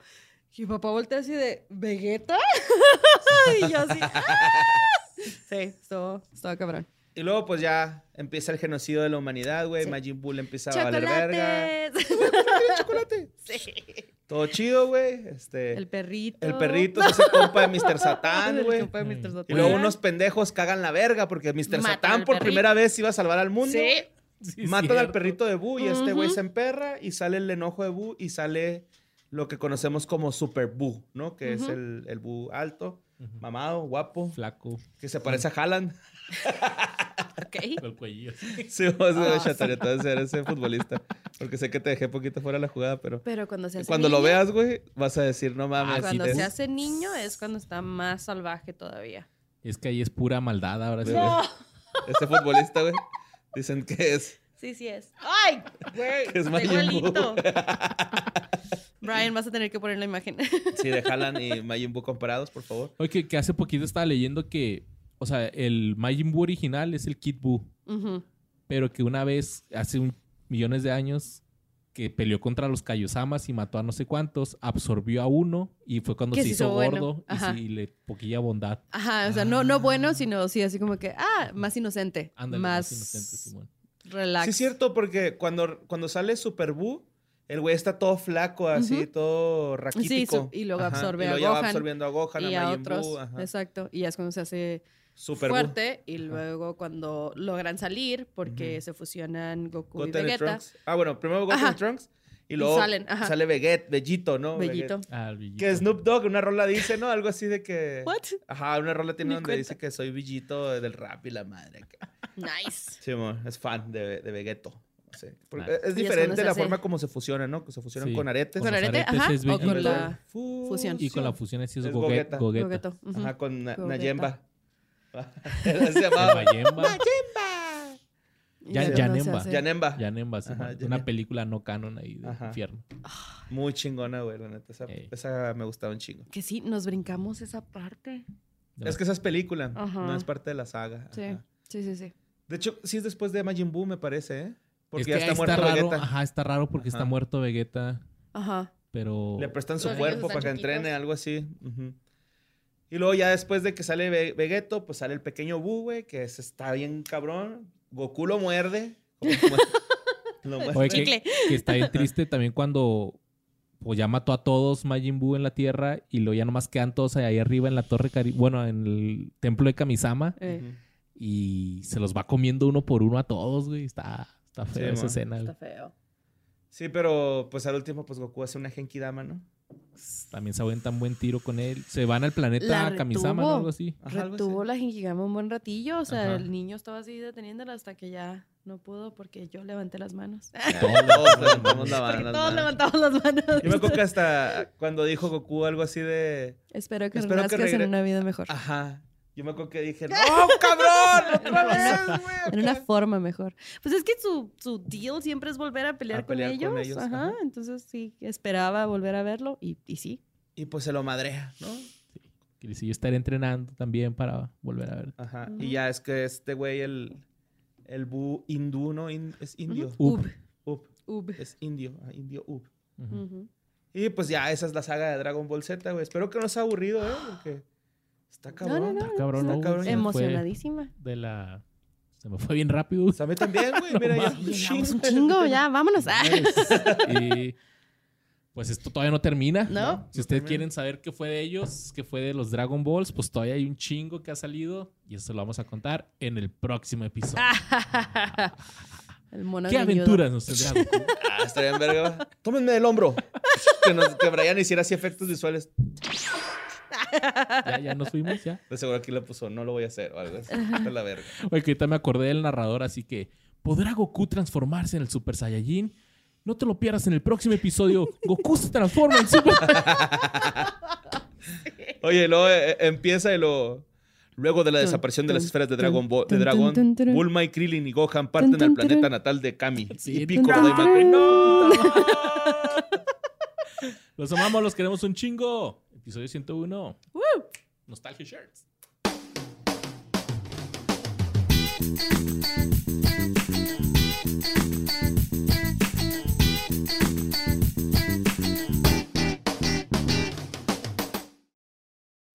y mi papá voltea así de ¿Vegeta? y yo así. ¡ah! Sí, estuvo, estuvo cabrón. Y luego, pues ya empieza el genocidio de la humanidad, güey. Sí. Majin Buu le empieza a valer verga. Chocolate? sí. Todo chido, güey. Este, El el, perrito. perrito se hace compa de Mr. Satán, El güey. Y luego unos pendejos cagan la verga porque Mr. Matan Satán al por perrito. primera vez iba a salvar al mundo. Sí. Sí, Matan al cierto. perrito de Boo y este güey se emperra y sale el enojo de Boo y sale lo que conocemos como Super Boo, ¿no? Que es Ujú. el, el Boo alto, Mamado, guapo, Flaco. que se parece a Haaland. Ok. Con el cuellillo. Sí, vos, Ah. Chataria, te vas a ser ese futbolista. Porque sé que te dejé poquito fuera de la jugada, pero... Pero cuando se hace Cuando lo veas, güey, vas a decir, no mames. Ah, Cuando se hace niño es cuando está más salvaje todavía. Es que ahí es pura maldad ahora güey. Ese futbolista, güey, dicen que es... Sí, sí es. ¡Ay! Güey, Que es Majin Buu. Brian, vas a tener que poner la imagen. Sí, de Haaland y Majin Buu comparados, por favor. Oye, que, que hace poquito estaba leyendo que, o sea, el Majin Buu original es el Kid Buu, Ujú. pero que una vez, hace un- millones de años, que peleó contra los Kaiosamas y mató a no sé cuántos, absorbió a uno y fue cuando Que se se hizo hizo bueno. gordo y, sí, y le poquilla bondad. Ajá, o sea, no, no bueno, sino sí, así como que, ah, más inocente. Ándale, más más inocente, Simón. Relax. Sí, es cierto, porque cuando, cuando sale Super Buu, El güey está todo flaco, así, Ujú. todo Sí, raquítico. su- y luego absorbe y a luego ya va Gohan absorbiendo a Gohan, y a a otros. Buu, ajá. Exacto. Y ya es cuando se hace Super Buu. fuerte y luego cuando logran salir porque Ujú. se fusionan Goku y Goten y Vegeta. Trunks. Ah, bueno, primero Goten Ajá. y Trunks. Y Y luego salen, ajá. sale Veget, Bellito, ¿no? Bellito. Ah, el villito. Que Snoop Dogg, una rola dice, ¿no? Algo así de que... What? Ajá, una rola tiene Ni donde cuenta. dice que soy Villito del rap y la madre. Nice. Sí, mo, es fan de, de Vegeto. Nice. Es diferente la hace- forma como se fusionan, ¿no? Que se fusionan Sí. con aretes. Con aretes ajá. es O con la Fu- fusión. Y con la fusión así es, Es Gogeta. Gogeta. Gogeta. Gogeto. ujú. Ajá, con Na-. Nayemba. se llamaba. Y Ya- Yanemba. Yanemba. Yanemba, sí, Ajá. Una película no canon ahí de Ajá. infierno. Muy chingona, güey, la neta. Esa, me gustaba un chingo. Que sí, nos brincamos esa parte. Es que esa es película, Ajá. no es parte de la saga. Sí, sí, sí, sí. De hecho, sí es después de Majin Buu, me parece, ¿eh? Porque es ya está ahí muerto raro, Vegeta. Ajá, está raro porque está muerto Vegeta, Ajá. pero... Le prestan su Los cuerpo para que chiquitos. entrene, algo así. Y luego ya después de que sale Ve- Vegeto, pues sale el pequeño Buu, güey, que es- está bien cabrón. Goku lo muerde. lo muerde. Oye, que, está bien triste también cuando pues ya mató a todos Majin Buu en la Tierra y luego ya nomás quedan todos ahí arriba en la torre, Kari- bueno, en el templo de Kamisama Eh, y se los va comiendo uno por uno a todos, güey. Está, está fea Sí, esa escena. está güey. feo. Sí, pero pues al último, pues Goku hace una Genki Dama, ¿no? También se aventan buen tiro con él. Se van al planeta La Kamisama, ¿no? retuvo. Algo así. Ajá, algo así. Retuvo la Genkigama un buen ratillo. O sea, Ajá. el niño estaba así deteniéndola hasta que ya no pudo porque yo levanté las manos. Todos levantamos la todos las manos. Yo me acuerdo que hasta cuando dijo Goku algo así de... Espero que Espero que en una vida mejor. Ajá. Yo me acuerdo que dije, ¡No, cabrón! ¡Otra vez, güey! En una acá". forma mejor. Pues es que su, su deal siempre es volver a pelear, A pelear con, con ellos. Ajá. ajá. Entonces sí, esperaba volver a verlo y, y sí. Y pues se lo madrea, ¿no? Que sí, yo estaré entrenando también para volver a ver. Ajá. Y ya es que este güey, el, el bu hindú, ¿no? In- es indio. Ub. Ub. Ub. Ub. Es indio. ah, indio Ub. Ujú. Ujú. Y pues ya esa es la saga de Dragon Ball Z, güey. Espero que no sea aburrido, ¿eh? Porque está cabrón. no, no. Está cabrón, Está ¿no? cabrón. Se me fue Emocionadísima. De la... Se me fue bien rápido. A mí también, güey. Mira, ya. Sí, llevamos un chingo, ya, vámonos. Y pues esto todavía no termina. ¿No? Si ustedes quieren saber qué fue de ellos, qué fue de los Dragon Balls, pues todavía hay un chingo que ha salido y eso lo vamos a contar en el próximo episodio. El mono ¿Qué aventuras nos tendrá Goku? Ah, estaría en verga. Tómenme del hombro. que, nos, que Brian hiciera así efectos visuales. Ya, ya nos fuimos, ya. De seguro aquí le puso, no lo voy a hacer o algo así. Está la verga. Oye, que ahorita me acordé del narrador, así que ¿podrá Goku transformarse en el Super Saiyajin? No te lo pierdas en el próximo episodio. Goku se transforma en Super... Oye, luego eh, empieza y lo... Luego de la desaparición de las esferas de Dragon Ball, de tun. Bulma y Krillin y Gohan parten al planeta natal de Kami. Sí, y Piccolo tun, y Macri. tun. ¡No! Los amamos, los queremos un chingo. Episodio 101. Nostalgia Shirts.